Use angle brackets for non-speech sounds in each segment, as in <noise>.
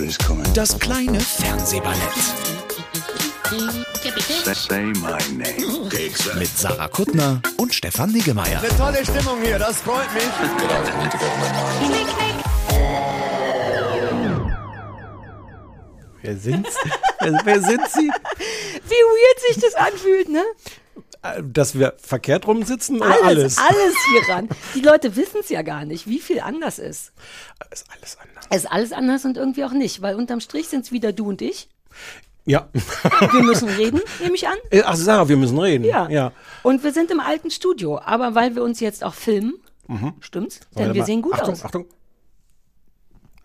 Winter is coming. Das kleine Fernsehballett Say my name. mit Sarah Kuttner und Stefan Niggemeier. Tolle Stimmung hier, das freut mich. Wer sind's? wer, wer sind Sie? Wie weird sich das anfühlt, ne? Dass wir verkehrt rumsitzen oder Alles, alles? alles hier ran. Die Leute wissen es ja gar nicht, wie viel anders ist. Ist alles anders. Es ist alles anders und irgendwie auch nicht, weil unterm Strich sind es wieder du und ich. Ja. <laughs> Wir müssen reden, nehme ich an. Äh, Ach, Sarah, wir müssen reden. Ja. ja. Und wir sind im alten Studio, aber weil wir uns jetzt auch filmen, stimmt's? Denn wir mal. sehen gut Achtung, aus. Achtung.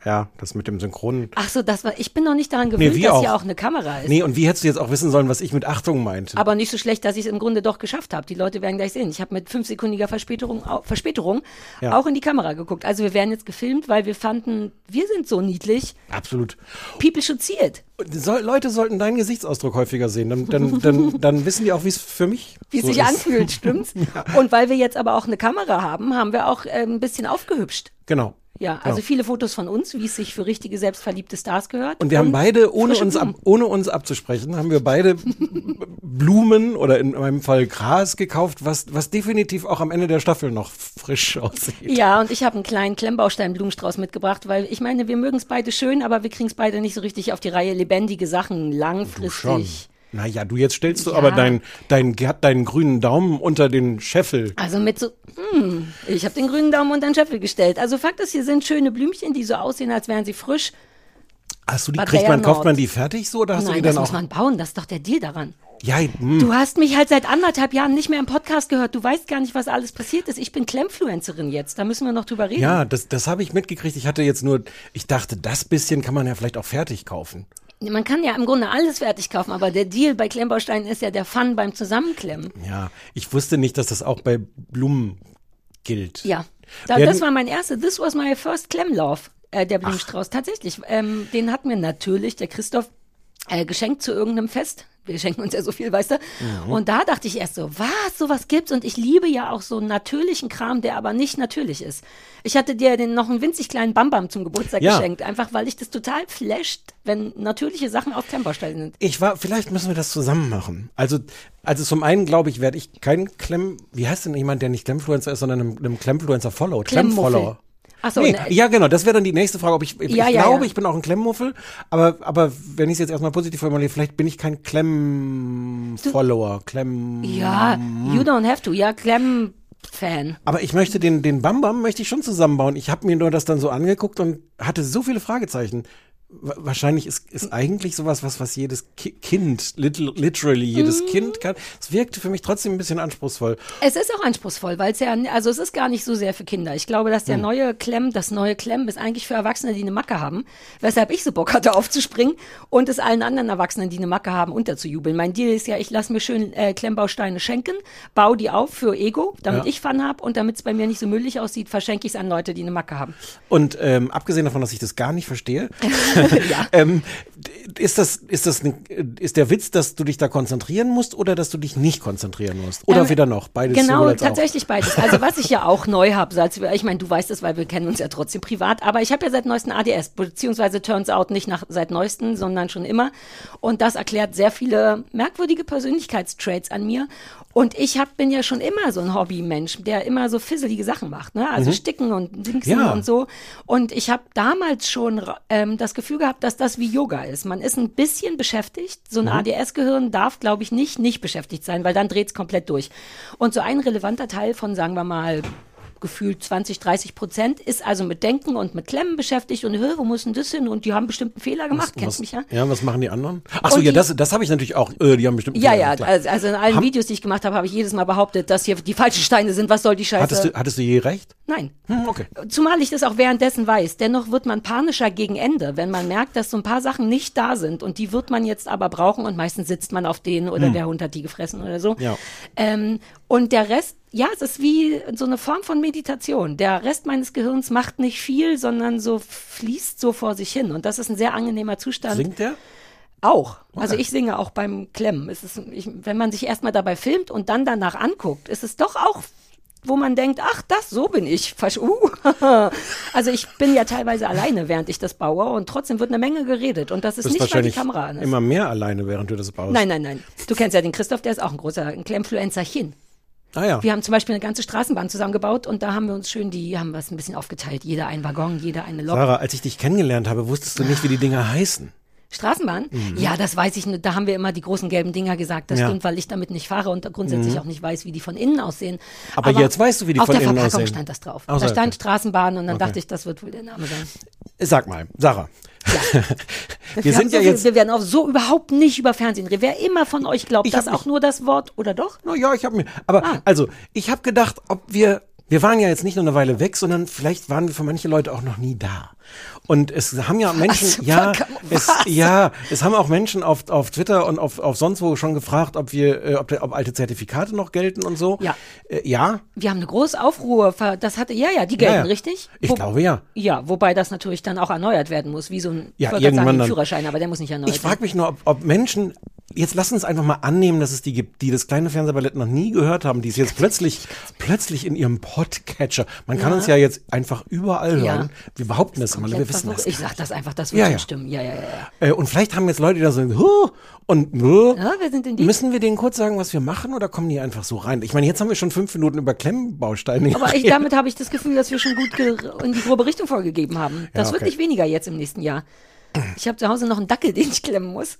Ja, das mit dem Synchronen. Ach so, das war, ich bin noch nicht daran gewöhnt, wir dass auch. hier auch eine Kamera ist. Nee, und wie hättest du jetzt auch wissen sollen, was ich mit Achtung meinte? Aber nicht so schlecht, dass ich es im Grunde doch geschafft habe. Die Leute werden gleich sehen. Ich habe mit fünfsekündiger Verspätung, Verspätung Ja. auch in die Kamera geguckt. Also wir werden jetzt gefilmt, weil wir fanden, wir sind so niedlich. Absolut. People should see it. Soll, Leute sollten deinen Gesichtsausdruck häufiger sehen. Dann, dann, dann, dann wissen die auch, wie es für mich Wie es so sich ist. anfühlt, stimmt's? <laughs> Und weil wir jetzt aber auch eine Kamera haben, haben wir auch äh, ein bisschen aufgehübscht. Genau. Ja, also Genau. viele Fotos von uns, wie es sich für richtige selbstverliebte Stars gehört. Und wir haben beide, ohne uns, ab, ohne uns abzusprechen, haben wir beide Blumen oder in meinem Fall Gras gekauft, was, was definitiv auch am Ende der Staffel noch frisch <laughs> aussieht. Ja, und ich habe einen kleinen Klemmbaustein-Blumenstrauß mitgebracht, weil ich meine, wir mögen es beide schön, aber wir kriegen es beide nicht so richtig auf die Reihe. Lebendige Sachen, langfristig. Naja, du jetzt stellst du Ja. aber deinen dein, deinen grünen Daumen unter den Scheffel. Also mit so, hm, ich habe den grünen Daumen unter den Scheffel gestellt. Also Fakt ist, hier sind schöne Blümchen, die so aussehen, als wären sie frisch. Hast du die, kriegt man, kauft man die fertig so oder hast du Nein, die das dann muss auch? man bauen, das ist doch der Deal daran. Ja, hm. Du hast mich halt seit anderthalb Jahren nicht mehr im Podcast gehört. Du weißt gar nicht, was alles passiert ist. Ich bin Klemmfluencerin jetzt. Da müssen wir noch drüber reden. ja, das, das habe ich mitgekriegt. Ich hatte jetzt nur, ich dachte, das bisschen kann man ja vielleicht auch fertig kaufen. Man kann ja im Grunde alles fertig kaufen, aber der Deal bei Klemmbausteinen ist ja der Fun beim Zusammenklemmen. Ja, ich wusste nicht, dass das auch bei Blumen gilt. Ja. Da, das war mein erster, this was my first Klemmlove, äh, der Blumenstrauß. Tatsächlich. Ähm, den hat mir natürlich der Christoph äh, geschenkt zu irgendeinem Fest. Wir schenken uns ja so viel, weißt du? Mhm. Und da dachte ich erst so, was, sowas gibt's? Und ich liebe ja auch so natürlichen Kram, der aber nicht natürlich ist. Ich hatte dir den noch einen winzig kleinen Bambam zum Geburtstag Ja. geschenkt, einfach weil ich das total flasht, wenn natürliche Sachen auf Klemmbausteinen sind. Ich war, vielleicht müssen wir das zusammen machen. Also, also zum einen glaube ich, werde ich kein Klemm, wie heißt denn jemand, der nicht Klemmfluencer ist, sondern einem, einem Klemmfluencer followt? Klemmfollower. Ach so, nee, ne, ja, genau, das wäre dann die nächste Frage, ob ich, ich Ja, ja, glaube, ja. ich bin auch ein Klemmmuffel, aber, aber wenn ich es jetzt erstmal positiv formuliere, vielleicht bin ich kein Klemm-Follower, Klemm. Ja, you don't have to. Ja, Klemm-Fan. Aber ich möchte den, den Bambam möchte ich schon zusammenbauen. Ich habe mir nur das dann so angeguckt und hatte so viele Fragezeichen. Wa- Wahrscheinlich ist, ist eigentlich sowas, was, was jedes Ki Kind, little, literally jedes Mhm. Kind kann. Es wirkte für mich trotzdem ein bisschen anspruchsvoll. Es ist auch anspruchsvoll, weil es ja, also es ist gar nicht so sehr für Kinder. Ich glaube, dass Hm. der neue Klemm, das neue Klemm ist eigentlich für Erwachsene, die eine Macke haben. Weshalb ich so Bock hatte aufzuspringen und es allen anderen Erwachsenen, die eine Macke haben, unterzujubeln. Mein Deal ist ja, ich lasse mir schön äh, Klemmbausteine schenken, baue die auf für Ego, damit Ja. ich Fun habe und damit es bei mir nicht so müllig aussieht, verschenke ich es an Leute, die eine Macke haben. Und ähm, abgesehen davon, dass ich das gar nicht verstehe, <laughs> <laughs> ähm, d- ist das, ist das, ist der Witz, dass du dich da konzentrieren musst oder dass du dich nicht konzentrieren musst? Oder Ähm, weder noch? Beides Genau, als auch. tatsächlich beides. Also was ich ja auch neu habe, ich meine, du weißt es, weil wir kennen uns ja trotzdem privat, aber ich habe ja seit neuestem ADS, beziehungsweise turns out nicht nach seit neuestem, sondern schon immer. Und das erklärt sehr viele merkwürdige Persönlichkeitstraits an mir. Und ich hab, bin ja schon immer so ein Hobbymensch, der immer so fisselige Sachen macht, ne? Also Sticken und Dingsen Mhm. Ja. und so. Und ich habe damals schon ähm, das Gefühl gehabt, dass das wie Yoga ist. Man ist ein bisschen beschäftigt. So Mhm. ein ADS-Gehirn darf, glaube ich, nicht nicht beschäftigt sein, weil dann dreht's komplett durch. Und so ein relevanter Teil von, sagen wir mal, gefühlt 20, 30 Prozent, ist also mit Denken und mit Klemmen beschäftigt und wo muss denn das hin? Und die haben bestimmt einen Fehler gemacht, kennst was, mich ja. Ja, was machen die anderen? Ach so, Und ja, das, das habe ich natürlich auch. Äh, die haben bestimmt. Ja, ja, klar. also, also in allen Haben- Videos, die ich gemacht habe, habe ich jedes Mal behauptet, dass hier die falschen Steine sind. Was soll die Scheiße? hattest, du, hattest du je recht? Nein. Hm, okay. Zumal ich das auch währenddessen weiß. Dennoch wird man panischer gegen Ende, wenn man merkt, dass so ein paar Sachen nicht da sind und die wird man jetzt aber brauchen und meistens sitzt man auf denen oder der Hund hat die gefressen oder so. Hm. Ja. Ähm, und der Rest, ja, es ist wie so eine Form von Meditation. Der Rest meines Gehirns macht nicht viel, sondern so fließt so vor sich hin. Und das ist ein sehr angenehmer Zustand. Singt der? Auch. Also ich singe auch beim Klemmen. Es ist, ich, wenn man sich erstmal dabei filmt und dann danach anguckt, ist es doch auch, wo man denkt, ach, das, so bin ich. Uh. <laughs> also ich bin ja teilweise alleine, während ich das baue und trotzdem wird eine Menge geredet und das ist nicht, weil die Kamera an ist. immer mehr alleine, während du das baust. Nein, nein, nein. Du kennst ja den Christoph, der ist auch ein großer ein Klemmfluencerchen. Ah ja. Wir haben zum Beispiel eine ganze Straßenbahn zusammengebaut und da haben wir uns schön die, haben wir es ein bisschen aufgeteilt. Jeder ein Waggon, jeder eine Lok. Sarah, als ich dich kennengelernt habe, wusstest du nicht, wie die Dinger heißen. Straßenbahn? Ja, das weiß ich. nicht. Da haben wir immer die großen gelben Dinger gesagt. Das Mhm. Ja. stimmt, weil ich damit nicht fahre und grundsätzlich auch nicht weiß, wie die von innen aussehen. Aber jetzt weißt du, wie die auf von der innen Verpackung aussehen. stand das drauf. So, da stand okay. Straßenbahn und dann Okay. dachte ich, das wird wohl der Name sein. Sag mal, Sarah. <laughs> wir haben sind ja so viel, jetzt. wir werden auch so überhaupt nicht über Fernsehen reden. Wer immer von euch glaubt, dass auch nur das Wort oder doch? Na ja, ich habe mir. Aber Ah. also, ich habe gedacht, ob wir. Wir waren ja jetzt nicht nur eine Weile weg, sondern vielleicht waren wir für manche Leute auch noch nie da. Und es haben ja Menschen, ja, es, ja, es haben auch Menschen auf, auf Twitter und auf, auf sonst wo schon gefragt, ob wir, äh, ob, ob alte Zertifikate noch gelten und so. Ja. Äh, ja, Wir haben eine große Aufruhr. Das hatte, ja, ja, die gelten, Ja, ja. richtig? Ich glaube, ja. Ja, wobei das natürlich dann auch erneuert werden muss, wie so ein Ja, irgendwann sagen. Führerschein, aber der muss nicht erneuert Ich frage mich nur, ob, ob Menschen, jetzt lass uns einfach mal annehmen, dass es die gibt, die das kleine Fernsehballett noch nie gehört haben, die es jetzt <laughs> plötzlich, plötzlich in ihrem Podcatcher, man kann Ja. uns ja jetzt einfach überall Ja. hören. Wir behaupten das immer, wir wissen das. Ich sag das einfach, das wird Ja, ja. stimmen. Ja, ja, ja. Äh, und vielleicht haben jetzt Leute, die da sagen, huh, und huh. Ja, wer sind denn die? Müssen wir denen kurz sagen, was wir machen, oder kommen die einfach so rein? Ich meine, jetzt haben wir schon fünf Minuten über Klemmbausteine Aber ich, damit habe ich das Gefühl, dass wir schon gut in die grobe Richtung vorgegeben haben. Das Ja, wird okay. nicht weniger jetzt im nächsten Jahr. Ich habe zu Hause noch einen Dackel, <laughs> den ich klemmen muss.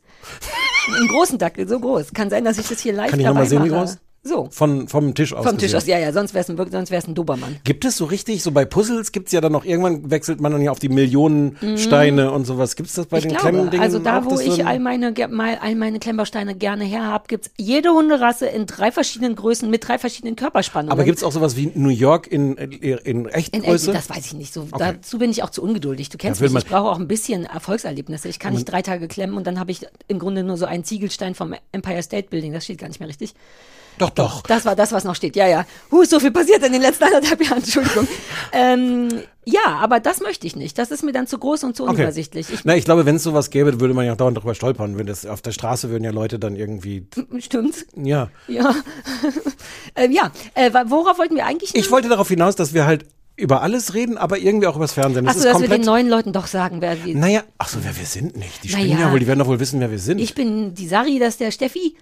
einen großen Dackel, so groß. Kann sein, dass ich das hier live Kann ich dabei noch mal sehen, wie mache. groß? So, Von, vom Tisch aus. vom Tisch gesehen. aus. Ja, ja, sonst wäre es ein, sonst wär's ein Dobermann. Gibt es so richtig, so bei Puzzles gibt's ja dann noch, irgendwann wechselt man dann ja auf die Millionen Steine und sowas. Gibt's das bei Mhm. Ich den glaube, Klemmdingen also da, wo ich dann- all meine, mal, all meine Klemmbausteine gerne her habe, gibt's jede Hunderasse in drei verschiedenen Größen mit drei verschiedenen Körperspannungen. Aber gibt's auch sowas wie New York in, in, in In Echtgröße? echt, das weiß ich nicht. So, Okay. Dazu bin ich auch zu ungeduldig. Du kennst Ja, mich. Ich brauche auch ein bisschen Erfolgserlebnisse. Ich kann nicht drei Tage klemmen und dann habe ich im Grunde nur so einen Ziegelstein vom Empire State Building. Das steht gar nicht mehr richtig. Doch, doch. Das war das, was noch steht. Ja, ja. Huh, so viel passiert in den letzten <laughs> anderthalb Jahren. Entschuldigung. ähm, ja, aber das möchte ich nicht. Das ist mir dann zu groß und zu Okay. unübersichtlich. Ich, Na, ich glaube, wenn es sowas gäbe, würde man ja dauernd darüber stolpern. Wenn das auf der Straße würden ja Leute dann irgendwie, Stimmt. ja. Ja. <laughs> ähm, ja. Äh, worauf wollten wir eigentlich? Ich wollte darauf hinaus, dass wir halt über alles reden, aber irgendwie auch übers Fernsehen. Das Achso, dass wir den neuen Leuten doch sagen, wer wir. Naja, ach so, wer wir sind nicht. Die spielen Naja. ja wohl, die werden doch wohl wissen, wer wir sind. Ich bin die Sari, das ist der Steffi.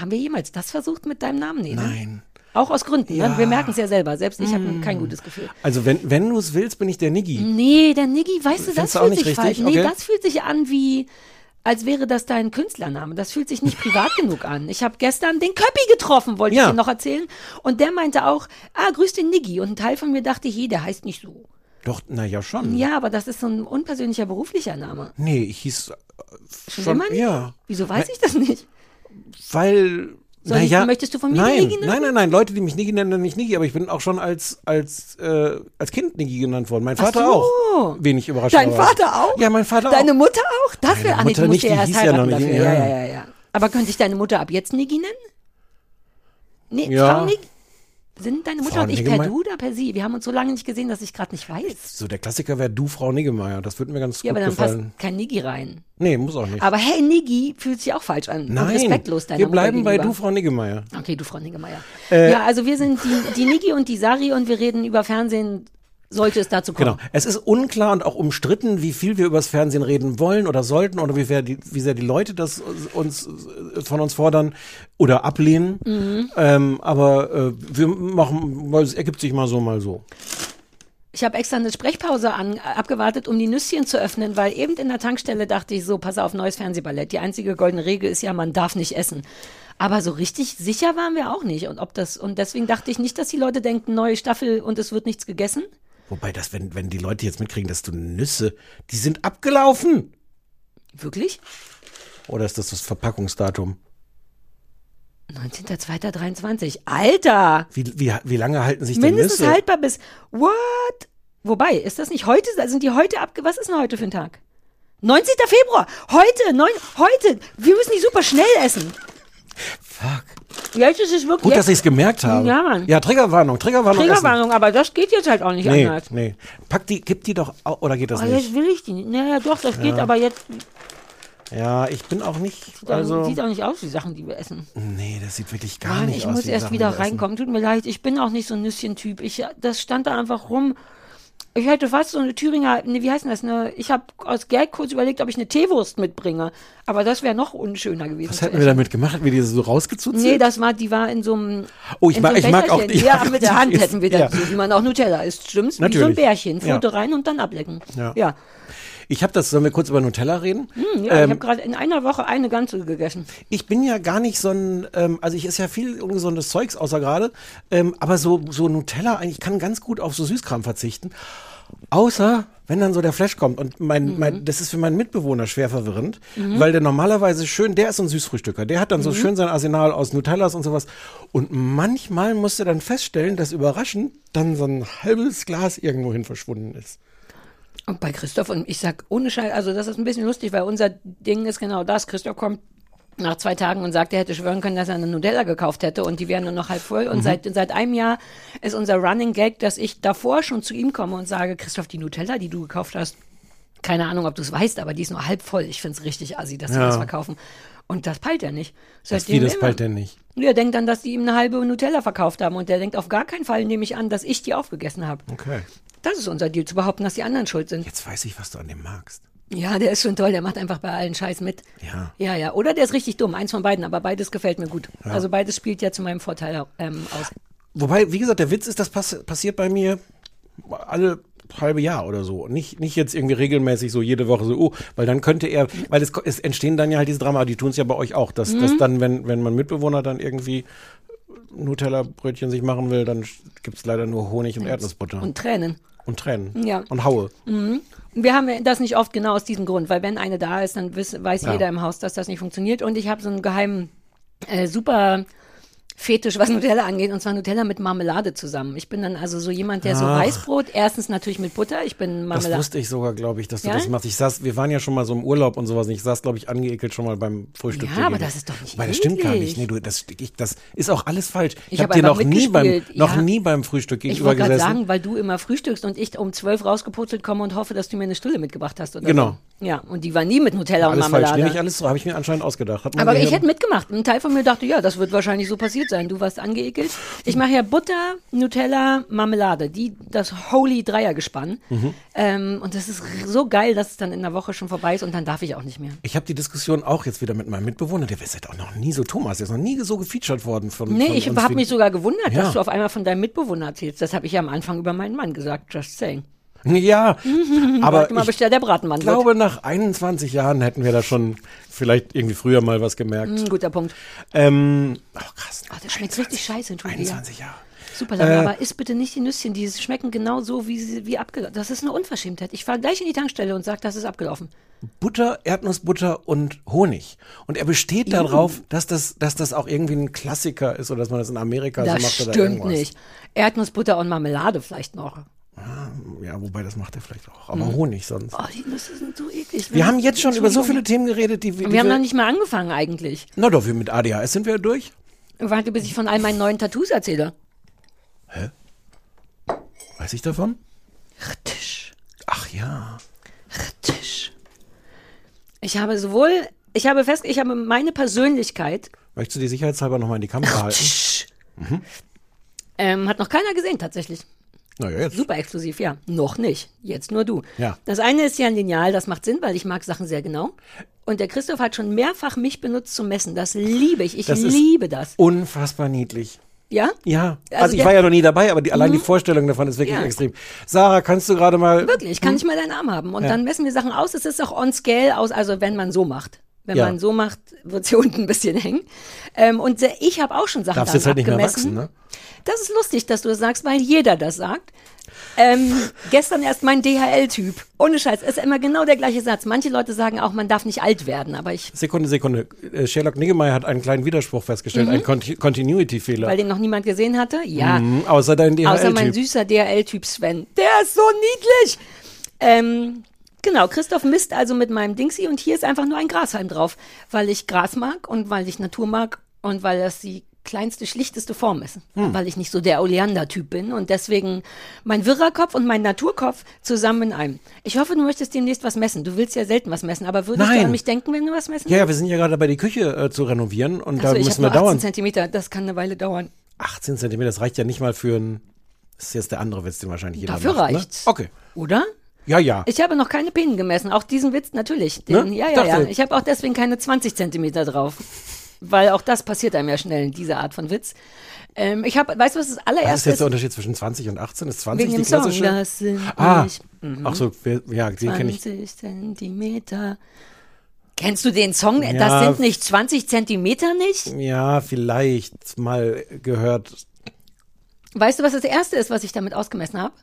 Haben wir jemals das versucht mit deinem Namen? Nee, ne? Nein. Auch aus Gründen. Ne? Ja. Mm. Wir merken es ja selber. Selbst ich habe kein gutes Gefühl. Also wenn, wenn du es willst, bin ich der Niggi. Nee, der Niggi, weißt du, das du fühlt sich falsch. richtig? Nee, Okay. das fühlt sich an wie, als wäre das dein Künstlername. Das fühlt sich nicht <laughs> privat genug an. Ich habe gestern den Köppi getroffen, wollte Ja. ich dir noch erzählen. Und der meinte auch, ah, grüß den Niggi. Und ein Teil von mir dachte, hey, der heißt nicht so. Doch, naja, schon. Ja, aber das ist so ein unpersönlicher beruflicher Name. Nee, ich hieß äh, Schon, schon, immer nicht? ja. Wieso weiß ich das nicht? Weil. Soll naja, möchtest du von mir nein, Niggi nennen? Nein, nein, nein. Leute, die mich Niggi nennen, nennen mich Niggi, aber ich bin auch schon als, als, äh, als Kind Niggi genannt worden. Mein Vater so. auch. Wenig überraschend. Dein Vater auch? Ja, mein Vater Deine auch. Mutter auch? Dafür? Meine ah, nee, Mutter du musst nicht, die erst hieß ja noch nicht, ja. ja, ja, ja. Aber könnte ich deine Mutter ab jetzt Niggi nennen? Nee, Ja. Frau Niggi? Sind deine Mutter Frau und ich Niggemeier? per du oder per sie? Wir haben uns so lange nicht gesehen, dass ich gerade nicht weiß. So, der Klassiker wäre du, Frau Niggemeier. Das würde mir ganz Ja, gut aber dann gefallen. passt kein Niggi rein. Nee, muss auch nicht. Aber hey, Niggi fühlt sich auch falsch an. und Nein, respektlos deiner wir bleiben bei du, Frau Niggemeier. Okay, du Frau Niggemeier. Äh, ja, also wir sind die, die Niggi und die Sari und wir reden über Fernsehen, sollte es dazu kommen. Genau. Es ist unklar und auch umstritten, wie viel wir übers Fernsehen reden wollen oder sollten oder wie sehr die, wie sehr die Leute das uns von uns fordern oder ablehnen. Mhm. Ähm, aber äh, wir machen, weil es ergibt sich mal so, mal so. Ich habe extra eine Sprechpause an, abgewartet, um die Nüsschen zu öffnen, weil eben in der Tankstelle dachte ich so, pass auf, neues Fernsehballett. Die einzige goldene Regel ist ja, man darf nicht essen. Aber so richtig sicher waren wir auch nicht. Und ob das, und deswegen dachte ich nicht, dass die Leute denken, neue Staffel und es wird nichts gegessen. Wobei das, wenn, wenn die Leute jetzt mitkriegen, dass du Nüsse, die sind abgelaufen. Wirklich? Oder ist das das Verpackungsdatum? 19.02.23. Alter! Wie, wie, wie lange halten sich denn Mindestens Nüsse? haltbar bis. What? Wobei, ist das nicht heute? Sind die heute abge. Was ist denn heute für ein Tag? 19. Februar! Heute! Neun, heute! Wir müssen die super schnell essen. Fuck. Jetzt ist es wirklich. Gut, dass ich es gemerkt habe. Ja, Mann. Ja, Triggerwarnung, Triggerwarnung. Triggerwarnung, aber das geht jetzt halt auch nicht. Nee, anders. nee. Pack die, gib die doch, oder geht das Oh, nicht? jetzt will ich die nicht. Naja, doch, das geht, aber jetzt Ja, ich bin auch nicht, sieht also, auch nicht aus wie Sachen, die wir essen. nee, das sieht wirklich gar Mann, nicht ich aus muss wie erst Sachen, wieder reinkommen. Tut mir leid, ich bin auch nicht so ein Nüsschen-Typ. Ich, das stand da einfach rum. Ich hätte fast so eine Thüringer, nee, wie heißt denn das? Eine, ich habe aus Geld kurz überlegt, ob ich eine Teewurst mitbringe. Aber das wäre noch unschöner gewesen. Was hätten wir damit gemacht? Wie die so rausgezutzt Nee, das war, die war in so einem. Oh, ich mag- so ich mag auch die- Ja, mit der Hand <laughs> ist- hätten wir ja. das, so wie man auch Nutella isst. Stimmt's? Wie so ein Natürlich. Bärchen. Ja. Pfote rein und dann ablecken. Ja. ja. Ich habe das, sollen wir kurz über Nutella reden? Hm, ja ich Ähm, habe gerade in einer Woche eine ganze gegessen. Ich bin ja gar nicht so ein, ähm, also ich esse ja viel ungesundes Zeugs außer gerade, ähm, aber so, so Nutella, eigentlich ich kann ganz gut auf so Süßkram verzichten. Außer, wenn dann so der Flash kommt und mein, Mhm. mein, das ist für meinen Mitbewohner schwer verwirrend, weil der normalerweise schön, der ist so ein Süßfrühstücker, der hat dann Mhm. so schön sein Arsenal aus Nutellas und sowas und manchmal musst du dann feststellen, dass überraschend dann so ein halbes Glas irgendwohin verschwunden ist. Und bei Christoph und ich sag ohne Scheiß, also das ist ein bisschen lustig, weil unser Ding ist genau das. Christoph kommt nach zwei Tagen und sagt, er hätte schwören können, dass er eine Nutella gekauft hätte und die wären nur noch halb voll. Mhm. Und seit, seit einem Jahr ist unser Running Gag, dass ich davor schon zu ihm komme und sage, Christoph, die Nutella, die du gekauft hast, keine Ahnung, ob du es weißt, aber die ist nur halb voll. Ich find's richtig assi, dass sie Ja. das verkaufen. Und das peilt er nicht. Das, Seitdem wie, das immer. bald denn nicht? Er denkt dann, dass die ihm eine halbe Nutella verkauft haben und der denkt auf gar keinen Fall, nehme ich an, dass ich die aufgegessen habe. Okay. Das ist unser Deal, zu behaupten, dass die anderen schuld sind. Jetzt weiß ich, was du an dem magst. Ja, der ist schon toll, der macht einfach bei allen Scheiß mit. Ja. Ja, ja. Oder der ist richtig dumm, eins von beiden, aber beides gefällt mir gut. Also beides spielt ja zu meinem Vorteil ähm, aus. Wobei, wie gesagt, der Witz ist, das pass passiert bei mir alle halbe Jahr oder so. Nicht, nicht jetzt irgendwie regelmäßig so jede Woche so, oh, weil dann könnte er, weil es, es entstehen dann ja halt diese Drama, die tun es ja bei euch auch, dass, dass Mhm. dann, wenn, wenn man Mitbewohner dann irgendwie Nutella-Brötchen sich machen will, dann gibt's leider nur Honig und Erdnussbutter. Und Tränen. und Tränen. Ja. Und Haue. Wir haben das nicht oft genau aus diesem Grund, weil wenn eine da ist, dann wiss, weiß Ja. jeder im Haus, dass das nicht funktioniert. Und ich habe so einen geheimen, äh, super Fetisch, was Nutella angeht, und zwar Nutella mit Marmelade zusammen. Ich bin dann also so jemand, der so Ach. Weißbrot, erstens natürlich mit Butter, ich bin Das Marmelade. wusste ich sogar, glaube ich, dass du Ja? das machst. Ich saß, wir waren ja schon mal so im Urlaub und sowas. und Ich saß, glaube ich, angeekelt schon mal beim Frühstück. Ja, aber das ist doch nicht Weil das stimmt gar nicht. Nee, du, das, ich, das ist auch alles falsch. Ich, Ich habe hab dir noch nie beim, noch ja. nie beim Frühstück Ich gegenüber wollte gerade gesessen. sagen, weil du immer frühstückst und ich um zwölf rausgepurzelt komme und hoffe, dass du mir eine Stulle mitgebracht hast. Oder Genau. So. Ja, und die war nie mit Nutella und alles falsch. Marmelade. Nehme ich alles so, habe ich mir anscheinend ausgedacht. Aber ich hätte mitgemacht. Ein Teil von mir dachte, ja, das wird wahrscheinlich so passiert sein. Du warst angeekelt. Ich mache ja Butter, Nutella, Marmelade. Die, das Holy Dreiergespann. Mhm. Ähm, und das ist so geil, dass es dann in der Woche schon vorbei ist und dann darf ich auch nicht mehr. Ich habe die Diskussion auch jetzt wieder mit meinem Mitbewohner. Der ist halt auch noch nie so Thomas. Der ist noch nie so gefeatured worden von. Nee, von ich habe mich sogar gewundert, Ja. dass du auf einmal von deinem Mitbewohner erzählst. Das habe ich ja am Anfang über meinen Mann gesagt. Just saying. Ja, aber Warte mal, ich der der Bratenmann glaube, nach 21 Jahren hätten wir da schon vielleicht irgendwie früher mal was gemerkt. wird. Ein guter Punkt. Ähm, oh krass. Oh, das schmeckt richtig scheiße, Entschuldigung. 21 Jahre. Super, Sandra, Äh, aber isst bitte nicht die Nüsschen, die schmecken genau so, wie sie wie abgelaufen. Das ist eine Unverschämtheit. Ich fahre gleich in die Tankstelle und sage, das ist abgelaufen. Butter, Erdnussbutter und Honig. Und er besteht darauf, dass das, dass das auch irgendwie ein Klassiker ist oder dass man das in Amerika das so macht oder stimmt irgendwas. nicht. Erdnussbutter und Marmelade vielleicht noch. Ja, wobei das macht er vielleicht auch. Aber Honig sonst. Oh, die Nüsse sind so eklig. Wir haben jetzt schon über so viele. Themen geredet, die, die Wir haben noch nicht mal angefangen eigentlich. Na doch, wir mit ADHS sind wir durch. Warte, bis ich von all meinen neuen Tattoos erzähle. Weiß ich davon? Tisch, Ach ja. Tisch. Ich habe sowohl, ich habe fest, ich habe meine Persönlichkeit, Möchtest du die sicherheitshalber nochmal in die Kamera halten? Tisch, ähm, hat noch keiner gesehen tatsächlich. Naja, jetzt. Super exklusiv, ja. Noch nicht. Jetzt nur du. Ja. Das eine ist ja ein Lineal, das macht Sinn, weil ich mag Sachen sehr genau. Und der Christoph hat schon mehrfach mich benutzt zum Messen. Das liebe ich. Ich Das liebe das. Unfassbar niedlich. Ja? Ja, also, Also ich war ja noch nie dabei, aber die, allein die Vorstellung davon ist wirklich Ja. extrem. Sarah, kannst du gerade mal. Wirklich, kann ich mal deinen Arm haben. Und dann messen wir Sachen aus. Es ist auch on scale aus, also wenn man so macht. Wenn Ja. man so macht, wird sie <laughs> unten ein bisschen hängen. Ähm, und ich habe auch schon Sachen Darfst jetzt halt nicht mehr abgemessen. wachsen, ne? Das ist lustig, dass du das sagst, weil jeder das sagt. Ähm, <laughs> gestern erst mein DHL-Typ. Ohne Scheiß, ist immer genau der gleiche Satz. Manche Leute sagen auch, man darf nicht alt werden, aber ich, Sekunde, Sekunde. Äh, Sherlock Niggemeier hat einen kleinen Widerspruch festgestellt, einen Conti Continuity-Fehler. Mhm. weil den noch niemand gesehen hatte, ja. Mhm, außer dein Außer mein DHL-Typ. süßer DHL-Typ Sven. Der ist so niedlich. Ähm, genau, Christoph misst also mit meinem Dingsy und hier ist einfach nur ein Grashalm drauf, weil ich Gras mag und weil ich Natur mag und weil das die kleinste, schlichteste Form ist. Hm. Weil ich nicht so der Oleander-Typ bin und deswegen mein Wirrerkopf und mein Naturkopf zusammen in einem. Ich hoffe, du möchtest demnächst was messen. Du willst ja selten was messen, aber würdest du Nein. an mich denken, wenn du was messen Ja, ja, wir sind ja gerade dabei, die Küche äh, zu renovieren und Achso, da müssen wir nur 18 dauernd. Zentimeter, das kann eine Weile dauern. 18 Zentimeter, das reicht ja nicht mal für ein. Das ist jetzt der andere Witz, den wahrscheinlich jeder Dafür macht. reicht's. Ne? Okay. Oder? Ja, ja. Ich habe noch keine Penen gemessen, auch diesen Witz natürlich. Den, Ne? Ja, ja, ja. Ich habe auch deswegen keine 20 Zentimeter drauf. Weil auch das passiert einem ja schnell, diese Art von Witz. Ähm, ich habe, weißt du, was das Was ist allererste jetzt der Unterschied zwischen 20 und 18? Ist 20 Wegen die dem Song. klassische? Das sind ah, nicht ach so, ja, den kenne ich. 20 Zentimeter. Kennst du den Song? Ja. Das sind nicht 20 Zentimeter nicht? Ja, vielleicht mal gehört. Weißt du, was das erste ist, was ich damit ausgemessen habe?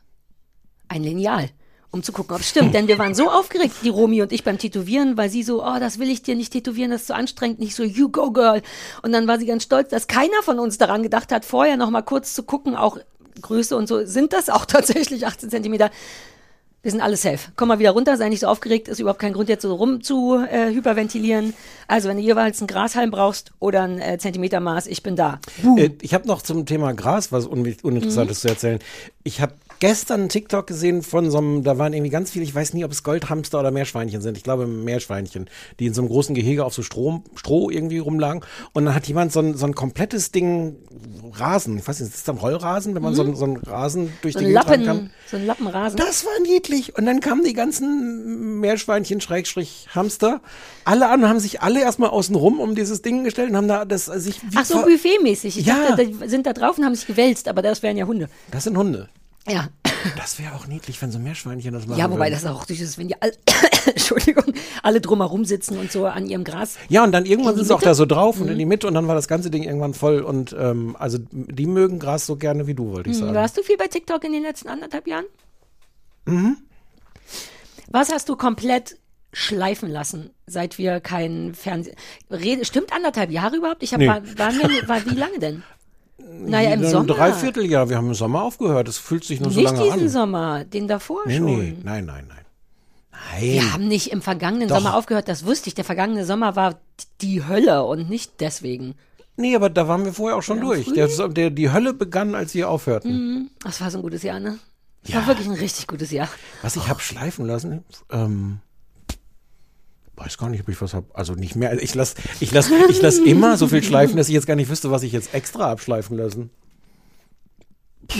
Ein Lineal. Um zu gucken, ob es stimmt. Denn wir waren so aufgeregt, die Romi und ich beim Tätowieren, weil sie so, oh, das will ich dir nicht tätowieren, das ist so anstrengend, nicht so, you go girl. Und dann war sie ganz stolz, dass keiner von uns daran gedacht hat, vorher noch mal kurz zu gucken, auch Größe und so, sind das auch <laughs> tatsächlich 18 Zentimeter? Wir sind alle safe. Komm mal wieder runter, sei nicht so aufgeregt, ist überhaupt kein Grund jetzt so rum zu äh, hyperventilieren. Also wenn du jeweils einen Grashalm brauchst oder ein äh, Zentimetermaß, ich bin da. Äh, ich habe noch zum Thema Gras was Uninteressantes zu erzählen. Ich habe gestern einen TikTok gesehen von so einem, da waren irgendwie ganz viele, ich weiß nie, ob es Goldhamster oder Meerschweinchen sind. Ich glaube Meerschweinchen, die in so einem großen Gehege auf so Strom, Stroh irgendwie rumlagen. Und dann hat jemand so ein, so ein komplettes Ding Rasen, ich weiß nicht, ist das dann Rollrasen, wenn man so, ein, so einen Rasen durch So die Gegend kann? So ein Lappenrasen. Das war niedlich. Und dann kamen die ganzen Meerschweinchen, Schrägstrich, Hamster, alle an und haben sich alle erstmal außen rum um dieses Ding gestellt und haben da das sich wie Ach so, buffetmäßig. Ich Ja. dachte, die sind da drauf und haben sich gewälzt, aber das wären ja Hunde. Das sind Hunde. Ja. Das wäre auch niedlich, wenn so Meerschweinchen das machen Ja, wobei würden. das auch süß ist, wenn die alle, <coughs> Entschuldigung, alle drumherum sitzen und so an ihrem Gras. Ja, und dann irgendwann sind sie auch da so drauf und in die Mitte und dann war das ganze Ding irgendwann voll und ähm, also die mögen Gras so gerne wie du, wollte ich sagen. Warst du viel bei TikTok in den letzten anderthalb Jahren? Mhm. Was hast du komplett schleifen lassen, seit wir kein Fernsehen... Stimmt anderthalb Jahre überhaupt? Ich hab, Nee. war, waren wir, war, wie lange denn? <laughs> Naja, im Sommer. Dreivierteljahr, wir haben im Sommer aufgehört. Es fühlt sich nur so Nicht lange diesen an. Sommer, den davor Nee, schon. nee, nein, nein, nein. Nein. Wir haben nicht im vergangenen Doch. Sommer aufgehört, das wusste ich. Der vergangene Sommer war die Hölle und nicht deswegen. Nee, aber da waren wir vorher auch schon durch. Der, der, die Hölle begann, als wir aufhörten. Das war so ein gutes Jahr, ne? Das Ja. war wirklich ein richtig gutes Jahr. Was ich hab schleifen lassen, ähm, weiß gar nicht, ob ich was hab. Also nicht mehr. Ich lass, ich lass, ich lass <laughs> immer so viel schleifen, dass ich jetzt gar nicht wüsste, was ich jetzt extra abschleifen lassen.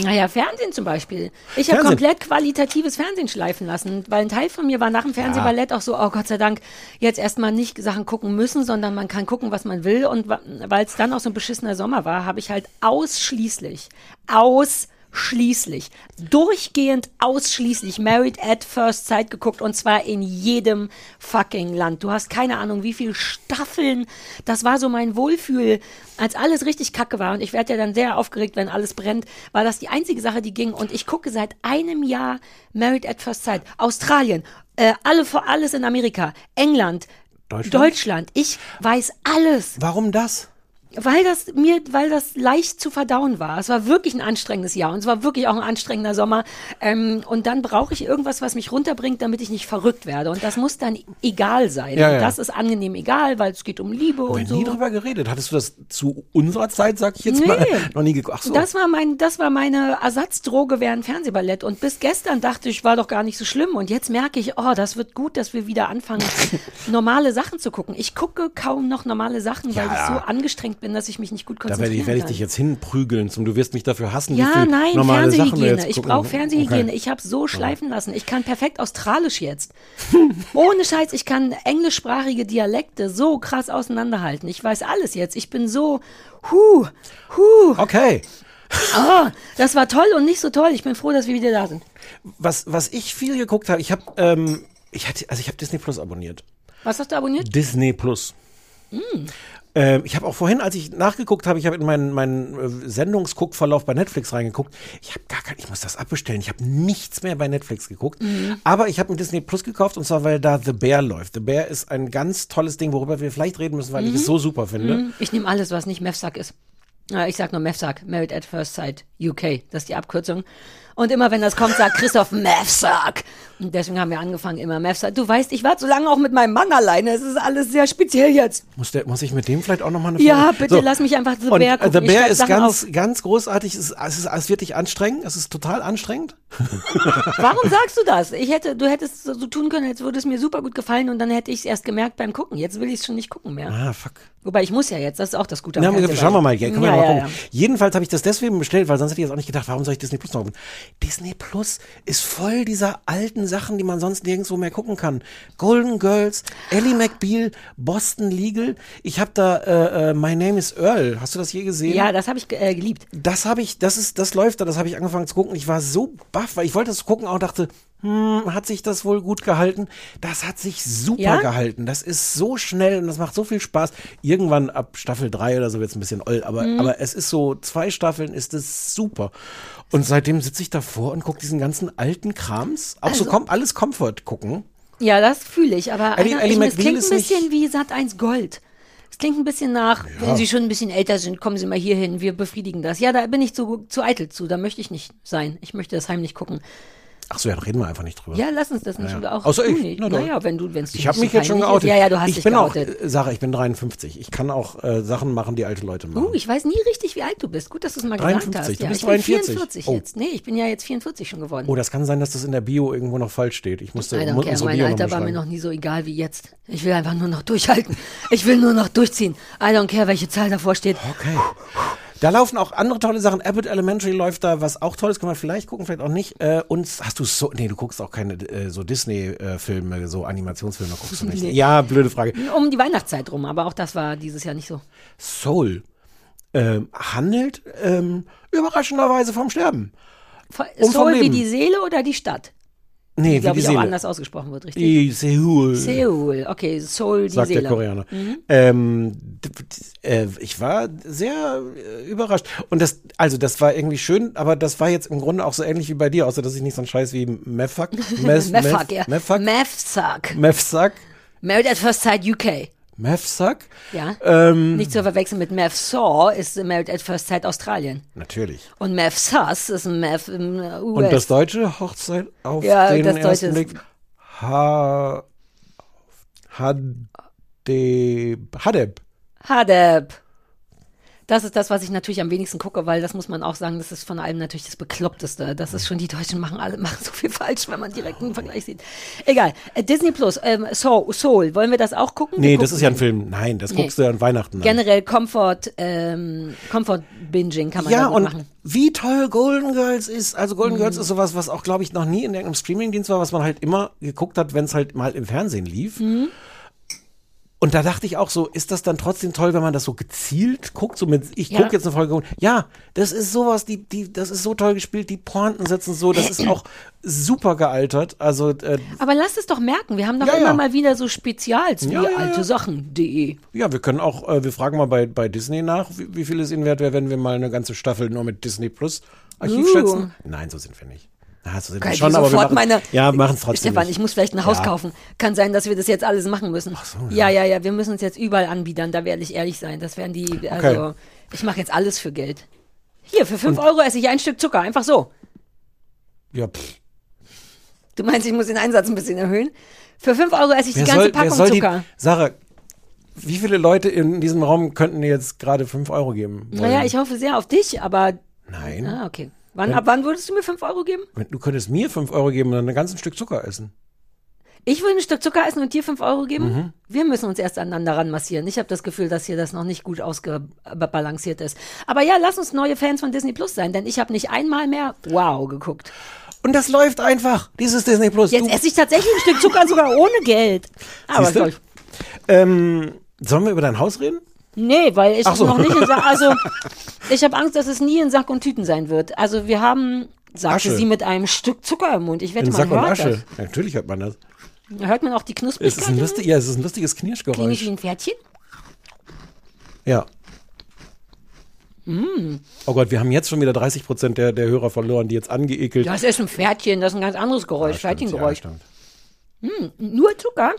Naja, Fernsehen zum Beispiel. Ich habe komplett qualitatives Fernsehen schleifen lassen, weil ein Teil von mir war nach dem Fernsehballett auch so, oh Gott sei Dank, jetzt erstmal nicht Sachen gucken müssen, sondern man kann gucken, was man will. Und weil es dann auch so ein beschissener Sommer war, habe ich halt ausschließlich, ausschließlich, durchgehend ausschließlich Married at First Sight geguckt und zwar in jedem fucking Land. Du hast keine Ahnung, wie viele Staffeln. Das war so mein Wohlfühl, als alles richtig kacke war und ich werde ja dann sehr aufgeregt, wenn alles brennt, war das die einzige Sache, die ging und ich gucke seit einem Jahr Married at First Sight. Australien, äh, alle vor alles in Amerika, England, Deutschland? Deutschland. Ich weiß alles. Warum das? Weil das mir, weil das leicht zu verdauen war. Es war wirklich ein anstrengendes Jahr und es war wirklich auch ein anstrengender Sommer. Ähm, und dann brauche ich irgendwas, was mich runterbringt, damit ich nicht verrückt werde. Und das muss dann egal sein. Ja, und ja. das ist angenehm egal, weil es geht um Liebe und haben so. nie drüber geredet. Hattest du das zu unserer Zeit, sag ich jetzt Nee. mal, <laughs> noch nie geguckt? So. Das war mein, das war meine Ersatzdroge während Fernsehballett. Und bis gestern dachte ich, war doch gar nicht so schlimm. Und jetzt merke ich, oh, das wird gut, dass wir wieder anfangen, <laughs> normale Sachen zu gucken. Ich gucke kaum noch normale Sachen, weil Ja. ich so angestrengt bin, dass ich mich nicht gut da konzentrieren werde ich, werd ich dich jetzt hinprügeln. Zum, du wirst mich dafür hassen, Ja, nein, Fernsehhygiene. Ich brauche Fernsehhygiene. Okay. Ich habe so schleifen lassen. Ich kann perfekt Australisch jetzt. <laughs> Ohne Scheiß, ich kann englischsprachige Dialekte so krass auseinanderhalten. Ich weiß alles jetzt. Ich bin so, hu, hu. Okay. Oh, das war toll und nicht so toll. Ich bin froh, dass wir wieder da sind. Was, was ich viel geguckt habe, ich habe, ähm, ich hatte, also ich habe Disney Plus abonniert. Was hast du abonniert? Disney Plus. Ähm, ich habe auch vorhin, als ich nachgeguckt habe, ich habe in meinen, meinen äh, Sendungsguckverlauf bei Netflix reingeguckt. Ich habe gar kein, ich muss das abbestellen. Ich habe nichts mehr bei Netflix geguckt. Aber ich habe mir Disney Plus gekauft und zwar, weil da The Bear läuft. The Bear ist ein ganz tolles Ding, worüber wir vielleicht reden müssen, weil ich es so super finde. Ich nehme alles, was nicht MEFSAC ist. Ich sag nur MEFSAC, Married at First Sight UK. Das ist die Abkürzung. Und immer wenn das kommt, sagt Christoph MEFSAC. Und deswegen haben wir angefangen, immer MEFSAC. Du weißt, ich war zu lange auch mit meinem Mann alleine. Es ist alles sehr speziell jetzt. Muss, der, muss ich mit dem vielleicht auch nochmal eine Ja, Folge- bitte lass mich einfach The Und, Bear äh, gucken. The Bear ist Sachen ganz, ganz großartig. Es ist, es ist, es ist wirklich anstrengend. Es ist total anstrengend. <laughs> Warum sagst du das? Ich hätte, du hättest so so tun können, als würde es mir super gut gefallen und dann hätte ich es erst gemerkt beim Gucken. Jetzt will ich es schon nicht gucken mehr. Ah, fuck. Wobei ich muss ja jetzt, das ist auch das Gute Ja, Fernsehen. schauen wir mal, ja, können wir ja, mal ja, gucken. ja. Jedenfalls habe ich das deswegen bestellt, weil sonst hätte ich jetzt auch nicht gedacht, warum soll ich Disney Plus noch gucken? Disney Plus ist voll dieser alten Sachen, die man sonst nirgendwo mehr gucken kann. Golden Girls, Ellie McBeal, Boston Legal. Ich habe da äh, äh, My Name is Earl. Hast du das je gesehen? Ja, das habe ich äh, geliebt. das habe ich, das ist, das läuft da, das habe ich angefangen zu gucken. Ich war so baff, weil ich wollte das gucken, auch dachte, hm, hat sich das wohl gut gehalten? Das hat sich super Ja? gehalten. Das ist so schnell und das macht so viel Spaß. Irgendwann ab Staffel 3 oder so wird es ein bisschen oll, aber, Mhm. aber es ist so, zwei Staffeln ist es super. Und seitdem sitze ich davor und gucke diesen ganzen alten Krams. Auch so Also kom alles Comfort gucken. Ja, das fühle ich. Aber Ellie- Ellie ich, es klingt ein bisschen wie Sat 1 Gold. Es klingt ein bisschen nach, wenn Sie schon ein bisschen älter sind, kommen Sie mal hier hin, wir befriedigen das. Ja, da bin ich zu, zu eitel zu, da möchte ich nicht sein. Ich möchte das heimlich gucken. Ach so, ja, reden wir einfach nicht drüber. Ja, lass uns das nicht. Ja. Auch Außer du ich. nicht. Na naja, wenn du, wenn es Ich habe mich jetzt schon geoutet. Ist. Ja, ja, du hast ich dich bin geoutet. auch, äh, Sarah, ich bin 53. Ich kann auch äh, Sachen machen, die alte Leute machen. Uh, ich weiß nie richtig, wie alt du bist. Gut, dass du es mal gesagt 53, hast. du ja, bist ich bin 43. 44 Oh. jetzt. Nee, ich bin ja jetzt 44 schon geworden. Oh, das kann sein, dass das in der Bio irgendwo noch falsch steht. Ich musste I don't mu- care. unsere Mein Bio Alter war mir noch nie so egal wie jetzt. Ich will einfach nur noch durchhalten. Ich will nur noch durchziehen. I don't care, welche Zahl davor steht. Okay. Da laufen auch andere tolle Sachen. Abbott Elementary läuft da, was auch toll ist, kann man vielleicht gucken, vielleicht auch nicht. Äh, und hast du so, nee, du guckst auch keine äh, so Disney-Filme, so Animationsfilme guckst du nicht. Nee. Ja, blöde Frage. Um die Weihnachtszeit rum, aber auch das war dieses Jahr nicht so. Soul ähm, handelt ähm, überraschenderweise vom Sterben. Vom Soul wie die Seele oder die Stadt? Nee, glaube ich, auch Seele. anders ausgesprochen wird, richtig? Die Seoul. Seoul, okay, Soul, die sagt Seele. der Koreaner. Mhm. Ähm, äh, ich war sehr äh, überrascht. Und das, also das war irgendwie schön, aber das war jetzt im Grunde auch so ähnlich wie bei dir, außer dass ich nicht so ein Scheiß wie Mefak. <laughs> Mef, Mefak, ja. Mefak. Mefsak. Mefsak. Married at First Sight UK. Mefsak. Ja. Ähm, Nicht zu verwechseln mit Mev Saw ist Married at First Sight Australien. natürlich. Und Sus ist ein Mev im äh, US. Und das deutsche Hochzeit auf Ja, den das ersten Blick. Ha, Hadeb. Hadeb. Hadeb. Das ist das, was ich natürlich am wenigsten gucke, weil das muss man auch sagen, das ist von allem natürlich das Bekloppteste. Das ist schon, die Deutschen machen alle, <laughs> machen so viel falsch, wenn man direkt einen Vergleich sieht. Egal. Äh, Disney Plus, ähm, Soul, Soul, wollen wir das auch gucken? Nee, Wir das gucken ist ja ein Film. Nein, das Nee. guckst du an Weihnachten an. Generell Comfort, ähm, Comfort Binging kann man Ja, und machen. wie toll Golden Girls ist. Also Golden Mhm. Girls ist sowas, was auch, glaube ich, noch nie in irgendeinem Streamingdienst war, was man halt immer geguckt hat, wenn es halt mal im Fernsehen lief. Mhm. Und da dachte ich auch so, ist das dann trotzdem toll, wenn man das so gezielt guckt? So mit, ich Ja. gucke jetzt eine Folge. Ja, das ist sowas, die, die, das ist so toll gespielt, die Pointen sitzen so, das ist auch super gealtert. Also, äh, Aber lass es doch merken, wir haben doch Ja, immer ja. mal wieder so Spezials wie alte Sachen.de. ja, wir können auch, äh, wir fragen mal bei, bei Disney nach, wie, wie viel es ihnen wert wäre, wenn wir mal eine ganze Staffel nur mit Disney Plus Archiv Uh. schätzen. Nein, so sind wir nicht. Na, so sind ich schon, aber wir sofort machen, meine. ja, machen es trotzdem. Stefan, ich muss vielleicht ein Haus Ja. kaufen. Kann sein, dass wir das jetzt alles machen müssen. Ach so, ja. ja. ja, ja, Wir müssen uns jetzt überall anbiedern. Da werde ich ehrlich sein. Das wären die. Also, ich mache jetzt alles für Geld. Hier, für 5 Euro esse ich ein Stück Zucker. Einfach so. Ja, pff. Du meinst, ich muss den Einsatz ein bisschen erhöhen? Für 5 Euro esse ich die Wer ganze soll, Packung soll die, Zucker. Sarah, wie viele Leute in diesem Raum könnten dir jetzt gerade 5 Euro geben? wollen? Naja, ich hoffe sehr auf dich, aber. Nein. Ah, okay. Wann, ab wann würdest du mir 5 Euro geben? Wenn- Du könntest mir 5 Euro geben und dann ein ganzes Stück Zucker essen. Ich will ein Stück Zucker essen und dir 5 Euro geben? Mhm. Wir müssen uns erst aneinander ranmassieren. Ich habe das Gefühl, dass hier das noch nicht gut ausgebalanciert ist. Aber ja, lass uns neue Fans von Disney Plus sein, denn ich habe nicht einmal mehr Wow geguckt. Und das läuft einfach, dieses Disney Plus. Jetzt Du- esse ich tatsächlich ein Stück Zucker sogar ohne Geld. Aber ich, ähm, sollen wir über dein Haus reden? Nee, weil ich Ach so. noch nicht in Sa <laughs> Also, ich habe Angst, dass es nie in Sack und Tüten sein wird. Also, wir haben, sagte Asche. sie mit einem Stück Zucker im Mund. Ich wette, In man Sack und hört Asche. das. Ja, natürlich hört man das. Da hört man auch die Es Knusprigkeit. ist ein, lustig, ja, es ist ein lustiges Klinge ich Knirschgeräusch. wie ein Pferdchen? Ja. Mm. Oh Gott, wir haben jetzt schon wieder 30 Prozent der, der Hörer verloren, die jetzt angeekelt. Das ist ein Pferdchen, das ist ein ganz anderes Geräusch, Pferdchengeräusch. Ja, stimmt. Nur Zucker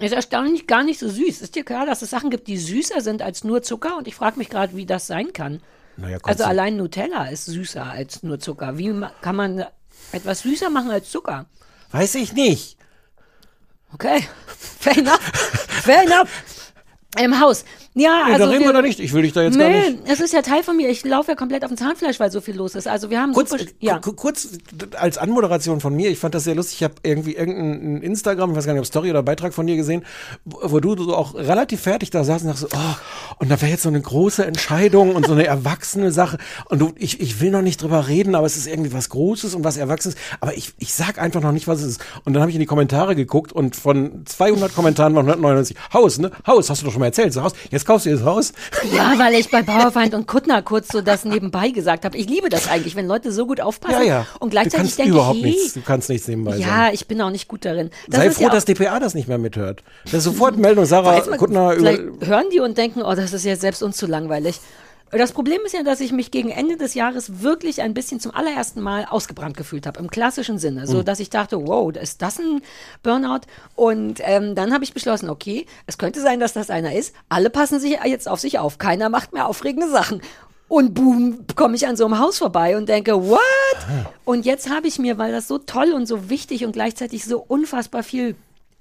ist erstaunlich gar nicht so süß. Ist dir klar, dass es Sachen gibt, die süßer sind als nur Zucker? Und ich frage mich gerade, wie das sein kann. Naja, Also allein Nutella ist süßer als nur Zucker. Wie kann man etwas süßer machen als Zucker? Weiß ich nicht. Okay, fair enough. Fair enough. Im Haus. Ja, Nee, also da reden wir da nicht. Ich will dich da jetzt gar Nee, nicht. es ist ja Teil von mir. Ich laufe ja komplett auf dem Zahnfleisch, weil so viel los ist. Also wir haben Kurz, super, ja. ku- kurz als Anmoderation von mir, ich fand das sehr lustig. Ich habe irgendwie irgendein Instagram, ich weiß gar nicht, ob Story oder Beitrag von dir gesehen, wo, du so auch relativ fertig da saßt und dachtest, so, oh, und da wäre jetzt so eine große Entscheidung und so eine <laughs> erwachsene Sache. Und du, ich, ich will noch nicht drüber reden, aber es ist irgendwie was Großes und was Erwachsenes. Aber ich, ich sag einfach noch nicht, was es ist. Und dann habe ich in die Kommentare geguckt und von 200 Kommentaren waren 199 Haus, ne? Haus, hast du doch schon mal erzählt. So, Haus, jetzt kaufst du das Haus. Ja, weil ich bei Bauerfeind und Kuttner kurz so das nebenbei gesagt habe. Ich liebe das eigentlich, wenn Leute so gut aufpassen Ja, ja. und gleichzeitig denke überhaupt hey, nichts, du kannst nichts nebenbei sagen. ja, ich bin auch nicht gut darin. Das Sei froh, ja dass DPA das nicht mehr mithört. Das ist sofort Meldung, Sarah Kuttner über. vielleicht hören die und denken, oh, das ist jetzt selbst uns zu langweilig. Das Problem ist ja, dass ich mich gegen Ende des Jahres wirklich ein bisschen zum allerersten Mal ausgebrannt gefühlt habe, im klassischen Sinne. So, dass ich dachte, wow, ist das ein Burnout? Und ähm, dann habe ich beschlossen, okay, es könnte sein, dass das einer ist. Alle passen sich jetzt auf sich auf. Keiner macht mehr aufregende Sachen. Und boom, komme ich an so einem Haus vorbei und denke, what? Und jetzt habe ich mir, weil das so toll und so wichtig und gleichzeitig so unfassbar viel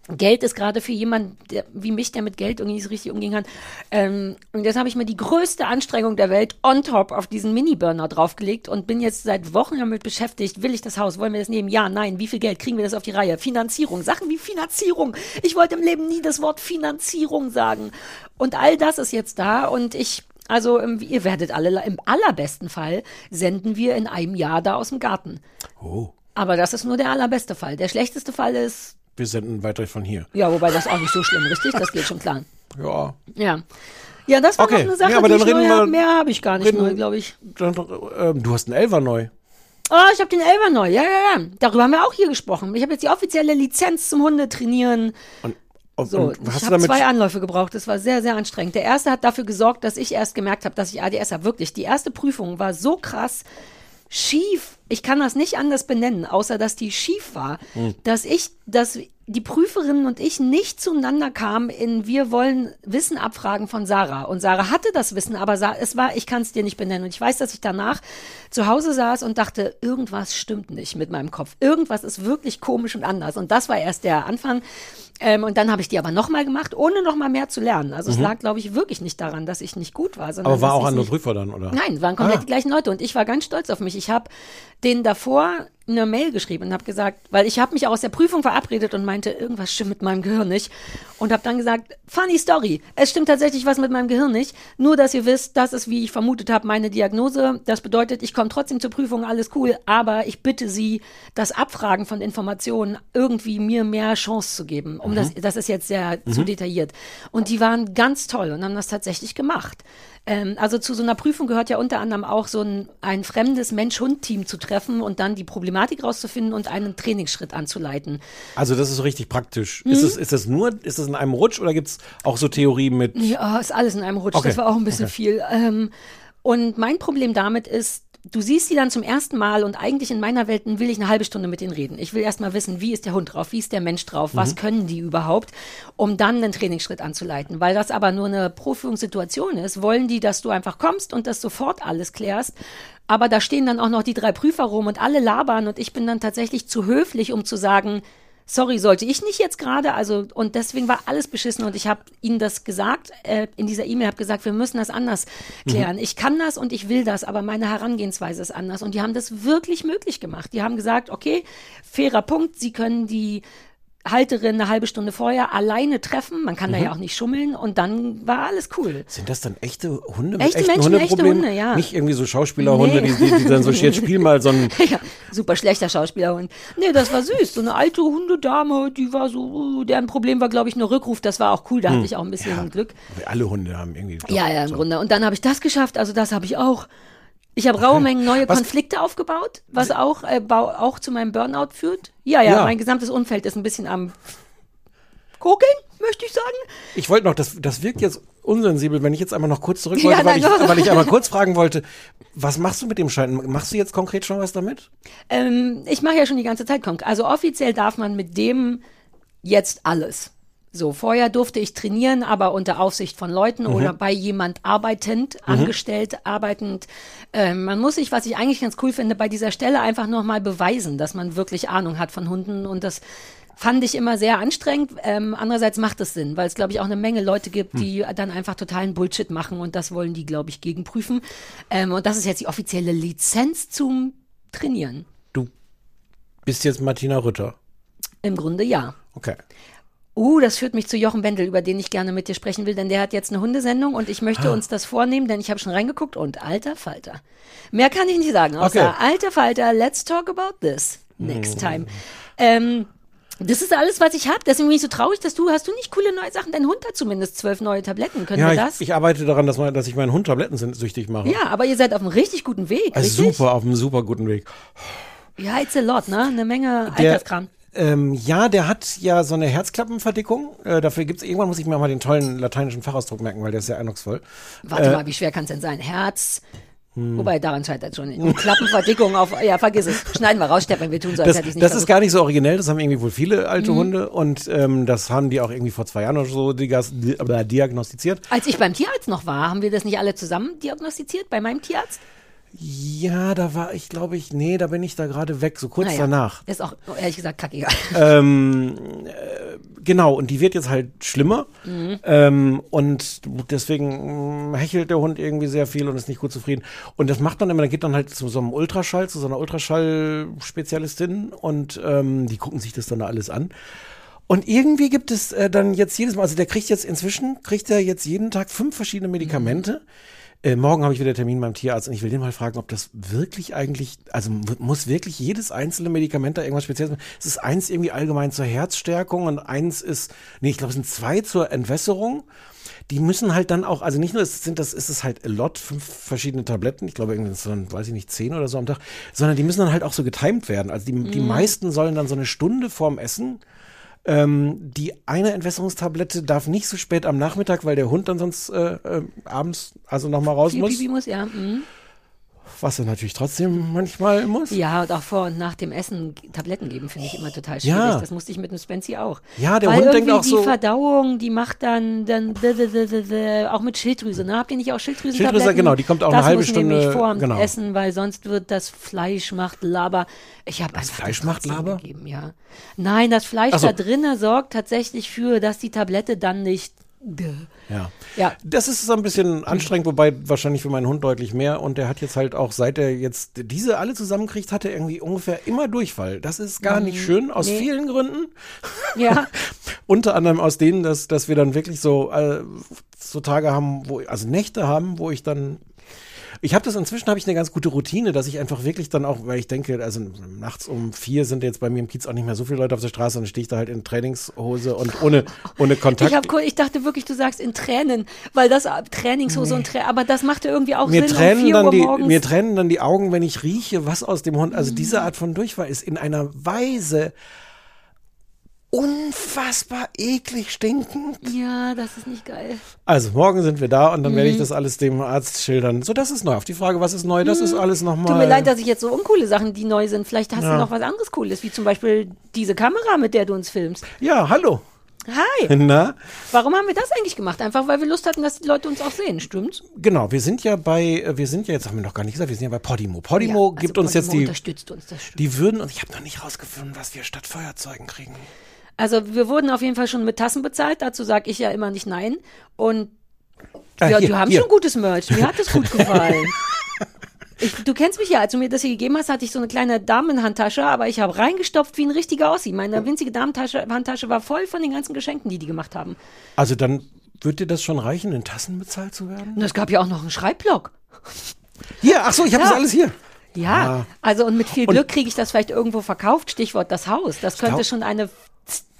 Geld ist gerade für jemanden der, wie mich, der mit Geld irgendwie nicht so richtig umgehen kann. Ähm, und jetzt habe ich mir die größte Anstrengung der Welt on top auf diesen Mini-Burner draufgelegt und bin jetzt seit Wochen damit beschäftigt. Will ich das Haus? Wollen wir das nehmen? Ja, nein. Wie viel Geld kriegen wir das auf die Reihe? Finanzierung. Sachen wie Finanzierung. Ich wollte im Leben nie das Wort Finanzierung sagen. Und all das ist jetzt da und ich also ähm, ihr werdet alle, im allerbesten Fall senden wir in einem Jahr da aus dem Garten. Oh, Aber das ist nur der allerbeste Fall. Der schlechteste Fall ist, wir senden weiter von hier. ja, wobei das auch nicht so schlimm, richtig? Das geht schon klar. Ja. Ja. Ja, das war Okay. noch eine Sache, Ja, aber die dann ich reden wir- habe. Mehr habe ich gar nicht reden- neu, glaube ich. Dann, ähm, du hast einen Elfer neu. Oh, ich habe den Elfer neu. Ja, ja, ja. Darüber haben wir auch hier gesprochen. Ich habe jetzt die offizielle Lizenz zum Hundetrainieren. Und, So, ich habe zwei Anläufe gebraucht. Das war sehr, sehr anstrengend. Der erste hat dafür gesorgt, dass ich erst gemerkt habe, dass ich ADS habe. Wirklich, die erste Prüfung war so krass schief. Ich kann das nicht anders benennen, außer dass die schief war. Hm. Dass ich, dass die Prüferinnen und ich nicht zueinander kamen in wir wollen Wissen abfragen von Sarah. Und Sarah hatte das Wissen, aber es war, ich kann es dir nicht benennen. Und ich weiß, dass ich danach zu Hause saß und dachte, irgendwas stimmt nicht mit meinem Kopf. Irgendwas ist wirklich komisch und anders. Und das war erst der Anfang. Ähm, und dann habe ich die aber nochmal gemacht, ohne nochmal mehr zu lernen. Also es lag, glaube ich, wirklich nicht daran, dass ich nicht gut war. Sondern Mhm. aber war auch andere Prüfer dann, oder? Nein, waren komplett Ah. die gleichen Leute und ich war ganz stolz auf mich. Ich habe denen davor eine Mail geschrieben und habe gesagt, weil ich habe mich aus der Prüfung verabredet und meinte, irgendwas stimmt mit meinem Gehirn nicht und habe dann gesagt, funny story, es stimmt tatsächlich was mit meinem Gehirn nicht, nur dass ihr wisst, das ist, wie ich vermutet habe, meine Diagnose. Das bedeutet, ich komme trotzdem zur Prüfung, alles cool, aber ich bitte Sie, das Abfragen von Informationen irgendwie mir mehr Chance zu geben. Um das, das ist jetzt sehr zu detailliert. Und die waren ganz toll und haben das tatsächlich gemacht. Ähm, also zu so einer Prüfung gehört ja unter anderem auch so ein, ein fremdes Mensch-Hund-Team zu treffen und dann die Problematik rauszufinden und einen Trainingsschritt anzuleiten. Also das ist so richtig praktisch. Mhm. Ist, es, ist das nur, ist das in einem Rutsch oder gibt's auch so Theorie mit. Ja, ist alles in einem Rutsch. Okay, Das war auch ein bisschen okay. viel. Ähm, und mein Problem damit ist, du siehst die dann zum ersten Mal und eigentlich in meiner Welt will ich eine halbe Stunde mit denen reden. Ich will erst mal wissen, wie ist der Hund drauf, wie ist der Mensch drauf, Mhm. was können die überhaupt, um dann einen Trainingsschritt anzuleiten. Weil das aber nur eine Proführungssituation ist, wollen die, dass du einfach kommst und das sofort alles klärst. Aber da stehen dann auch noch die drei Prüfer rum und alle labern und ich bin dann tatsächlich zu höflich, um zu sagen, sorry, sollte ich nicht jetzt gerade, also und deswegen war alles beschissen und ich habe ihnen das gesagt, äh, in dieser E-Mail habe gesagt, wir müssen das anders klären. Ich kann das und ich will das, aber meine Herangehensweise ist anders und die haben das wirklich möglich gemacht. Die haben gesagt, okay, fairer Punkt, sie können die Halterin eine halbe Stunde vorher alleine treffen, man kann da ja auch nicht schummeln und dann war alles cool. Sind das dann echte Hunde mit Echte echten Menschen, echte? Hunde, ja. Nicht irgendwie so Schauspielerhunde, Nee. die, die, die dann so jetzt spiel mal so ein. <laughs> ja, super schlechter Schauspielerhund. Nee, das war süß. So eine alte Hundedame, die war so, deren Problem war, glaube ich, nur Rückruf. Das war auch cool, da hatte ich auch ein bisschen Glück. Alle Hunde haben irgendwie. Ja, ja, im so. Grunde. Und dann habe ich das geschafft, also das habe ich auch. Ich habe raue Mengen neue Was- Konflikte aufgebaut, was auch, äh, auch zu meinem Burnout führt. Ja, ja, Ja. mein gesamtes Umfeld ist ein bisschen am Kokeln, möchte ich sagen. Ich wollte noch, das, das wirkt jetzt unsensibel, wenn ich jetzt einmal noch kurz zurück <laughs> Ja, wollte, weil, nein, ich, weil ich einmal kurz fragen wollte, was machst du mit dem Schein? Machst du jetzt konkret schon was damit? Ähm, ich mache ja schon die ganze Zeit Konk. Also offiziell darf man mit dem jetzt alles. So, vorher durfte ich trainieren, aber unter Aufsicht von Leuten Mhm. oder bei jemand arbeitend, angestellt, arbeitend. Ähm, man muss sich, was ich eigentlich ganz cool finde, bei dieser Stelle einfach nochmal beweisen, dass man wirklich Ahnung hat von Hunden und das fand ich immer sehr anstrengend. Ähm, andererseits macht es Sinn, weil es, glaube ich, auch eine Menge Leute gibt, die dann einfach totalen Bullshit machen und das wollen die, glaube ich, gegenprüfen. Ähm, und das ist jetzt die offizielle Lizenz zum Trainieren. Du bist jetzt Martina Rütter. Im Grunde ja. Okay. Uh, das führt mich zu Jochen Wendel, über den ich gerne mit dir sprechen will, denn der hat jetzt eine Hundesendung und ich möchte Ah. uns das vornehmen, denn ich habe schon reingeguckt und alter Falter. Mehr kann ich nicht sagen, außer Okay. alter Falter, let's talk about this next Hm. time. Ähm, das ist alles, was ich habe. Deswegen bin ich so traurig, dass du, hast du nicht coole neue Sachen? Dein Hund hat zumindest zwölf neue Tabletten. Können Ja, wir ich, das? ich arbeite daran, dass, man, dass ich meinen Hund tablettensüchtig mache. ja, aber ihr seid auf einem richtig guten Weg, Also richtig? super, auf einem super guten Weg. Ja, it's a lot, ne? Eine Menge Alterskram. Ähm, ja, der hat ja so eine Herzklappenverdickung. Äh, dafür gibt's irgendwann muss ich mir mal den tollen lateinischen Fachausdruck merken, weil der ist sehr eindrucksvoll. Warte Äh, mal, wie schwer kann es denn sein? Herz. Hm. Wobei, daran scheitert schon. Und Klappenverdickung auf, ja, vergiss es. Schneiden wir raus, Stefan, wir tun so, als Das, hätte ich nicht das ist versucht. gar nicht so originell, das haben irgendwie wohl viele alte Mhm. Hunde und ähm, das haben die auch irgendwie vor zwei Jahren oder so äh, diagnostiziert. Als ich beim Tierarzt noch war, haben wir das nicht alle zusammen diagnostiziert, bei meinem Tierarzt? Ja, da war ich, glaube ich, nee, da bin ich da gerade weg, so kurz Naja, danach. Ist auch, ehrlich gesagt, kackegal. <laughs> ähm, äh, genau, und die wird jetzt halt schlimmer. Mhm. Ähm, und deswegen mh, hechelt der Hund irgendwie sehr viel und ist nicht gut zufrieden. Und das macht man immer, dann geht dann halt zu so einem Ultraschall, zu so einer Ultraschallspezialistin und ähm, die gucken sich das dann da alles an. Und irgendwie gibt es äh, dann jetzt jedes Mal, also der kriegt jetzt inzwischen, kriegt er jetzt jeden Tag fünf verschiedene Medikamente. Äh, morgen habe ich wieder Termin beim Tierarzt und ich will den mal fragen, ob das wirklich eigentlich, also mu- muss wirklich jedes einzelne Medikament da irgendwas Spezielles machen? Es ist eins irgendwie allgemein zur Herzstärkung und eins ist, nee, ich glaube, es sind zwei zur Entwässerung. Die müssen halt dann auch, also nicht nur ist, sind das, ist es halt a lot, fünf verschiedene Tabletten, ich glaube, irgendwie so, weiß ich nicht, zehn oder so am Tag, sondern die müssen dann halt auch so getimed werden. Also die, die meisten sollen dann so eine Stunde vorm Essen ähm, die eine Entwässerungstablette darf nicht so spät am Nachmittag, weil der Hund dann sonst äh, äh, abends also nochmal raus Viel muss. Pipi muss, ja. Mhm. Was er natürlich trotzdem manchmal muss. Ja, und auch vor und nach dem Essen Tabletten geben, finde ich immer total schwierig. Ja. Das musste ich mit dem Spency auch. Ja, der Weil Hund denkt auch die so- Verdauung, die macht dann, dann auch mit Schilddrüse, ne? Habt ihr nicht auch Schilddrüsentabletten? Schilddrüse, genau, die kommt auch eine das halbe muss nämlich Stunde- vor dem genau. Essen, weil sonst wird das Fleisch macht Laber. Ich habe einfach Fleisch das macht Laber? Gegeben, ja. Nein, das Fleisch so. da drinnen sorgt tatsächlich für, dass die Tablette dann nicht. Ja. Ja. Das ist so ein bisschen anstrengend, wobei wahrscheinlich für meinen Hund deutlich mehr. Und der hat jetzt halt auch, seit er jetzt diese alle zusammenkriegt, hat er irgendwie ungefähr immer Durchfall. Das ist gar nicht schön, aus Nee. vielen Gründen. Ja. <laughs> Unter anderem aus denen, dass, dass wir dann wirklich so, äh, so Tage haben, wo, also Nächte haben, wo ich dann. Ich habe das inzwischen, habe ich eine ganz gute Routine, dass ich einfach wirklich dann auch, weil ich denke, also nachts um vier sind jetzt bei mir im Kiez auch nicht mehr so viele Leute auf der Straße und stehe ich da halt in Trainingshose und ohne, ohne Kontakt. Ich, hab, ich dachte wirklich, du sagst in Tränen, weil das äh, Trainingshose und Trä aber das machte irgendwie auch mir Sinn tränen um 4 dann Uhr die, morgens. mir tränen dann die Augen, wenn ich rieche, was aus dem Hund, also Mhm. diese Art von Durchfall ist in einer Weise unfassbar eklig stinkend. ja, das ist nicht geil. Also morgen sind wir da und dann werde ich Mhm. das alles dem Arzt schildern. So, das ist neu. Auf die Frage, was ist neu, das ist alles nochmal. Mhm. Tut mir leid, dass ich jetzt so uncoole Sachen, die neu sind. Vielleicht hast Ja. du noch was anderes Cooles, wie zum Beispiel diese Kamera, mit der du uns filmst. Ja, hallo. Hi, <laughs> Na, warum haben wir das eigentlich gemacht? Einfach, weil wir Lust hatten, dass die Leute uns auch sehen, stimmt's? genau, wir sind ja bei, äh, wir sind ja, jetzt haben wir noch gar nicht gesagt, wir sind ja bei Podimo. Podimo Ja, also gibt uns jetzt Podimo die, unterstützt uns, das stimmt. die würden, und ich habe noch nicht rausgefunden, was wir statt Feuerzeugen kriegen. Also wir wurden auf jeden Fall schon mit Tassen bezahlt, dazu sage ich ja immer nicht nein. Und Ah, ja, hier, wir haben hier. schon gutes Merch, mir hat es gut <laughs> gefallen. Ich, du kennst mich ja, als du mir das hier gegeben hast, hatte ich so eine kleine Damenhandtasche, aber ich habe reingestopft wie ein richtiger Ossi. Meine winzige Damentasche, Handtasche war voll von den ganzen Geschenken, die die gemacht haben. Also dann wird dir das schon reichen, in Tassen bezahlt zu werden? Und es gab ja auch noch einen Schreibblock. Hier, ach so, ich habe Ja. das alles hier. Ja, Ah. also und mit viel Glück kriege ich das vielleicht irgendwo verkauft. Stichwort das Haus. Das könnte glaub- schon eine,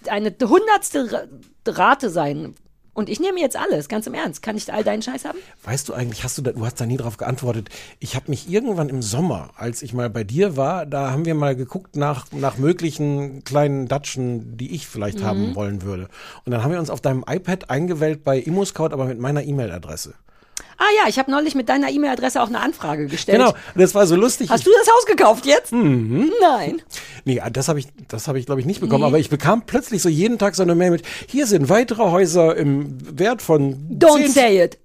eine hundertste Ra- Rate sein. Und ich nehme jetzt alles, ganz im Ernst. Kann ich all deinen Scheiß haben? Weißt du eigentlich, hast du da, du hast da nie drauf geantwortet. Ich habe mich irgendwann im Sommer, als ich mal bei dir war, da haben wir mal geguckt nach, nach möglichen kleinen Datschen, die ich vielleicht Mhm. haben wollen würde. Und dann haben wir uns auf deinem iPad eingewählt bei ImmoScout, aber mit meiner E-Mail-Adresse. Ah ja, ich habe neulich mit deiner E-Mail-Adresse auch eine Anfrage gestellt. Genau, und das war so lustig. Hast Ich- du das Haus gekauft jetzt? Nein. Nee, das habe ich, das habe ich glaube ich nicht bekommen, Nee. aber ich bekam plötzlich so jeden Tag so eine Mail mit, hier sind weitere Häuser im Wert von Don't 10, say it.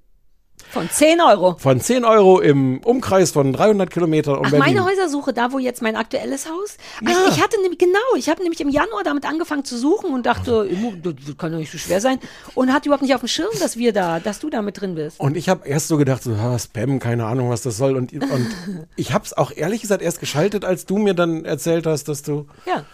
Von 10 Euro. von 10 Euro im Umkreis von 300 Kilometern um Ach, Berlin. meine Häusersuche, da wo jetzt mein aktuelles Haus. Ach, Ja. Ich hatte nämlich, genau, ich habe nämlich im Januar damit angefangen zu suchen und dachte, Immo, das kann doch nicht so schwer sein. Und hatte überhaupt nicht auf dem Schirm, dass wir da, dass du da mit drin bist. Und ich habe erst so gedacht, so, ha, Spam, keine Ahnung, was das soll. Und, und <laughs> ich habe es auch ehrlich gesagt erst geschaltet, als du mir dann erzählt hast, dass du. Ja.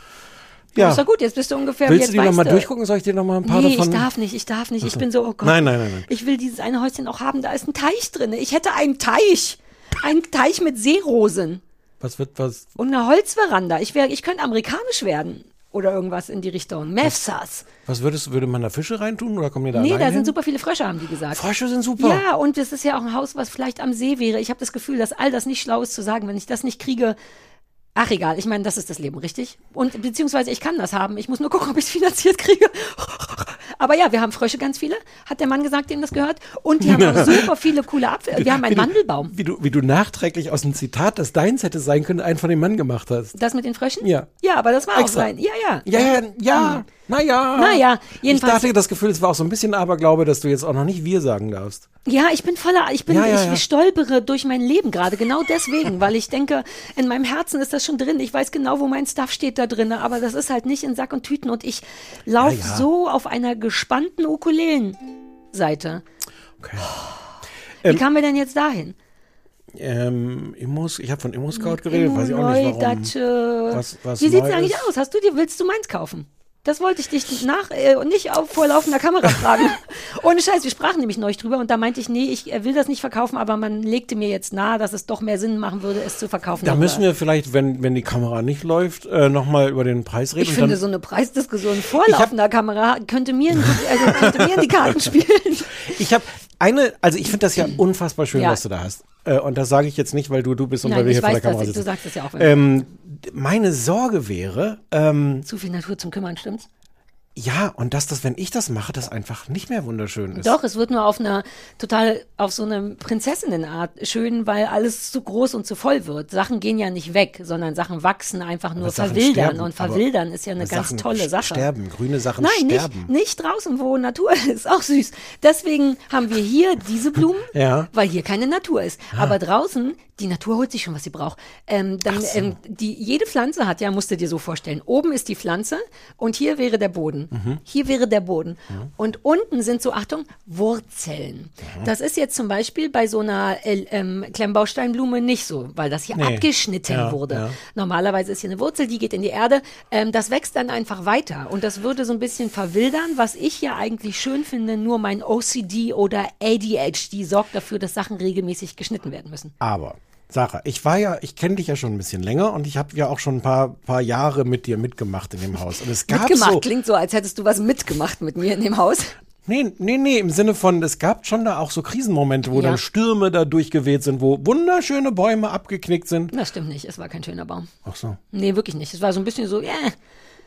Ja. Ist doch gut, jetzt bist du ungefähr. Willst jetzt du die nochmal durchgucken? Soll ich dir nochmal ein paar Nee, davon? ich darf nicht, ich darf nicht. Ich bin so, oh Gott. Nein, nein, nein, nein. Ich will dieses eine Häuschen auch haben, da ist ein Teich drin. Ich hätte einen Teich. Einen Teich mit Seerosen. Was wird was? Und eine Holzveranda. Ich, wär, ich könnte amerikanisch werden. Oder irgendwas in die Richtung. Mefsas. Was würdest, würde man da Fische reintun oder kommen die da Nee, da hin? sind super viele Frösche, haben die gesagt. Frösche sind super. Ja, und es ist ja auch ein Haus, was vielleicht am See wäre. Ich habe das Gefühl, dass all das nicht schlau ist zu sagen. Wenn ich das nicht kriege, ach egal, ich meine, das ist das Leben, richtig? Und beziehungsweise ich kann das haben. Ich muss nur gucken, ob ich es finanziert kriege. Aber ja, wir haben Frösche ganz viele, hat der Mann gesagt, dem das gehört. Und die haben auch super viele coole Apfel. Wir haben einen Wie du- Mandelbaum. Wie du, wie du nachträglich aus einem Zitat, das deins hätte sein können, einen von dem Mann gemacht hast. Das mit den Fröschen? Ja. Ja, aber das war Extra. auch sein. Ja, ja. Ja, ja, ja, naja. Naja, Ich jedenfalls- dachte, das Gefühl, es war auch so ein bisschen Aberglaube, dass du jetzt auch noch nicht wir sagen darfst. Ja, ich bin voller, ich bin, Ja, ja, ich ja. stolpere durch mein Leben gerade, genau deswegen, weil ich denke, in meinem Herzen ist das schon drin. Ich weiß genau, wo mein Stuff steht da drin, aber das ist halt nicht in Sack und Tüten und ich laufe so auf einer gespannten Ukulelenseite. Okay. Wie kamen wir denn jetzt dahin? Ähm, Immos, ich habe von Immo-Scout geredet, weiß ich auch nicht warum. Datsche. Was- was Wie neu denn eigentlich aus? Hast du dir, willst du meins kaufen? Das wollte ich dich nach äh, und nicht auf vor laufender Kamera <laughs> fragen. Ohne Scheiß, wir sprachen nämlich neulich drüber und da meinte ich, nee, ich äh, will das nicht verkaufen, aber man legte mir jetzt nahe, dass es doch mehr Sinn machen würde, es zu verkaufen. Da müssen wir vielleicht, wenn, wenn die Kamera nicht läuft, äh, nochmal über den Preis reden. Ich finde, so eine Preisdiskussion vor laufender Kamera könnte mir, in, also könnte mir in die Karten <laughs> spielen. ich habe eine, also ich finde das ja unfassbar schön, Ja. was du da hast. Äh, und das sage ich jetzt nicht, weil du du bist und weil Nein, wir ich hier vor der Kamera du sitzen. sagst das ja auch. Ähm, meine Sorge wäre, ähm, zu viel Natur zum Kümmern, stimmt's? Ja, und dass das, wenn ich das mache, das einfach nicht mehr wunderschön ist. Doch, es wird nur auf einer total, auf so eine Prinzessinnenart schön, weil alles zu groß und zu voll wird. Sachen gehen ja nicht weg, sondern Sachen wachsen einfach nur, Sachen verwildern. sterben, und verwildern ist ja eine Sachen ganz tolle Sache. Sterben, grüne Sachen Nein, sterben. nicht, nicht draußen, wo Natur <laughs> ist. Auch süß. Deswegen haben wir hier diese Blumen, <laughs> Ja. Ah. weil hier keine Natur ist. Aber draußen, die Natur holt sich schon, was sie braucht. Ähm, dann, so. ähm, die, jede Pflanze hat, ja, musst du dir so vorstellen. Oben ist die Pflanze und hier wäre der Boden. Mhm. Hier wäre der Boden. Und unten sind so, Achtung, Wurzeln. Mhm. Das ist jetzt zum Beispiel bei so einer äh, ähm, Klemmbausteinblume nicht so, weil das hier Nee. abgeschnitten Ja, wurde. ja. Normalerweise ist hier eine Wurzel, die geht in die Erde. Ähm, das wächst dann einfach weiter. Und das würde so ein bisschen verwildern, was ich ja eigentlich schön finde. Nur mein OCD oder ADHD sorgt dafür, dass Sachen regelmäßig geschnitten werden müssen. Aber, Sarah, ich war ja, ich kenne dich ja schon ein bisschen länger und ich habe ja auch schon ein paar, paar Jahre mit dir mitgemacht in dem Haus. Und es gab mitgemacht so, klingt so, als hättest du was mitgemacht mit mir in dem Haus. Nee, nee, nee, im Sinne von, es gab schon da auch so Krisenmomente, wo Ja. dann Stürme da durchgeweht sind, wo wunderschöne Bäume abgeknickt sind. Das stimmt nicht. Es war kein schöner Baum. Ach so, Nee, wirklich nicht. Es war so ein bisschen so, äh.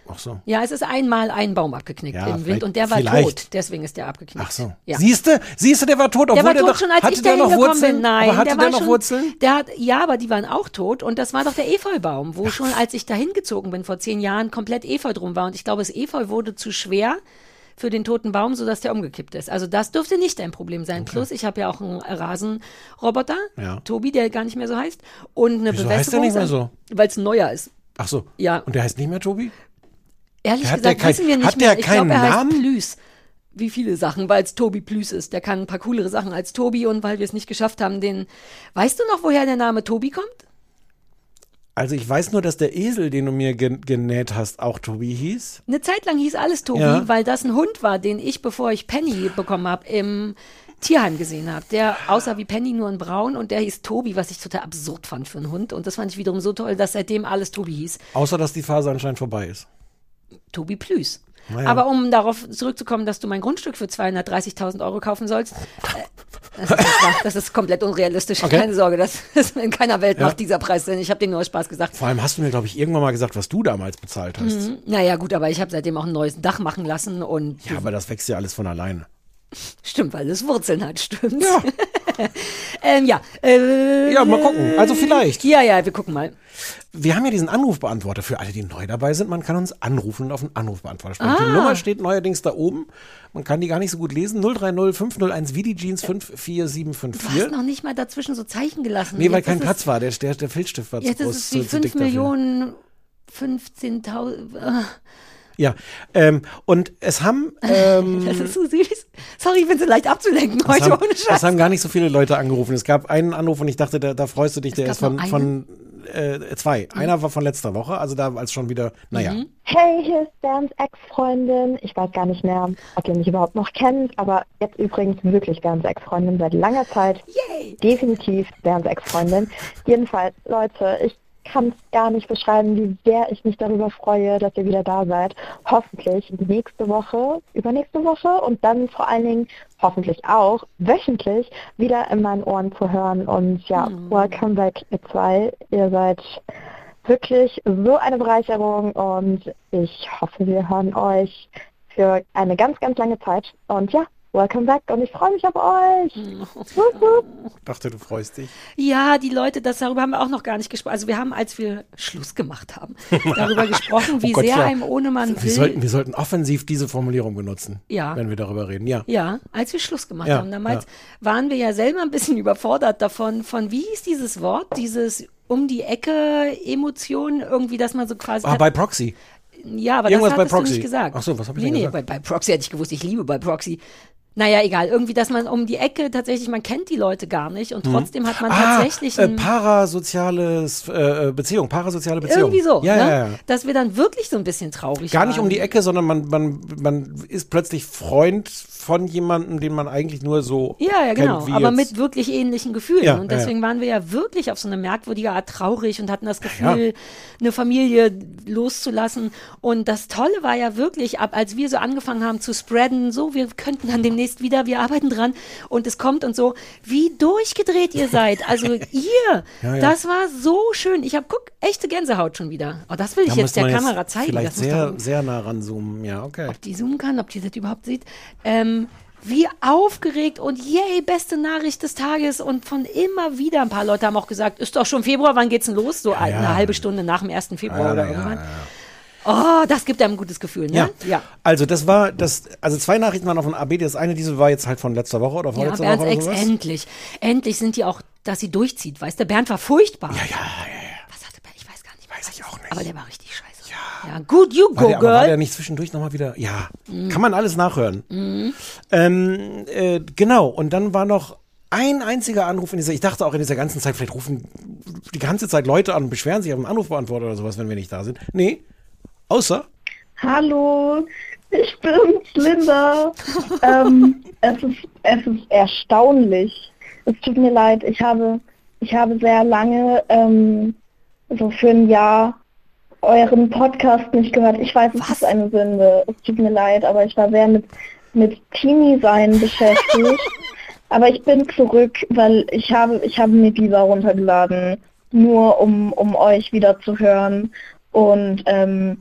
Ach so. Ja, es ist einmal ein Baum abgeknickt Ja, im Wind und der war vielleicht. tot. Deswegen ist der abgeknickt. Ach so. Ja. Siehste, siehste, der war tot, obwohl Der war der tot noch, schon, als hatte ich der dahin noch Wurzeln? bin. Nein, aber hatte der der, war noch schon, Wurzeln? Der hat, ja, aber die waren auch tot und das war doch der Efeubaum, wo schon, als ich dahin gezogen bin vor zehn Jahren, komplett Efeu drum war und ich glaube, das Efeu wurde zu schwer für den toten Baum, sodass der umgekippt ist. Also das dürfte nicht dein Problem sein. Plus, ich habe ja auch einen Rasenroboter, Ja. Tobi, der gar nicht mehr so heißt, und eine Wieso heißt der nicht mehr so? Weil es ein neuer ist. Ach so. Ja. Und der heißt nicht mehr Tobi? Ehrlich Hat gesagt kein- wissen wir nicht hat mehr. der ich glaube, keinen er heißt Namen? Plüs. Wie viele Sachen, weil es Tobi Plüs ist. Der kann ein paar coolere Sachen als Tobi und weil wir es nicht geschafft haben, den. Weißt du noch, woher der Name Tobi kommt? Also ich weiß nur, dass der Esel, den du mir gen genäht hast, auch Tobi hieß. Eine Zeit lang hieß alles Tobi, Ja. weil das ein Hund war, den ich, bevor ich Penny bekommen habe, im Tierheim gesehen habe. Der aussah wie Penny, nur in braun und der hieß Tobi, was ich total absurd fand für einen Hund. Und das fand ich wiederum so toll, dass seitdem alles Tobi hieß. Außer, dass die Phase anscheinend vorbei ist. Tobi Plüs. Naja. Aber um darauf zurückzukommen, dass du mein Grundstück für 230.000 Euro kaufen sollst, äh, das, ist das ist komplett unrealistisch. Okay. Keine Sorge, das ist in keiner Welt Ja. macht dieser Preis Sinn. Ich habe dir nur Spaß gesagt. Vor allem hast du mir, glaube ich, irgendwann mal gesagt, was du damals bezahlt hast. Naja, gut, aber ich habe seitdem auch ein neues Dach machen lassen und Ja, aber das wächst ja alles von alleine. stimmt, weil es Wurzeln hat, stimmt. Ja. <laughs> ähm, ja, äh, Ja, mal gucken. Also vielleicht. Ja, ja, wir gucken mal. Wir haben ja diesen Anrufbeantworter für alle, die neu dabei sind. Man kann uns anrufen und auf einen Anrufbeantworter sprechen. Ah. Die Nummer steht neuerdings da oben. Man kann die gar nicht so gut lesen. 030 501 wie die Jeans Du hast 54754. noch nicht mal dazwischen so Zeichen gelassen. Nee, weil Jetzt kein ist Platz war. Der, der, der Filzstift war Es, jetzt zu ist groß. es zu, wie zu dick 5 dafür. Millionen 15.000. ah, Ja, ähm, und es haben, ähm, <laughs> Das ist so süß. Sorry, ich bin so leicht abzulenken es heute haben, ohne es Scheiß. haben gar nicht so viele Leute angerufen. Es gab einen Anruf und ich dachte, da, da freust du dich. Der gab ist von äh, zwei. Einer war von letzter Woche, also da als schon wieder, naja. Mhm. Hey, hier ist Berns Ex-Freundin. Ich weiß gar nicht mehr, ob ihr mich überhaupt noch kennt, aber jetzt übrigens wirklich Berns Ex-Freundin seit langer Zeit. Yay. Definitiv Berns Ex-Freundin. Jedenfalls, Leute, ich kann es gar nicht beschreiben, wie sehr ich mich darüber freue, dass ihr wieder da seid. Hoffentlich nächste Woche, übernächste Woche und dann vor allen Dingen hoffentlich auch wöchentlich wieder in meinen Ohren zu hören. Und ja, welcome back, ihr zwei. Ihr seid wirklich so eine Bereicherung und ich hoffe, wir hören euch für eine ganz, ganz lange Zeit. Und ja, welcome back und ich freue mich auf euch. <laughs> Wupp. Dachte, du freust dich. Ja, die Leute, das darüber haben wir auch noch gar nicht gesprochen. Also wir haben, als wir Schluss gemacht haben, <laughs> darüber gesprochen, wie Oh Gott, sehr ja. einem ohne Mann Wir will. sollten, wir sollten offensiv diese Formulierung benutzen, Ja. wenn wir darüber reden. Ja. Ja, als wir Schluss gemacht Ja, haben. Damals ja. waren wir ja selber ein bisschen <laughs> überfordert davon, von wie hieß dieses Wort, dieses um die Ecke Emotion, irgendwie, dass man so quasi. Ah, bei Proxy. ja, aber irgendwas das bei hattest du Proxy. nicht gesagt. Ach so, was hab ich nee, denn nee, gesagt? Bei, bei Proxy hätte ich gewusst, ich liebe bei Proxy. Naja, egal. Irgendwie, dass man um die Ecke tatsächlich, man kennt die Leute gar nicht und trotzdem hat man tatsächlich ah, äh, ein, parasoziales äh, äh, Beziehung, parasoziale Beziehung. irgendwie so, Ja, ne? ja, ja. dass wir dann wirklich so ein bisschen traurig Gar waren. nicht um die Ecke, sondern man, man, man ist plötzlich Freund von jemandem, den man eigentlich nur so Ja, ja, genau. kennt, Aber jetzt. mit wirklich ähnlichen Gefühlen. Ja, und deswegen waren wir ja wirklich auf so eine merkwürdige Art traurig und hatten das Gefühl, eine Familie loszulassen. Und das Tolle war ja wirklich, ab als wir so angefangen haben zu spreaden, so, wir könnten dann demnächst wieder, wir arbeiten dran und es kommt und so, wie durchgedreht ihr seid. Also <laughs> ihr, Ja, ja. das war so schön. Ich habe, guck, echte Gänsehaut schon wieder. Oh, das will ich Da jetzt der Kamera zeigen. Vielleicht Das sehr, sehr nah ranzoomen. Ja, okay. ob die zoomen kann, ob die das überhaupt sieht. Ähm, wie aufgeregt und yay, beste Nachricht des Tages und von immer wieder. Ein paar Leute haben auch gesagt, ist doch schon Februar, wann geht's denn los? So eine ja. halbe Stunde nach dem 1. Februar oder irgendwann. Oh, das gibt einem ein gutes Gefühl, ne? Ja. Also das war das, also zwei Nachrichten waren auf dem AB. Das eine, diese war jetzt halt von letzter Woche oder Ja, vorletzter Bernds Woche oder Ex, sowas. endlich. Endlich sind die auch, dass sie durchzieht. Weißt du, Bernd war furchtbar. Ja, ja, ja, Was hatte Bernd? Ich weiß gar nicht. Weiß ich auch nicht. Aber der war richtig scheiße. Ja. Ja, gut, you War go, der, aber war der girl. nicht zwischendurch nochmal wieder? Ja, Mhm. kann man alles nachhören. Ähm, äh, genau, und dann war noch ein einziger Anruf in dieser, ich dachte auch in dieser ganzen Zeit, vielleicht rufen die ganze Zeit Leute an und beschweren sich auf einen Anrufbeantworter oder sowas, wenn wir nicht da sind. Nee, außer, Hallo, ich bin's, Linda. ähm, <laughs> es, ist, es ist erstaunlich. Es tut mir leid, ich habe, ich habe sehr lange, ähm, so für ein Jahr, euren Podcast nicht gehört. Ich weiß, es ist eine Sünde. Es tut mir leid, aber ich war sehr mit, mit Teenie-Sein <laughs> beschäftigt. aber ich bin zurück, weil ich habe, ich habe mir Diva runtergeladen, nur um, um euch wieder zu hören. Und ähm,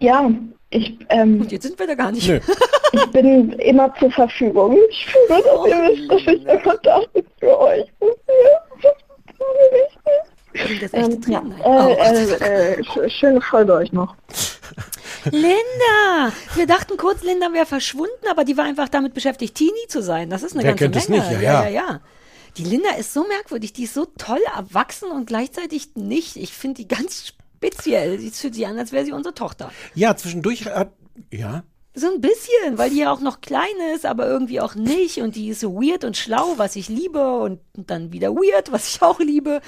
ja, ich, ähm, Und jetzt sind wir da gar nicht. nö, <laughs> ich bin immer zur Verfügung. Ich fühle, dass ihr wisst, dass ich da bin für euch. Das Ähm, ja. Oh, äh, äh, äh, sch- schöne Folge euch noch. Linda! Wir dachten kurz, Linda wäre verschwunden, aber die war einfach damit beschäftigt, Teenie zu sein. Das ist eine Wer ganze kennt es Menge. nicht? Ja, ja, ja. ja, ja. Die Linda ist so merkwürdig, die ist so toll erwachsen und gleichzeitig nicht. Ich finde die ganz speziell. Sie fühlt sich an, als wäre sie unsere Tochter. ja, zwischendurch hat, ja, So ein bisschen, weil die ja auch noch klein ist, aber irgendwie auch nicht. Und die ist so weird und schlau, was ich liebe. Und dann wieder weird, was ich auch liebe.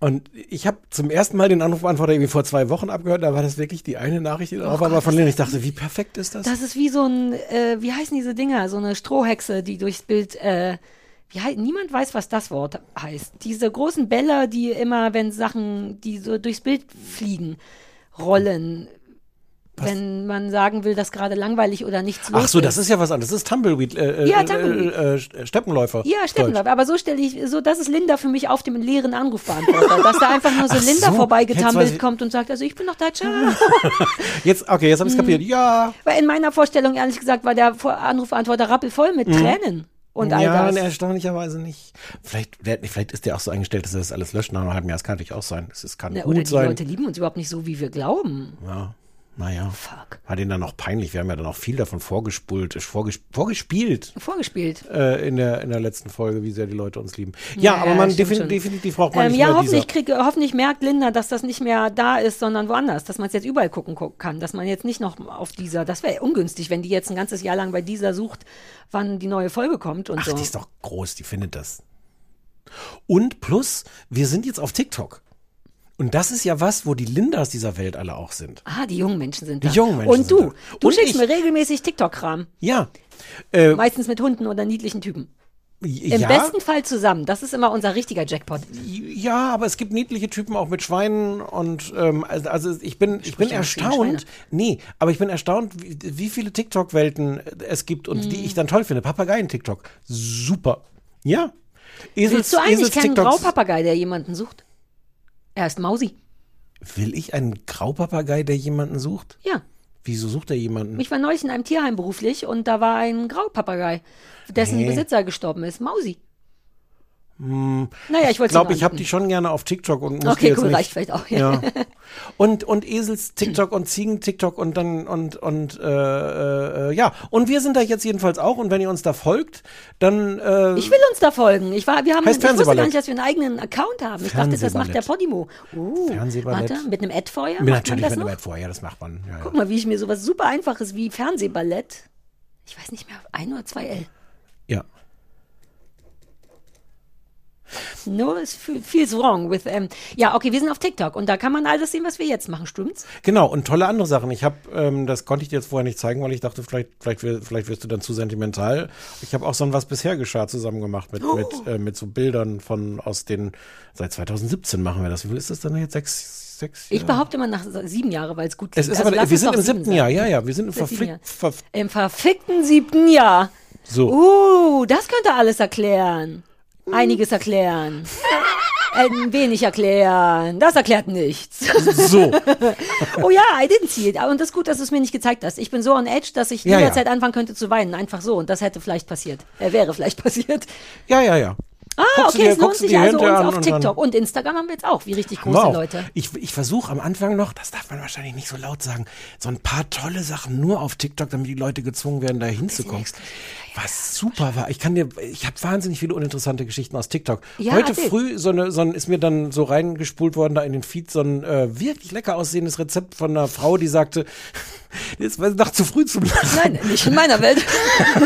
Und ich habe zum ersten Mal den Anrufbeantworter irgendwie vor zwei Wochen abgehört. Da war das wirklich die eine Nachricht, die drauf war, aber von denen ich dachte, wie perfekt ist das? Das ist wie so ein, äh, wie heißen diese Dinger? So eine Strohhexe, die durchs Bild, äh, wie niemand weiß, was das Wort heißt. Diese großen Bälle, die immer, wenn Sachen, die so durchs Bild fliegen, rollen. wenn man sagen will, dass gerade langweilig oder nichts Ach so, das ist ja was anderes. Das ist Tumbleweed, äh, Ja, äh, Tumbleweed. Äh, äh, Steppenläufer. Ja, Steppenlauf. Aber so stelle ich, so, das ist Linda für mich auf dem leeren Anrufbeantworter. dass da einfach nur so Ach Linda so, ich- kommt und sagt, also ich bin noch da, ciao. <laughs> Jetzt, okay, jetzt habe ich es kapiert. Ja. Weil in meiner Vorstellung, ehrlich gesagt, war der Anrufbeantworter rappelvoll mit Tränen und all ja, das. nee, erstaunlicherweise nicht. Vielleicht, vielleicht ist der auch so eingestellt, dass er das alles löscht nach einem halben Jahr. Das kann natürlich auch sein. Das ist, kann Na, oder gut die sein. Leute lieben uns überhaupt nicht so, wie wir glauben. Ja, naja. Fuck. War denen dann auch peinlich. Wir haben ja dann auch viel davon vorgespult, vorges vorgespielt Vorgespielt. äh, in, der, in der letzten Folge, wie sehr die Leute uns lieben. Ja, aber man defin definitiv braucht man Ähm, nicht ja, hoffentlich, krieg, hoffentlich merkt Linda, dass das nicht mehr da ist, sondern woanders. Dass man es jetzt überall gucken gu- kann. Dass man jetzt nicht noch auf dieser, das wäre ungünstig, wenn die jetzt ein ganzes Jahr lang bei dieser sucht, wann die neue Folge kommt und Ach, so. die ist doch groß, die findet das. Und plus, wir sind jetzt auf TikTok. Und das ist ja was, wo die Lindas dieser Welt alle auch sind. Ah, die jungen Menschen sind Die da. jungen Menschen Und du, sind da. du Und schickst ich. mir regelmäßig TikTok-Kram. Ja. Äh, Meistens mit Hunden oder niedlichen Typen. Im ja, besten Fall zusammen. Das ist immer unser richtiger Jackpot. ja, aber es gibt niedliche Typen auch mit Schweinen und ähm, also, also ich bin ich bin nicht gegen erstaunt. Nee, aber ich bin erstaunt, wie, wie viele TikTok-Welten es gibt und Mhm. die ich dann toll finde. Papageien-TikTok, super. Ja. Esels, Willst du eigentlich Esels keinen Graupapagei, der jemanden sucht? Er ist Mausi. Will ich einen Graupapagei, der jemanden sucht? Ja. Wieso sucht er jemanden? Ich war neulich in einem Tierheim beruflich und da war ein Graupapagei, dessen Nee. Besitzer gestorben ist. Mausi. Naja, ich Ich wollte glaube, ich habe die schon gerne auf TikTok und muss Okay, jetzt cool, nicht. reicht vielleicht auch. Ja. <laughs> Und, und Esels TikTok und Ziegen TikTok und dann und und äh, äh, ja und wir sind da jetzt jedenfalls auch und wenn ihr uns da folgt, dann äh, Ich will uns da folgen. Ich war, wir haben, ich wusste gar nicht, dass wir einen eigenen Account haben. Ich dachte, das macht der Podimo. Fernsehballett. Warte, mit einem Ad vorher? mit, Macht man natürlich mit einem noch? Ad vorher, das macht man. Ja, Guck ja. mal, wie ich mir sowas super einfaches wie Fernsehballett. Ich weiß nicht mehr, ein oder zwei L. ja. No, es fe- feels wrong with ähm, Ja, okay, wir sind auf TikTok und da kann man alles sehen, was wir jetzt machen, stimmt's? Genau, und tolle andere Sachen. Ich habe, ähm, das konnte ich dir jetzt vorher nicht zeigen, weil ich dachte, vielleicht, vielleicht, vielleicht wirst du dann zu sentimental. Ich habe auch so ein Was bisher geschah zusammen gemacht mit, mit, äh, mit so Bildern von aus den, seit 2017 machen wir das. Wie viel ist das dann jetzt? Sechs, sechs Ich Jahre? behaupte mal nach sieben Jahre, weil es gut Es klingt. ist Also aber, wir sind im siebten Jahr, ja, ja, wir sind im verflick, ver, Im verfickten siebten Jahr. so. Uh, das könnte alles erklären. Einiges erklären. Ein wenig erklären. Das erklärt nichts. So. <laughs> oh ja, I didn't see it. Und das ist gut, dass du es mir nicht gezeigt hast. Ich bin so on edge, dass ich Ja, ja. jederzeit anfangen könnte zu weinen. Einfach so. Und das hätte vielleicht passiert. Äh, wäre vielleicht <laughs> passiert. Ja, ja, ja. Ah, Guckst okay, dir- es lohnt sich also uns auf und TikTok. Und Instagram haben wir jetzt auch, wie richtig große Wow. Leute. Ich, ich versuche am Anfang noch, das darf man wahrscheinlich nicht so laut sagen, so ein paar tolle Sachen nur auf TikTok, damit die Leute gezwungen werden, da hinzukommen. Was super war. Ich kann dir, ich habe wahnsinnig viele uninteressante Geschichten aus TikTok. Ja, Heute erzähl. früh so eine, so ein, ist mir dann so reingespult worden da in den Feed so ein äh, wirklich lecker aussehendes Rezept von einer Frau, die sagte, <laughs> jetzt war es noch zu früh zum Lachen. Nein, nicht in meiner Welt.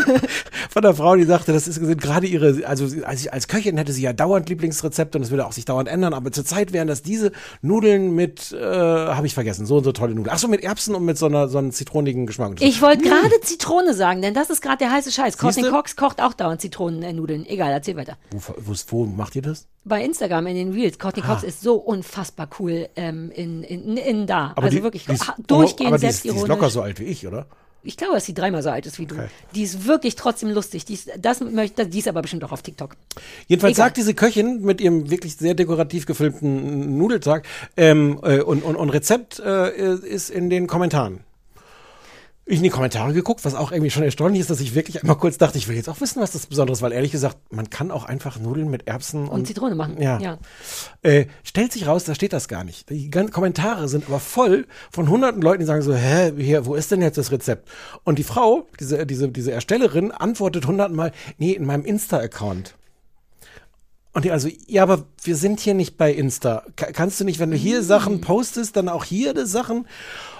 <laughs> von der Frau, die sagte, das ist sind gerade ihre, also als, als Köchin hätte sie ja dauernd Lieblingsrezepte und es würde auch sich dauernd ändern, aber zurzeit wären das diese Nudeln mit, äh, habe ich vergessen, so und so tolle Nudeln. Ach so, mit Erbsen und mit so einer so einem zitronigen Geschmack. Ich wollte gerade Zitrone sagen, denn das ist gerade der heiße Scheiß. Courtney Siehste? Cox kocht auch dauernd Zitronennudeln. Egal, erzähl weiter. wo, wo, wo macht ihr das? Bei Instagram in den Reels. Courtney Cox ist so unfassbar cool ähm, in, in, in da. also die, wirklich die ist, durchgehend aber die ist, die ist locker so alt wie ich, oder? Ich glaube, dass sie dreimal so alt ist wie du. Okay. Die ist wirklich trotzdem lustig. Die ist, das möchte, die ist aber bestimmt auch auf TikTok. Jedenfalls Egal. sagt diese Köchin mit ihrem wirklich sehr dekorativ gefilmten Nudeltag ähm, äh, und, und, und Rezept äh, ist in den Kommentaren. Ich in die Kommentare geguckt, was auch irgendwie schon erstaunlich ist, dass ich wirklich einmal kurz dachte, ich will jetzt auch wissen, was das Besonderes ist, weil ehrlich gesagt, man kann auch einfach Nudeln mit Erbsen und, Zitrone machen, Ja. ja. Äh, stellt sich raus, da steht das gar nicht. Die ganzen Kommentare sind aber voll von hunderten Leuten, die sagen so, hä, hier, wo ist denn jetzt das Rezept? Und die Frau, diese, diese, diese Erstellerin, antwortet hundertmal, nee, in meinem Insta-Account. Und die also, ja, aber wir sind hier nicht bei Insta. Ka- kannst du nicht, wenn du hier Sachen postest, dann auch hier die Sachen?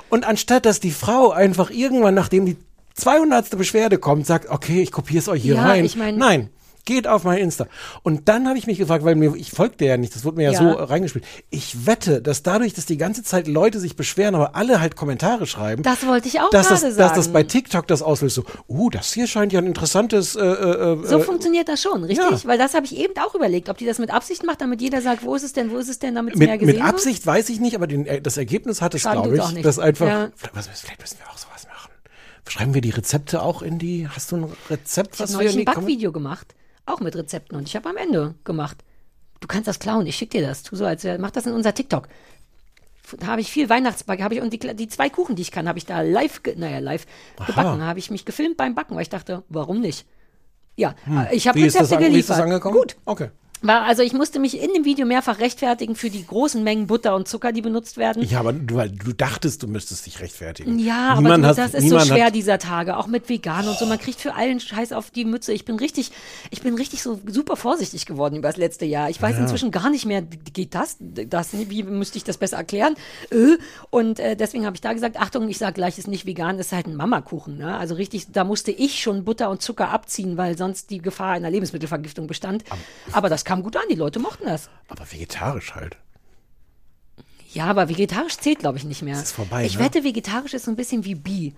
Und anstatt, dass die Frau einfach irgendwann, nachdem die 200. Beschwerde kommt, sagt, okay, ich kopiere es euch hier Ja, rein. ich mein- Nein. Geht auf mein Insta. Und dann habe ich mich gefragt, weil mir, ich folgte ja nicht, das wurde mir ja, Ja. so reingespielt. Ich wette, dass dadurch, dass die ganze Zeit Leute sich beschweren, aber alle halt Kommentare schreiben, Das wollte ich auch dass das, gerade dass das sagen. bei TikTok das auslöst, so, uh, das hier scheint ja ein interessantes, äh, äh, So äh, funktioniert das schon, richtig? ja. Weil das habe ich eben auch überlegt, ob die das mit Absicht macht, damit jeder sagt, wo ist es denn, wo ist es denn, damit es mehr gesehen mit Absicht weiß ich nicht, aber den, äh, das Ergebnis hat es, glaube ich, dass einfach, Ja. vielleicht, müssen wir auch sowas machen. Schreiben wir die Rezepte auch in die, hast du ein Rezept, Ich was habe wir in ein die Kommentare- Backvideo gemacht, auch mit Rezepten und ich habe am Ende gemacht. Du kannst das klauen, ich schick dir das. Tu so, als mach das in unser TikTok. Da habe ich viel Weihnachtsback, habe ich und die, die zwei Kuchen, die ich kann, habe ich da live, naja, live gebacken. Habe ich mich gefilmt beim Backen, weil ich dachte, warum nicht? Ja, äh, ich habe Hm. Ist, das, Rezepte an- wie ist das geliefert. angekommen? Gut. Okay. War, also ich musste mich in dem Video mehrfach rechtfertigen für die großen Mengen Butter und Zucker, die benutzt werden. Ja, aber du, weil du dachtest, du müsstest dich rechtfertigen. Ja, niemand aber du, hat, das ist so schwer dieser Tage, auch mit vegan und so. Man kriegt für allen Scheiß auf die Mütze. Ich bin richtig, ich bin richtig so super vorsichtig geworden über das letzte Jahr. Ich weiß inzwischen gar nicht mehr, geht das, das, wie müsste ich das besser erklären? Äh, Und äh, deswegen habe ich da gesagt, Achtung, ich sage gleich, ist nicht vegan, ist halt ein Mamakuchen. Ne? Also richtig, da musste ich schon Butter und Zucker abziehen, weil sonst die Gefahr einer Lebensmittelvergiftung bestand. Aber das kam gut an, die Leute mochten das. aber vegetarisch halt. Ja, aber vegetarisch zählt, glaube ich, nicht mehr. Das ist vorbei, ich ne? wette, vegetarisch ist so ein bisschen wie Bi.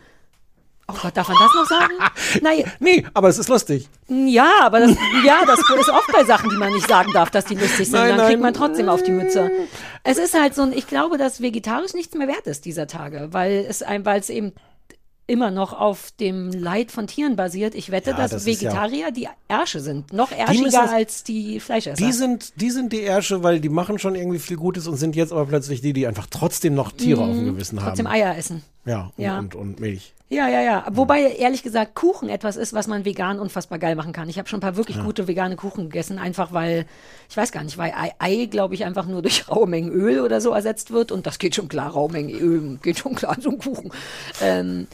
Oh Gott, darf man das noch sagen? <laughs> Nein, Nee, aber es ist lustig. ja, aber das, ja, das ist oft bei Sachen, die man nicht sagen darf, dass die lustig sind. Nein, Dann kriegt nein. man trotzdem auf die Mütze. Es ist halt so ein, ich glaube, dass vegetarisch nichts mehr wert ist dieser Tage, weil es weil es eben immer noch auf dem Leid von Tieren basiert. Ich wette, Ja, dass das ist ja- Vegetarier die Ärsche sind. Noch ärschiger es- als die Fleischesser. Die sind, die sind die Ärsche, weil die machen schon irgendwie viel Gutes und sind jetzt aber plötzlich die, die einfach trotzdem noch Tiere auf dem Gewissen haben. Mhm. trotzdem Eier essen. Ja, und, Ja. Und, und Milch. Ja, ja, ja. Wobei, ehrlich gesagt, Kuchen etwas ist, was man vegan unfassbar geil machen kann. Ich habe schon ein paar wirklich gute vegane Kuchen gegessen, einfach weil, ich weiß gar nicht, weil Ei, Ei glaube ich, einfach nur <laughs> durch raue Mengen Öl oder so ersetzt wird. Und das geht schon klar, raue Mengen Öl geht schon klar, so ein Kuchen. Ähm,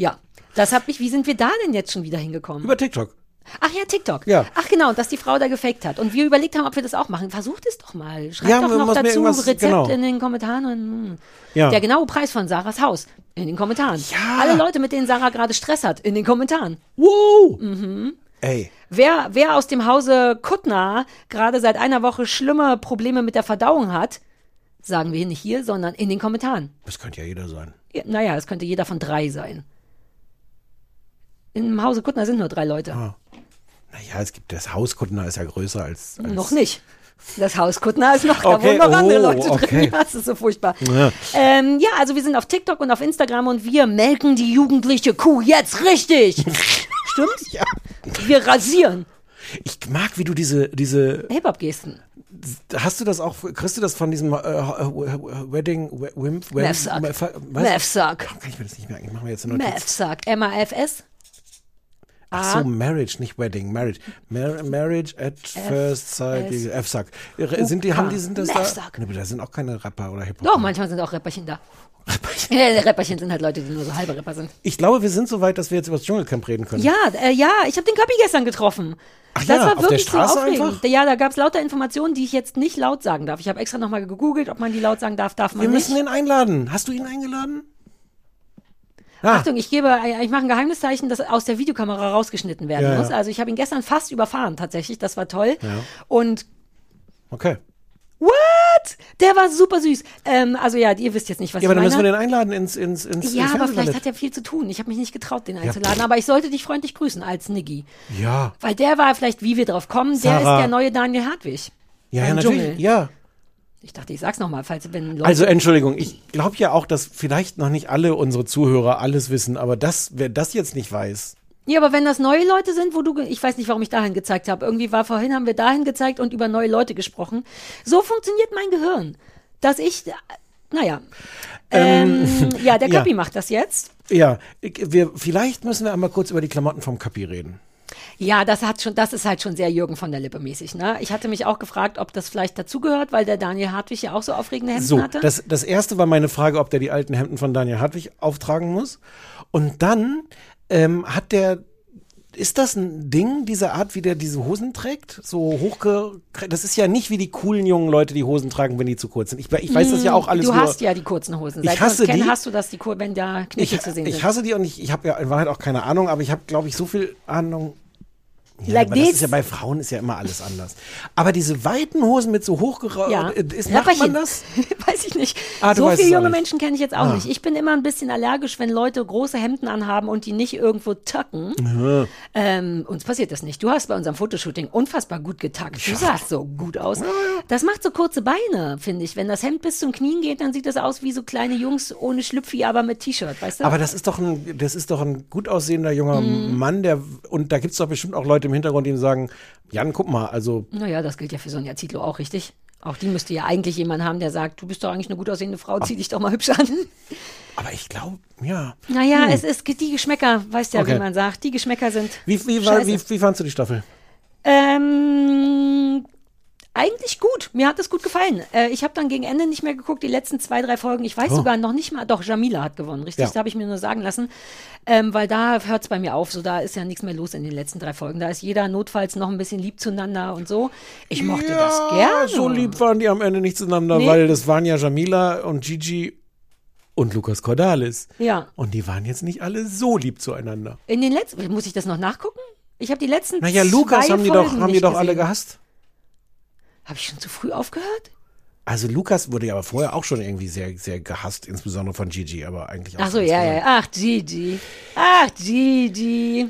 ja, das habe ich, wie sind wir da denn jetzt schon wieder hingekommen? Über TikTok. Ach ja, TikTok. Ja. Ach genau, dass die Frau da gefaked hat. Und wir überlegt haben, ob wir das auch machen. Versucht es doch mal. Schreibt Ja, doch noch dazu Rezept genau. in den Kommentaren. Und. Ja. Der genaue Preis von Sarahs Haus in den Kommentaren. Ja. Alle Leute, mit denen Sarah gerade Stress hat, in den Kommentaren. Wow! Mhm. Ey, Wer, wer aus dem Hause Kuttner gerade seit einer Woche schlimme Probleme mit der Verdauung hat, sagen wir nicht hier, sondern in den Kommentaren. das könnte ja jeder sein. Ja, naja, es könnte jeder von drei sein. Im Hause Kuttner sind nur drei Leute. Ah. Naja, es gibt das Haus Kuttner ist ja größer als. als Noch nicht. Das Haus Kuttner ist noch, da Okay, wohnen noch andere oh, Leute drin. okay. Ja, <laughs> das ist so furchtbar. Ja. Ähm, ja, also wir sind auf TikTok und auf Instagram und wir melken die jugendliche Kuh jetzt richtig. <laughs> Stimmt? Ja. Wir rasieren. Ich mag, wie du diese, diese, Hip-Hop-Gesten. hast du das auch, kriegst du das von diesem äh, Wedding, Wimp, Mavsuck. Was? Mavsuck. Warum kann ich mir das nicht merken? Ich mache mir jetzt eine Notiz. Mavsuck. M-A-F-S. Ach so, Marriage, nicht Wedding, Marriage. Mar Marriage at First Sight, F-Sack. Sind die, haben die, sind das da? Nee, da sind auch keine Rapper oder Hip-Hop. Doch, manchmal sind auch Rapperchen da. Ja, <laughs> Rapperchen sind halt Leute, die nur so halbe Rapper sind. Ich glaube, wir sind so weit, dass wir jetzt über das Dschungelcamp reden können. Ja, äh, ja, ich habe den Köppi gestern getroffen. Ach das ja, war auf wirklich der Straße so aufregend. einfach? Ja, da gab es lauter Informationen, die ich jetzt nicht laut sagen darf. Ich habe extra nochmal gegoogelt, ob man die laut sagen darf, darf man Wir nicht. müssen ihn einladen. Hast du ihn eingeladen? Ah, Achtung, ich gebe, äh, ich mache ein Geheimniszeichen, das aus der Videokamera rausgeschnitten werden Ja, ja. muss. Also ich habe ihn gestern fast überfahren, tatsächlich. Das war toll. Und okay. what? Der war super süß. Ähm, also ja, ihr wisst jetzt nicht, was Ja, aber dann ich müssen meine. wir den einladen ins, ins, ins ja, ins aber vielleicht hat er viel zu tun. Ich habe mich nicht getraut, den einzuladen. Aber ich sollte dich freundlich grüßen als Niggi. Ja. Weil der war vielleicht, wie wir drauf kommen, der ist Sarah. der neue Daniel Hartwig. Ja, ja, natürlich. Dschungel. Ja. Ich dachte, ich sag's nochmal, falls wenn Leute. Also Entschuldigung, ich glaube ja auch, dass vielleicht noch nicht alle unsere Zuhörer alles wissen, aber das, wer das jetzt nicht weiß, ja, aber wenn das neue Leute sind, wo du, ich weiß nicht, warum ich dahin gezeigt habe. Irgendwie war vorhin, haben wir dahin gezeigt und über neue Leute gesprochen. So funktioniert mein Gehirn. Dass ich, äh, naja. Ähm, ja, der <laughs> ja. Köppi macht das jetzt. ja, wir, vielleicht müssen wir einmal kurz über die Klamotten vom Kapi reden. Ja, das hat schon, das ist halt schon sehr Jürgen von der Lippe mäßig, ne? Ich hatte mich auch gefragt, ob das vielleicht dazugehört, weil der Daniel Hartwig ja auch so aufregende Hemden So, hatte. das, das erste war meine Frage, ob der die alten Hemden von Daniel Hartwig auftragen muss. Und dann ähm, hat der, ist das ein Ding, diese Art, wie der diese Hosen trägt? So hochge... Das ist ja nicht wie die coolen jungen Leute, die Hosen tragen, wenn die zu kurz sind. Ich, ich weiß das ja auch alles du nur... hast ja die kurzen Hosen. Ich Seit hasse wir uns kennen, die. hast du das, die, wenn da Knöchel ich, zu sehen ich sind. hasse die und ich, ich habe ja in Wahrheit auch keine Ahnung, aber ich habe, glaube ich, so viel Ahnung. Ja, like das ist ja bei Frauen ist ja immer alles anders. Aber diese weiten Hosen mit so hochgeraucht, Ja. ist, macht man das? <laughs> Weiß ich nicht. Ah, so viele es junge. Menschen kenne ich jetzt auch Ah. nicht. Ich bin immer ein bisschen allergisch, wenn Leute große Hemden anhaben und die nicht irgendwo tucken. Ähm, uns passiert das nicht. Du hast bei unserem Fotoshooting unfassbar gut getackt. Du sahst so gut aus. Das macht so kurze Beine, finde ich. Wenn das Hemd bis zum Knien geht, dann sieht das aus wie so kleine Jungs ohne Schlüpfi, aber mit T-Shirt, weißt du? Aber das ist doch ein, das ist doch ein gut aussehender junger Mhm. Mann, der und da gibt's doch bestimmt auch Leute im Hintergrund, ihm sagen, Jan, guck mal, also Naja, das gilt ja für Sonja Zietlow auch, richtig? Auch die müsste ja eigentlich jemand haben, der sagt, du bist doch eigentlich eine gut aussehende Frau, zieh dich doch mal hübsch an. aber ich glaube, ja. Naja, es ist die Geschmäcker, weißt ja, Okay. wie man sagt. Die Geschmäcker sind. Wie, wie, war, wie, wie fandst du die Staffel? Ähm, eigentlich gut. Mir hat es gut gefallen. Äh, ich habe dann gegen Ende nicht mehr geguckt, die letzten zwei, drei Folgen. Ich weiß Oh. sogar noch nicht mal, doch, Jamila hat gewonnen, richtig? Ja. Da habe ich mir nur sagen lassen. Ähm, weil da hört es bei mir auf. So, da ist ja nichts mehr los in den letzten drei Folgen. Da ist jeder notfalls noch ein bisschen lieb zueinander und so. Ich mochte das gerne. so lieb waren die am Ende nicht zueinander, Nee. weil das waren ja Jamila und Gigi und Lukas Cordalis. Ja. Und die waren jetzt nicht alle so lieb zueinander. In den letzten, muss ich das noch nachgucken? Ich habe die letzten Naja, Lukas zwei haben die doch, Folgen haben die doch alle gehasst. Habe ich schon zu früh aufgehört? Also Lukas wurde ja aber vorher auch schon irgendwie sehr, sehr gehasst, insbesondere von Gigi, aber eigentlich auch. Ach so, ja, ja. Ach, Gigi. Ach, Gigi.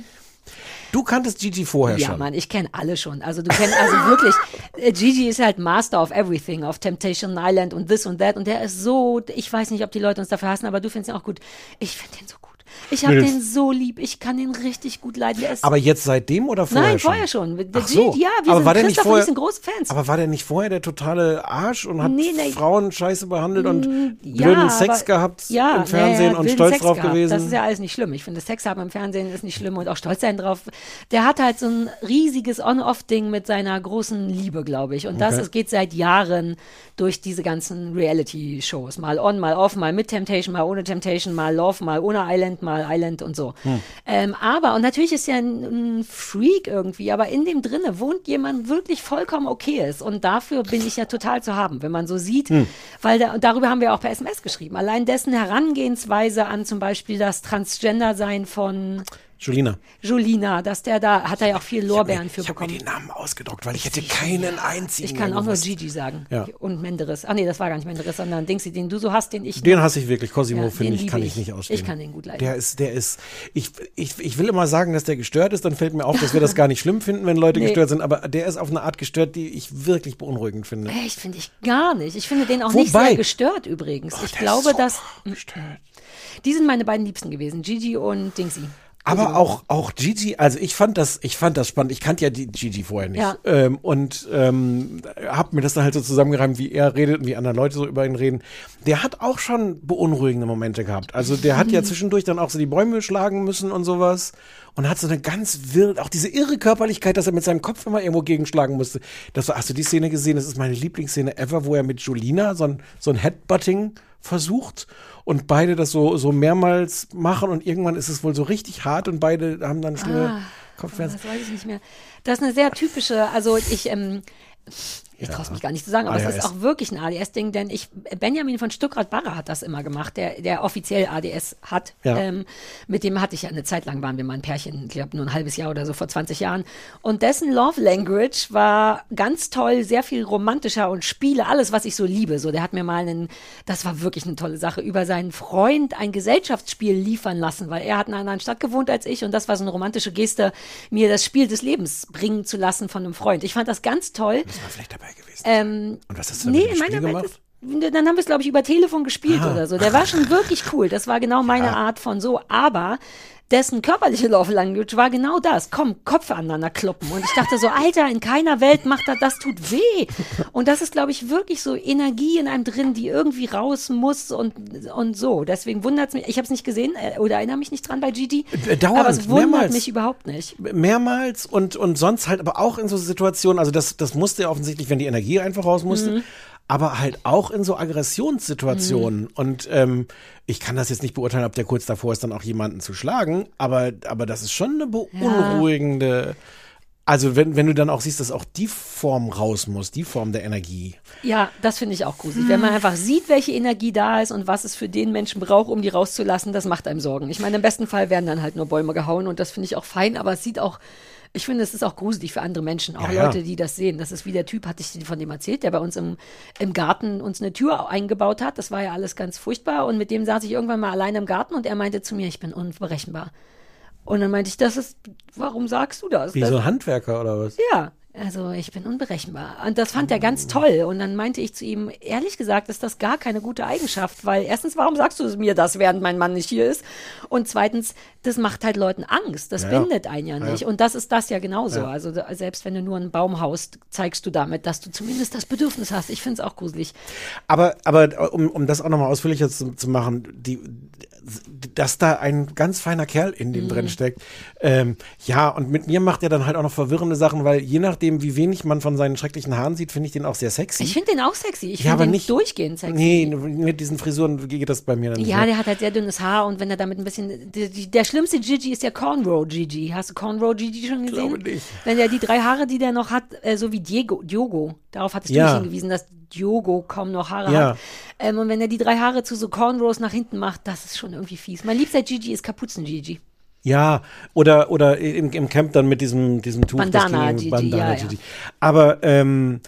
Du kanntest Gigi vorher Ja, schon. Mann, ich kenne alle schon. Also du kennst also wirklich, äh, Gigi ist halt Master of Everything, auf Temptation Island und this und that. Und der ist so, ich weiß nicht, ob die Leute uns dafür hassen, aber du findest ihn auch gut. Ich finde den so gut. Ich habe den so lieb. Ich kann den richtig gut leiden. Aber jetzt seitdem oder vorher Nein, schon? vorher schon. Der Ach so. Ja, wir aber sind war der nicht vorher, sind große Fans. Aber war der nicht vorher der totale Arsch und hat Nee, nee. Frauen scheiße behandelt und Ja, blöden Sex aber- gehabt ja, im Fernsehen ja, und stolz Sex drauf gehabt. gewesen? Das ist ja alles nicht schlimm. Ich finde, Sex haben im Fernsehen ist nicht schlimm und auch stolz sein drauf. Der hat halt so ein riesiges On-Off-Ding mit seiner großen Liebe, glaube ich. Und das Okay. es geht seit Jahren durch diese ganzen Reality-Shows. Mal on, mal off, mal mit Temptation, mal ohne Temptation, mal Love, mal ohne Island, mal Island und so. Hm. Ähm, aber, und natürlich ist er ein, ein Freak irgendwie, aber in dem drinne wohnt jemand wirklich vollkommen okay ist. Und dafür bin ich ja total zu haben, wenn man so sieht, Hm. weil da, und darüber haben wir auch per SMS geschrieben. Allein dessen Herangehensweise an zum Beispiel das Transgender-Sein von Julina. Julina, dass der da, hat er ja auch viel Lorbeeren für ich habe mir bekommen. den Namen ausgedruckt, weil ich hätte keinen einzigen. Ich kann auch nur. Gigi sagen. Ja. Und Menderes. Ah nee, das war gar nicht Menderes, sondern Dingsy, den du so hast, den ich. Den hasse ich wirklich. Cosimo, Ja, finde ich, kann ich ich. nicht ausstehen. Ich kann den gut leiden. Der ist, der ist, ich, ich, ich will immer sagen, dass der gestört ist, dann fällt mir auf, dass wir das gar nicht schlimm finden, wenn Leute <laughs> Nee. gestört sind, aber der ist auf eine Art gestört, die ich wirklich beunruhigend finde. Echt, finde ich gar nicht. Ich finde den auch nicht Wobei- sehr gestört übrigens. ich der glaube, ist so dass. Die sind meine beiden Liebsten gewesen, Gigi und Dingsy. Aber auch, auch Gigi, also ich fand das, ich fand das spannend. Ich kannte ja die Gigi vorher nicht. Ja. Ähm, und ähm, hab mir das dann halt so zusammengereimt, wie er redet und wie andere Leute so über ihn reden. Der hat auch schon beunruhigende Momente gehabt. Also der hat ja zwischendurch dann auch so die Bäume schlagen müssen und sowas. Und hat so eine ganz wirr, auch diese irre Körperlichkeit, dass er mit seinem Kopf immer irgendwo gegenschlagen musste. Das war, hast du die Szene gesehen? Das ist meine Lieblingsszene ever, wo er mit Julina so ein, so ein Headbutting versucht und beide das so, so mehrmals machen und irgendwann ist es wohl so richtig hart und beide haben dann schlimme Ah, Kopfschmerzen. Das weiß ich nicht mehr. Das ist eine sehr typische, also ich, ähm, ich traue es mich gar nicht zu sagen, aber es ADS. ist auch wirklich ein ADS-Ding, denn ich, Benjamin von Stuckrad-Barre hat das immer gemacht, der, der offiziell ADS hat. Ja. Ähm, mit dem hatte ich ja eine Zeit lang, waren wir mal ein Pärchen, ich glaube nur ein halbes Jahr oder so, vor 20 Jahren. Und dessen Love Language war ganz toll, sehr viel romantischer und Spiele, alles, was ich so liebe. So, der hat mir mal einen, das war wirklich eine tolle Sache, über seinen Freund ein Gesellschaftsspiel liefern lassen, weil er hat in einer anderen Stadt gewohnt als ich und das war so eine romantische Geste, mir das Spiel des Lebens bringen zu lassen von einem Freund. Ich fand das ganz toll. Das war vielleicht dabei gewesen. Ähm, und was hast du nee, in meiner Welt gemacht? ist, dann haben wir es, glaube ich, über Telefon gespielt Ah. oder so. Der war schon wirklich cool. Das war genau meine Art von so. Aber dessen körperliche Love Language war genau das. Komm, Köpfe aneinander kloppen. Und ich dachte so, <laughs> Alter, in keiner Welt macht er, das tut weh. Und das ist, glaube ich, wirklich so Energie in einem drin, die irgendwie raus muss und, und so. Deswegen wundert es mich. Ich habe es nicht gesehen äh, oder erinnere mich nicht dran bei Gigi. Äh, dauernd, aber es wundert mehrmals. mich überhaupt nicht. mehrmals und, und sonst halt aber auch in so Situationen, also das, das musste ja offensichtlich, wenn die Energie einfach raus musste, Mhm. Aber halt auch in so Aggressionssituationen. Mhm. Und ähm, ich kann das jetzt nicht beurteilen, ob der kurz davor ist, dann auch jemanden zu schlagen, aber, aber das ist schon eine beunruhigende Also wenn, wenn du dann auch siehst, dass auch die Form raus muss, die Form der Energie. Ja, das finde ich auch gruselig. Wenn man einfach sieht, welche Energie da ist und was es für den Menschen braucht, um die rauszulassen, das macht einem Sorgen. Ich meine, im besten Fall werden dann halt nur Bäume gehauen und das finde ich auch fein, aber es sieht auch, ich finde, es ist auch gruselig für andere Menschen, auch Ja, ja. Leute, die das sehen. Das ist wie der Typ, hatte ich dir von dem erzählt, der bei uns im, im Garten uns eine Tür eingebaut hat. Das war ja alles ganz furchtbar und mit dem saß ich irgendwann mal alleine im Garten und er meinte zu mir, ich bin unberechenbar. Und dann meinte ich, das ist, warum sagst du das? Wie das so ein Handwerker oder was? ja, also ich bin unberechenbar. Und das fand er ganz toll. Und dann meinte ich zu ihm, ehrlich gesagt, ist das gar keine gute Eigenschaft, weil erstens, warum sagst du mir das, während mein Mann nicht hier ist? Und zweitens, das macht halt Leuten Angst. Das Ja, ja. bindet einen ja nicht. Und das ist das ja genauso. Also da- selbst wenn du nur einen Baum haust, zeigst du damit, dass du zumindest das Bedürfnis hast. Ich finde es auch gruselig. Aber, aber um, um das auch nochmal ausführlicher zu, zu machen, die, dass da ein ganz feiner Kerl in Mhm. dem drin steckt. Ähm, ja, und mit mir macht er dann halt auch noch verwirrende Sachen, weil je nachdem, wie wenig man von seinen schrecklichen Haaren sieht, finde ich den auch sehr sexy. Ich finde den auch sexy. Ich ja, finde den nicht durchgehend sexy. Nee, mit diesen Frisuren geht das bei mir dann nicht. Ja, mehr. der hat halt sehr dünnes Haar und wenn er damit ein bisschen. Die, der schlimmste Gigi ist ja Cornrow Gigi. Hast du Cornrow Gigi schon gesehen? glaube nicht. Wenn er die drei Haare, die der noch hat, äh, so wie Diego, Diogo, darauf hattest du Ja. mich hingewiesen, dass Diogo kaum noch Haare Ja. hat. Ähm, und wenn er die drei Haare zu so Cornrows nach hinten macht, das ist schon irgendwie fies. Mein liebster Gigi ist Kapuzen Gigi. Ja, oder, oder im, im Camp dann mit diesem, diesem Tuch. Bandana Gigi, ja, ja. Aber, ähm,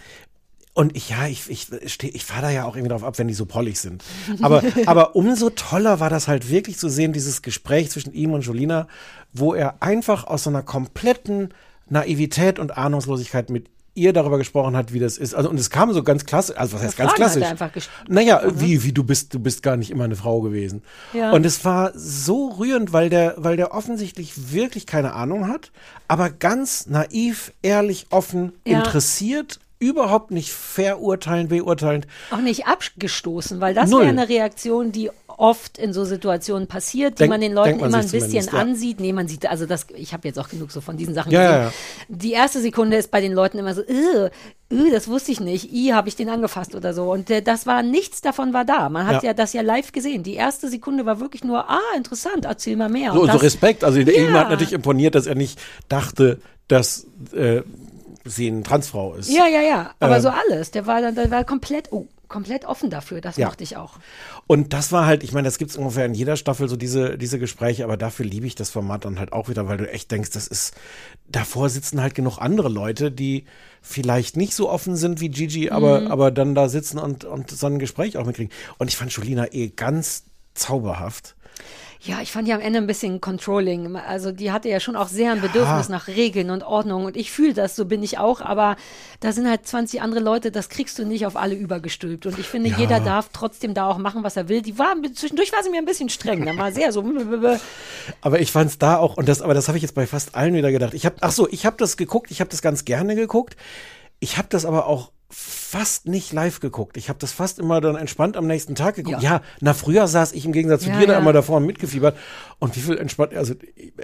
und ich, ja, ich, ich, steh, ich fahre da ja auch irgendwie drauf ab, wenn die so pollig sind. Aber, <laughs> aber umso toller war das halt wirklich zu sehen, dieses Gespräch zwischen ihm und Jolina, wo er einfach aus so einer kompletten Naivität und Ahnungslosigkeit mit ihr darüber gesprochen hat, wie das ist. Also, und es kam so ganz klassisch, also was heißt ganz Fragen hat er klassisch? einfach Naja, wie, wie du bist, du bist gar nicht immer eine Frau gewesen. Ja. Und es war so rührend, weil der, weil der offensichtlich wirklich keine Ahnung hat, aber ganz naiv, ehrlich, offen, Ja. interessiert, überhaupt nicht verurteilend, beurteilend. Auch nicht abgestoßen, weil das wäre eine Reaktion, die oft in so Situationen passiert, die Denk- man den Leuten man immer ein bisschen ja. ansieht. Nee, man sieht, also das, ich habe jetzt auch genug so von diesen Sachen Ja, gesehen. ja. Die erste Sekunde ist bei den Leuten immer so, das wusste ich nicht, i, habe ich den angefasst oder so. Und äh, das war, nichts davon war da. Man hat Ja. ja. das ja live gesehen. Die erste Sekunde war wirklich nur, ah, interessant, erzähl mal mehr. So, Und so das- Respekt. Also ihm Ja. hat natürlich imponiert, dass er nicht dachte, dass äh, sie eine Transfrau ist. Ja, ja, ja. Aber Ähm. so alles. Der war dann, der war komplett, oh, komplett offen dafür. Das Ja. mochte ich auch. Und das war halt, ich meine, das gibt's ungefähr in jeder Staffel so diese, diese Gespräche, aber dafür liebe ich das Format dann halt auch wieder, weil du echt denkst, das ist, davor sitzen halt genug andere Leute, die vielleicht nicht so offen sind wie Gigi, aber, Mhm. aber dann da sitzen und, und so ein Gespräch auch mitkriegen. Und ich fand Jolina eh ganz zauberhaft. Ja, ich fand die am Ende ein bisschen controlling. Also die hatte ja schon auch sehr ein Bedürfnis nach Regeln und Ordnung. Und ich fühle das, so bin ich auch. Aber da sind halt 20 andere Leute, das kriegst du nicht auf alle übergestülpt. Und ich finde, Ja. jeder darf trotzdem da auch machen, was er will. Die war zwischendurch war sie mir ein bisschen streng. Da war sehr so. Aber ich fand's da auch, und das, aber das habe ich jetzt bei fast allen wieder gedacht. Ich habe, ach so, ich habe das geguckt, ich habe das ganz gerne geguckt. Ich habe das aber auch fast nicht live geguckt. Ich habe das fast immer dann entspannt am nächsten Tag geguckt. Ja, Ja. na früher saß ich im Gegensatz zu Ja, dir da ja. immer davor und mitgefiebert. Und wie viel entspannt, also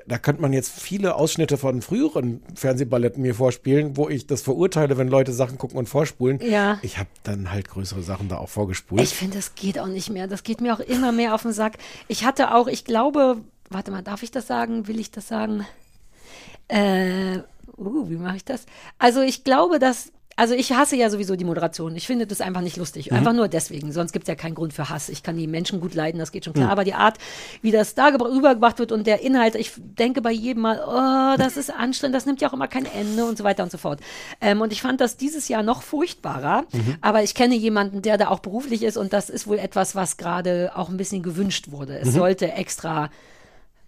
da könnte man jetzt viele Ausschnitte von früheren Fernsehballetten mir vorspielen, wo ich das verurteile, wenn Leute Sachen gucken und vorspulen. Ja. Ich habe dann halt größere Sachen da auch vorgespult. Ich finde, das geht auch nicht mehr. Das geht mir auch immer mehr auf den Sack. Ich hatte auch, ich glaube, warte mal, darf ich das sagen? Will ich das sagen? Äh, uh, wie mache ich das? Also ich glaube, dass also ich hasse ja sowieso die Moderation. Ich finde das einfach nicht lustig. Einfach nur deswegen. Sonst gibt es ja keinen Grund für Hass. Ich kann die Menschen gut leiden, das geht schon klar. Aber die Art, wie das da gebra- rübergebracht wird und der Inhalt, ich denke bei jedem Mal, oh, das ist anstrengend, das nimmt ja auch immer kein Ende und so weiter und so fort. Ähm, und ich fand das dieses Jahr noch furchtbarer. Aber ich kenne jemanden, der da auch beruflich ist und das ist wohl etwas, was gerade auch ein bisschen gewünscht wurde. Es sollte extra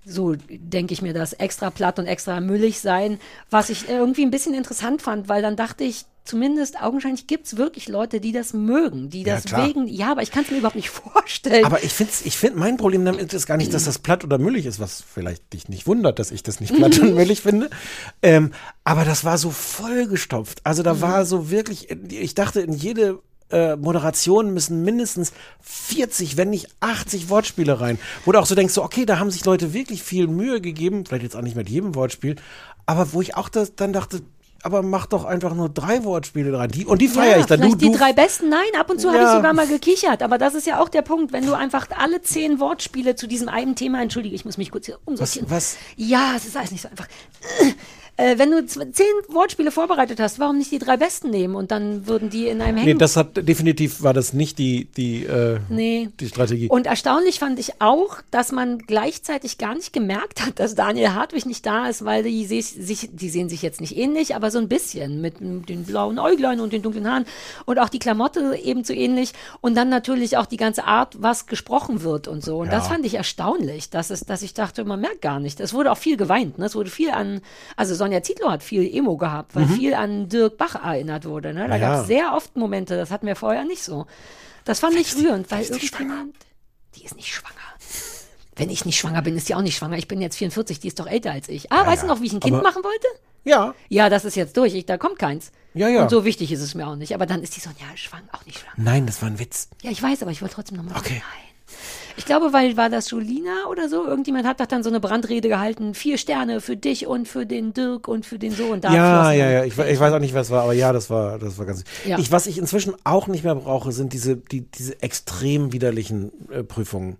so denke ich mir das, extra platt und extra müllig sein, was ich irgendwie ein bisschen interessant fand, weil dann dachte ich, zumindest augenscheinlich gibt es wirklich Leute, die das mögen, die Ja, das klar. wegen, ja, aber ich kann es mir überhaupt nicht <laughs> vorstellen. Aber ich finde, ich find, mein Problem damit ist gar nicht, dass das platt oder müllig ist, was vielleicht dich nicht wundert, dass ich das nicht platt und <laughs> müllig finde. Ähm, aber das war so vollgestopft. Also da war so wirklich, ich dachte, in jede äh, Moderation müssen mindestens 40, wenn nicht 80 Wortspiele rein. Wo du auch so denkst, so, okay, da haben sich Leute wirklich viel Mühe gegeben, vielleicht jetzt auch nicht mit jedem Wortspiel, aber wo ich auch das, dann dachte, aber mach doch einfach nur drei Wortspiele rein. Die, und die feiere ich dann. Du, die du, drei besten, nein, ab und zu habe ich Ja. sogar mal gekichert, aber das ist ja auch der Punkt, wenn du einfach alle zehn Wortspiele zu diesem einen Thema, entschuldige, ich muss mich kurz hier umsortieren. was? Ja, es ist alles nicht so einfach. Äh, wenn du zehn Wortspiele vorbereitet hast, warum nicht die drei besten nehmen und dann würden die in einem Nee, hängen? das hat definitiv war das nicht die, die, äh, Nee. die Strategie. Und erstaunlich fand ich auch, dass man gleichzeitig gar nicht gemerkt hat, dass Daniel Hartwig nicht da ist, weil die, sich, sich, die sehen sich jetzt nicht ähnlich, aber so ein bisschen mit den blauen Äuglein und den dunklen Haaren und auch die Klamotte ebenso ähnlich und dann natürlich auch die ganze Art, was gesprochen wird und so. Und das fand ich erstaunlich, dass, es, dass ich dachte, man merkt gar nicht. Es wurde auch viel geweint. Ne? Es wurde viel an, also Sonja Zietlow hat viel Emo gehabt, weil viel an Dirk Bach erinnert wurde. Ne? Da Mhm. Ja. gab es sehr oft Momente, das hatten wir vorher nicht so. Das fand ich rührend, weil irgendjemand, die ist nicht schwanger. Wenn ich nicht schwanger bin, ist die auch nicht schwanger. Ich bin jetzt 44, die ist doch älter als ich. Ah, weißt du noch, wie ich ein Kind Aber- machen wollte? ja, Ja, das ist jetzt durch. Ich, da kommt keins. Ja, ja. Und so wichtig ist es mir auch nicht. Aber dann ist die Sonja schwanger, auch nicht schwanger. nein, das war ein Witz. Ja, ich weiß, aber ich wollte trotzdem nochmal. Okay. Nein. Ich glaube, weil war das Julina oder so? Irgendjemand hat doch dann so eine Brandrede gehalten. Vier Sterne für dich und für den Dirk und für den so und da. Ja, ja, ja. Ich, ich weiß auch nicht, was war, aber ja, das war, das war ganz. Ja. Ich, was ich inzwischen auch nicht mehr brauche, sind diese, die, diese extrem widerlichen äh, Prüfungen.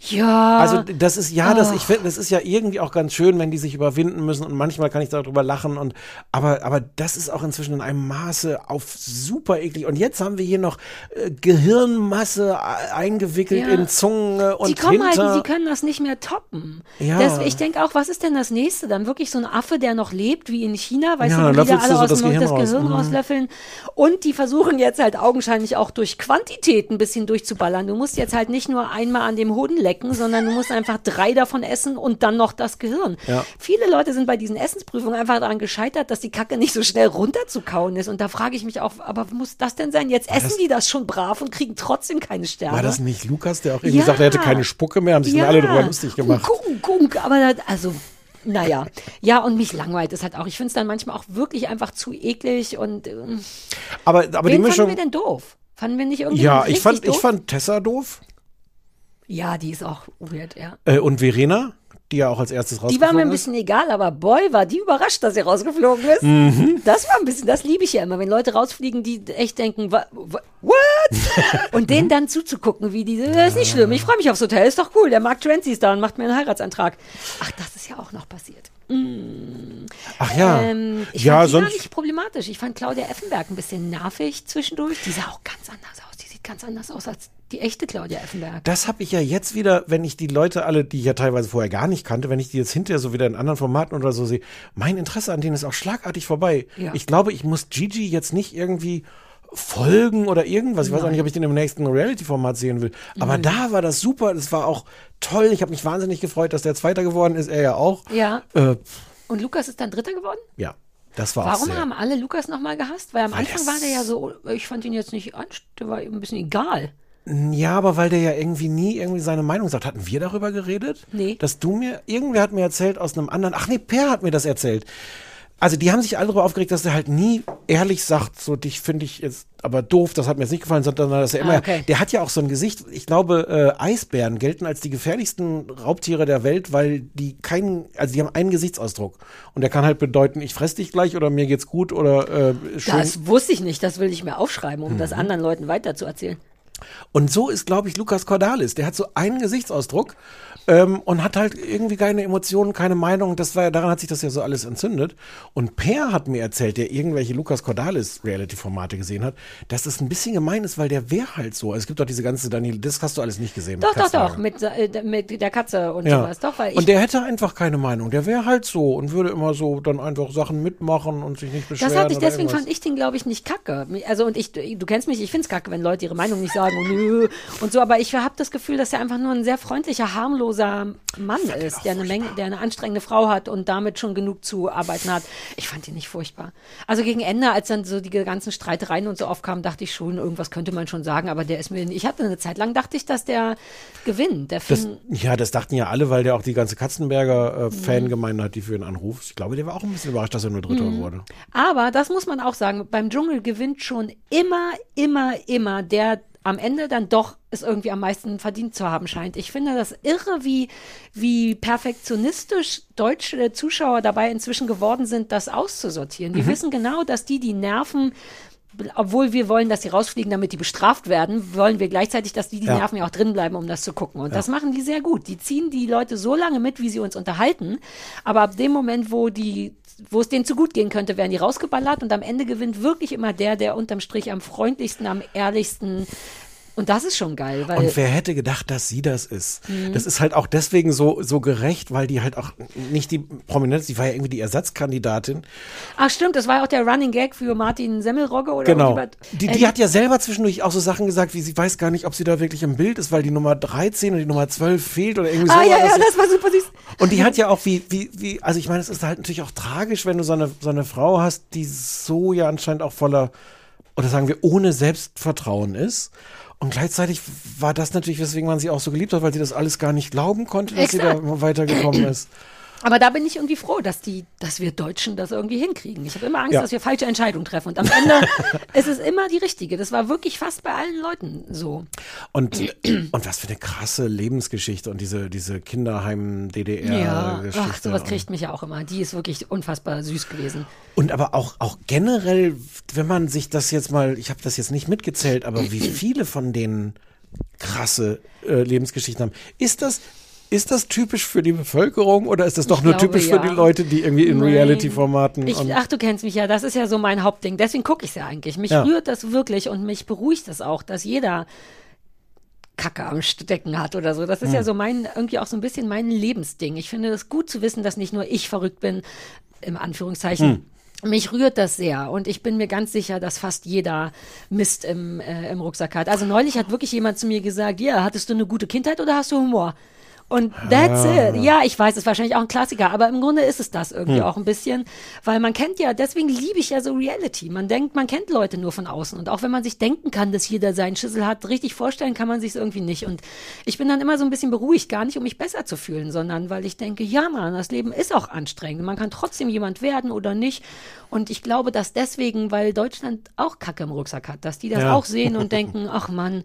Ja. Also das ist ja, das ich finde, das ist ja irgendwie auch ganz schön, wenn die sich überwinden müssen und manchmal kann ich darüber lachen und aber aber das ist auch inzwischen in einem Maße auf super eklig und jetzt haben wir hier noch äh, Gehirnmasse äh, eingewickelt Ja. in Zunge und die kommen hinter. halt, sie können das nicht mehr toppen. Ja. Das, ich denke auch, was ist denn das nächste? Dann wirklich so ein Affe, der noch lebt, wie in China, weißt Ja, du, die da alle so aus das Gehirn das raus. Gehirn Mhm. rauslöffeln. Und die versuchen jetzt halt augenscheinlich auch durch Quantität ein bisschen durchzuballern. Du musst jetzt halt nicht nur einmal an dem Hoden lecken, sondern du musst einfach drei davon essen und dann noch das Gehirn. Ja. Viele Leute sind bei diesen Essensprüfungen einfach daran gescheitert, dass die Kacke nicht so schnell runterzukauen ist. Und da frage ich mich auch, aber muss das denn sein? Jetzt essen die das schon brav und kriegen trotzdem keine Sterne. war das nicht Lukas, der auch irgendwie Ja. sagt, er hätte keine Spucke mehr, haben sich dann alle drüber lustig gemacht. Gunk, gunk, aber das, also, naja. Ja, und mich langweilt es halt auch. Ich finde es dann manchmal auch wirklich einfach zu eklig und ähm, Aber aber die Mischung fanden wir denn doof? Fanden wir nicht irgendwie Ja, ich fand ich doof? fand Tessa doof Ja, die ist auch weird, ja. äh, und Verena, die ja auch als erstes Die war rausgeflogen mir ein ist. bisschen egal, aber boy, war die überrascht, dass sie rausgeflogen ist. Mhm. Das war ein bisschen, das liebe ich ja immer, wenn Leute rausfliegen, die echt denken, wa, wa, what? <laughs> Und denen dann zuzugucken, wie die, das ist nicht schlimm, ich freue mich aufs Hotel, ist doch cool, der Mark Trancy ist da und macht mir einen Heiratsantrag. Ach, das ist ja auch noch passiert. Ach ja. Ähm, ich ja, fand die gar nicht problematisch. Ich fand Claudia Effenberg ein bisschen nervig zwischendurch. Die sah auch ganz anders aus. Sieht ganz anders aus als die echte Claudia Effenberg. Das habe ich ja jetzt wieder, wenn ich die Leute alle, die ich ja teilweise vorher gar nicht kannte, wenn ich die jetzt hinterher so wieder in anderen Formaten oder so sehe, mein Interesse an denen ist auch schlagartig vorbei. Ja. Ich glaube, ich muss Gigi jetzt nicht irgendwie folgen oder irgendwas. Ich weiß auch nicht, ob ich den im nächsten Reality-Format sehen will. Aber da war das super. Das war auch toll. Ich habe mich wahnsinnig gefreut, dass der Zweiter geworden ist. Er ja auch. Ja. Äh, Und Lukas ist dann Dritter geworden? ja, das war Warum haben alle Lukas nochmal gehasst? Weil am Weil Anfang war der ja so, ich fand ihn jetzt nicht anst, der war ihm ein bisschen egal. Ja, aber weil der ja irgendwie nie irgendwie seine Meinung sagt. Hatten wir darüber geredet? Nee. Dass du mir, irgendwer hat mir erzählt aus einem anderen, ach nee, Per hat mir das erzählt. Also die haben sich alle darüber aufgeregt, dass er halt nie ehrlich sagt, so dich finde ich jetzt aber doof, das hat mir jetzt nicht gefallen, sondern dass er immer, Ah, okay. der hat ja auch so ein Gesicht, ich glaube, äh, Eisbären gelten als die gefährlichsten Raubtiere der Welt, weil die keinen, also die haben einen Gesichtsausdruck. Und der kann halt bedeuten, ich fress dich gleich oder mir geht's gut oder äh, schön. Das wusste ich nicht, das will ich mir aufschreiben, um das Mhm. anderen Leuten weiterzuerzählen. Und so ist, glaube ich, Lukas Cordalis. Der hat so einen Gesichtsausdruck ähm, und hat halt irgendwie keine Emotionen, keine Meinung. Das war, daran hat sich das ja so alles entzündet. Und Per hat mir erzählt, der irgendwelche Lukas Cordalis Reality-Formate gesehen hat, dass das ein bisschen gemein ist, weil der wäre halt so. Also es gibt doch diese ganze Daniel, das hast du alles nicht gesehen. Doch, doch, doch, mit, äh, mit der Katze und Ja. sowas. Doch, weil ich und der hätte einfach keine Meinung. Der wäre halt so und würde immer so dann einfach Sachen mitmachen und sich nicht beschweren. Das hatte ich, deswegen irgendwas. fand ich den, glaube ich, nicht kacke. Also, und ich, du kennst mich, ich find's kacke, wenn Leute ihre Meinung nicht sagen und nö und so, aber ich habe das Gefühl, dass er einfach nur ein sehr freundlicher, harmloser Mann ist, der eine Menge, der eine anstrengende Frau hat und damit schon genug zu arbeiten hat. Ich fand ihn nicht furchtbar. Also gegen Ende, als dann so die ganzen Streitereien und so aufkamen, dachte ich schon, irgendwas könnte man schon sagen, aber der ist mir, ich hatte eine Zeit lang, dachte ich, dass der gewinnt. Der Das, ja, das dachten ja alle, weil der auch die ganze Katzenberger äh, Mhm. Fangemeinde hat, die für ihn anruft. Ich glaube, der war auch ein bisschen überrascht, dass er nur Dritter Mhm. wurde. Aber das muss man auch sagen, beim Dschungel gewinnt schon immer, immer, immer der am Ende dann doch es irgendwie am meisten verdient zu haben scheint. Ich finde das irre, wie, wie perfektionistisch deutsche Zuschauer dabei inzwischen geworden sind, das auszusortieren. Die Mhm. wissen genau, dass die die Nerven obwohl wir wollen, dass sie rausfliegen, damit die bestraft werden, wollen wir gleichzeitig, dass die die Ja. Nerven ja auch drin bleiben, um das zu gucken. Und Ja. das machen die sehr gut. Die ziehen die Leute so lange mit, wie sie uns unterhalten. Aber ab dem Moment, wo die wo es denen zu gut gehen könnte, werden die rausgeballert und am Ende gewinnt wirklich immer der, der unterm Strich am freundlichsten, am ehrlichsten und das ist schon geil, weil. Und wer hätte gedacht, dass sie das ist? Mhm. Das ist halt auch deswegen so, so gerecht, weil die halt auch nicht die Prominenz, die war ja irgendwie die Ersatzkandidatin. Ach stimmt, das war ja auch der Running Gag für Martin Semmelrogge oder Genau. irgendjemand. Die, Äh, die hat ja selber zwischendurch auch so Sachen gesagt, wie sie weiß gar nicht, ob sie da wirklich im Bild ist, weil die Nummer 13 und die Nummer 12 fehlt oder irgendwie so. Ah ja, ja, das war super süß. Und die hat ja auch wie, wie, wie, also ich meine, es ist halt natürlich auch tragisch, wenn du so eine, so eine Frau hast, die so ja anscheinend auch voller, oder sagen wir, ohne Selbstvertrauen ist. Und gleichzeitig war das natürlich, weswegen man sie auch so geliebt hat, weil sie das alles gar nicht glauben konnte, dass sie da Exakt. weitergekommen <clears throat> ist. Aber da bin ich irgendwie froh, dass die, dass wir Deutschen das irgendwie hinkriegen. Ich habe immer Angst, Ja. dass wir falsche Entscheidungen treffen. Und am Ende <laughs> ist es immer die richtige. Das war wirklich fast bei allen Leuten so. Und, und was für eine krasse Lebensgeschichte und diese, diese Ja, Kinderheim-DDR-Geschichte. ach, sowas kriegt mich ja auch immer. Die ist wirklich unfassbar süß gewesen. Und aber auch, auch generell, wenn man sich das jetzt mal, ich habe das jetzt nicht mitgezählt, aber wie <clears throat> viele von denen krasse äh, Lebensgeschichten haben, ist das, ist das typisch für die Bevölkerung oder ist das doch Ich nur glaube, typisch ja. für die Leute, die irgendwie in. Reality-Formaten ach, du kennst mich ja, das ist ja so mein Hauptding. Deswegen gucke ich es ja eigentlich. Mich Ja. rührt das wirklich und mich beruhigt das auch, dass jeder Kacke am Stecken hat oder so. Das ist ja Hm. so mein, irgendwie auch so ein bisschen mein Lebensding. Ich finde es gut zu wissen, dass nicht nur ich verrückt bin, im Anführungszeichen. Hm. Mich rührt das sehr und ich bin mir ganz sicher, dass fast jeder Mist im, äh, im Rucksack hat. Also neulich hat wirklich jemand zu mir gesagt, ja, hattest du eine gute Kindheit oder hast du Humor? Und that's it. Ja, ich weiß, ist wahrscheinlich auch ein Klassiker, aber im Grunde ist es das irgendwie Hm. auch ein bisschen, weil man kennt ja, deswegen liebe ich ja so Reality. Man denkt, man kennt Leute nur von außen und auch wenn man sich denken kann, dass jeder seinen Schüssel hat, richtig vorstellen kann man sich irgendwie nicht. Und ich bin dann immer so ein bisschen beruhigt, gar nicht um mich besser zu fühlen, sondern weil ich denke, ja man, das Leben ist auch anstrengend. Man kann trotzdem jemand werden oder nicht. Und ich glaube, dass deswegen, weil Deutschland auch Kacke im Rucksack hat, dass die das Ja. auch sehen und <laughs> denken, ach Mann,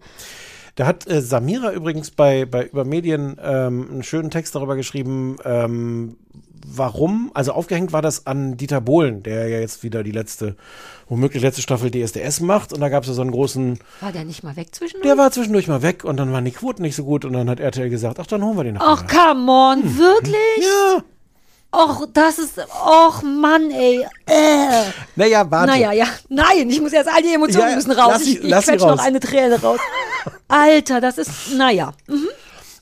Da hat äh, Samira übrigens bei, bei über Medien ähm, einen schönen Text darüber geschrieben, ähm, warum, also aufgehängt war das an Dieter Bohlen, der ja jetzt wieder die letzte, womöglich letzte Staffel DSDS macht. Und da gab es ja so einen großen, war der nicht mal weg zwischendurch? der war zwischendurch mal weg und dann waren die Quoten nicht so gut und dann hat RTL gesagt, ach, dann holen wir den noch. Ach, come on, wirklich? ja. Och, das ist, och Mann, ey. Äh. Naja, warte. Naja, ja. Nein, ich muss jetzt, all die Emotionen Ja, müssen raus. lass sie- ich ich lass sie quetsch noch eine Träne raus. <laughs> Alter, das ist, naja.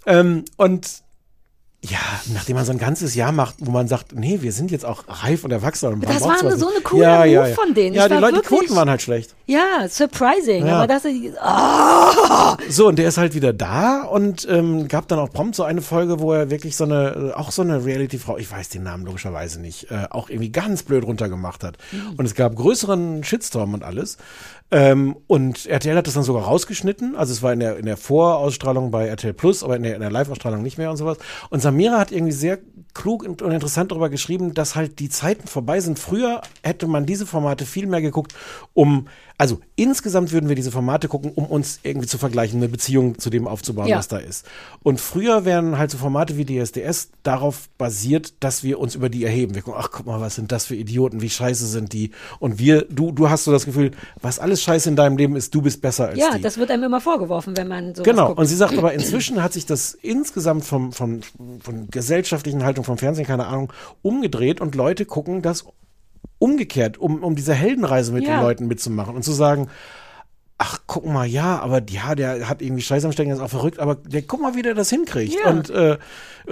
Ähm, und ja, nachdem man so ein ganzes Jahr macht, wo man sagt, nee, wir sind jetzt auch reif und erwachsen. und Das war so eine coole Move von denen. Ja, Ich die Leute, die wirklich- Quoten waren halt schlecht. Ja, surprising. Ja. Aber das ist, ah, So, und der ist halt wieder da und ähm, gab dann auch prompt so eine Folge, wo er wirklich so eine, auch so eine Reality-Frau, ich weiß den Namen logischerweise nicht, äh, auch irgendwie ganz blöd runtergemacht hat. Und es gab größeren Shitstorm und alles. Ähm, und RTL hat das dann sogar rausgeschnitten. Also es war in der, in der Vorausstrahlung bei RTL Plus, aber in der, in der Live-Ausstrahlung nicht mehr und sowas. Und Samira hat irgendwie sehr klug und, interessant darüber geschrieben, dass halt die Zeiten vorbei sind. Früher hätte man diese Formate viel mehr geguckt, um, also insgesamt würden wir diese Formate gucken, um uns irgendwie zu vergleichen, eine Beziehung zu dem aufzubauen, Ja. was da ist. Und früher wären halt so Formate wie DSDS darauf basiert, dass wir uns über die erheben. Wir gucken, ach guck mal, was sind das für Idioten, wie scheiße sind die. Und wir, du, du hast so das Gefühl, was alles scheiße in deinem Leben ist, du bist besser als ja, die. das wird einem immer vorgeworfen, wenn man so Genau, guckt. und sie sagt aber, inzwischen hat sich das insgesamt vom, vom, von gesellschaftlichen Haltung vom Fernsehen, keine Ahnung, umgedreht und Leute gucken das umgekehrt, um, um diese Heldenreise mit Ja. den Leuten mitzumachen und zu sagen, ach, guck mal, ja, aber ja, der hat irgendwie Scheiß am Stecken, ist auch verrückt, aber der, guck mal, wie der das hinkriegt. Ja. Und, äh,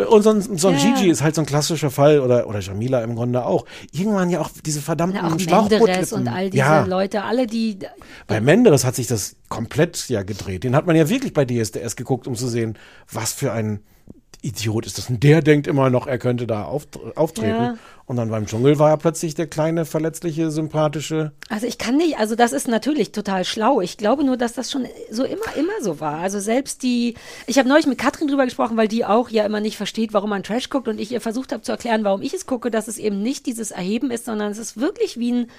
und so ein, so ein Ja. Gigi ist halt so ein klassischer Fall oder, oder Jamila im Grunde auch. Irgendwann ja auch diese verdammten Ja, auch Menderes und all diese ja. Leute, alle die, Bei Menderes hat sich das komplett ja gedreht. Den hat man ja wirklich bei DSDS geguckt, um zu sehen, was für ein Idiot ist das. Und der denkt immer noch, er könnte da auft auftreten. Ja. Und dann beim Dschungel war er plötzlich der kleine, verletzliche, sympathische. Also ich kann nicht, also das ist natürlich total schlau. Ich glaube nur, dass das schon so immer, immer so war. Also selbst die, ich habe neulich mit Katrin drüber gesprochen, weil die auch ja immer nicht versteht, warum man Trash guckt und ich ihr versucht habe zu erklären, warum ich es gucke, dass es eben nicht dieses Erheben ist, sondern es ist wirklich wie ein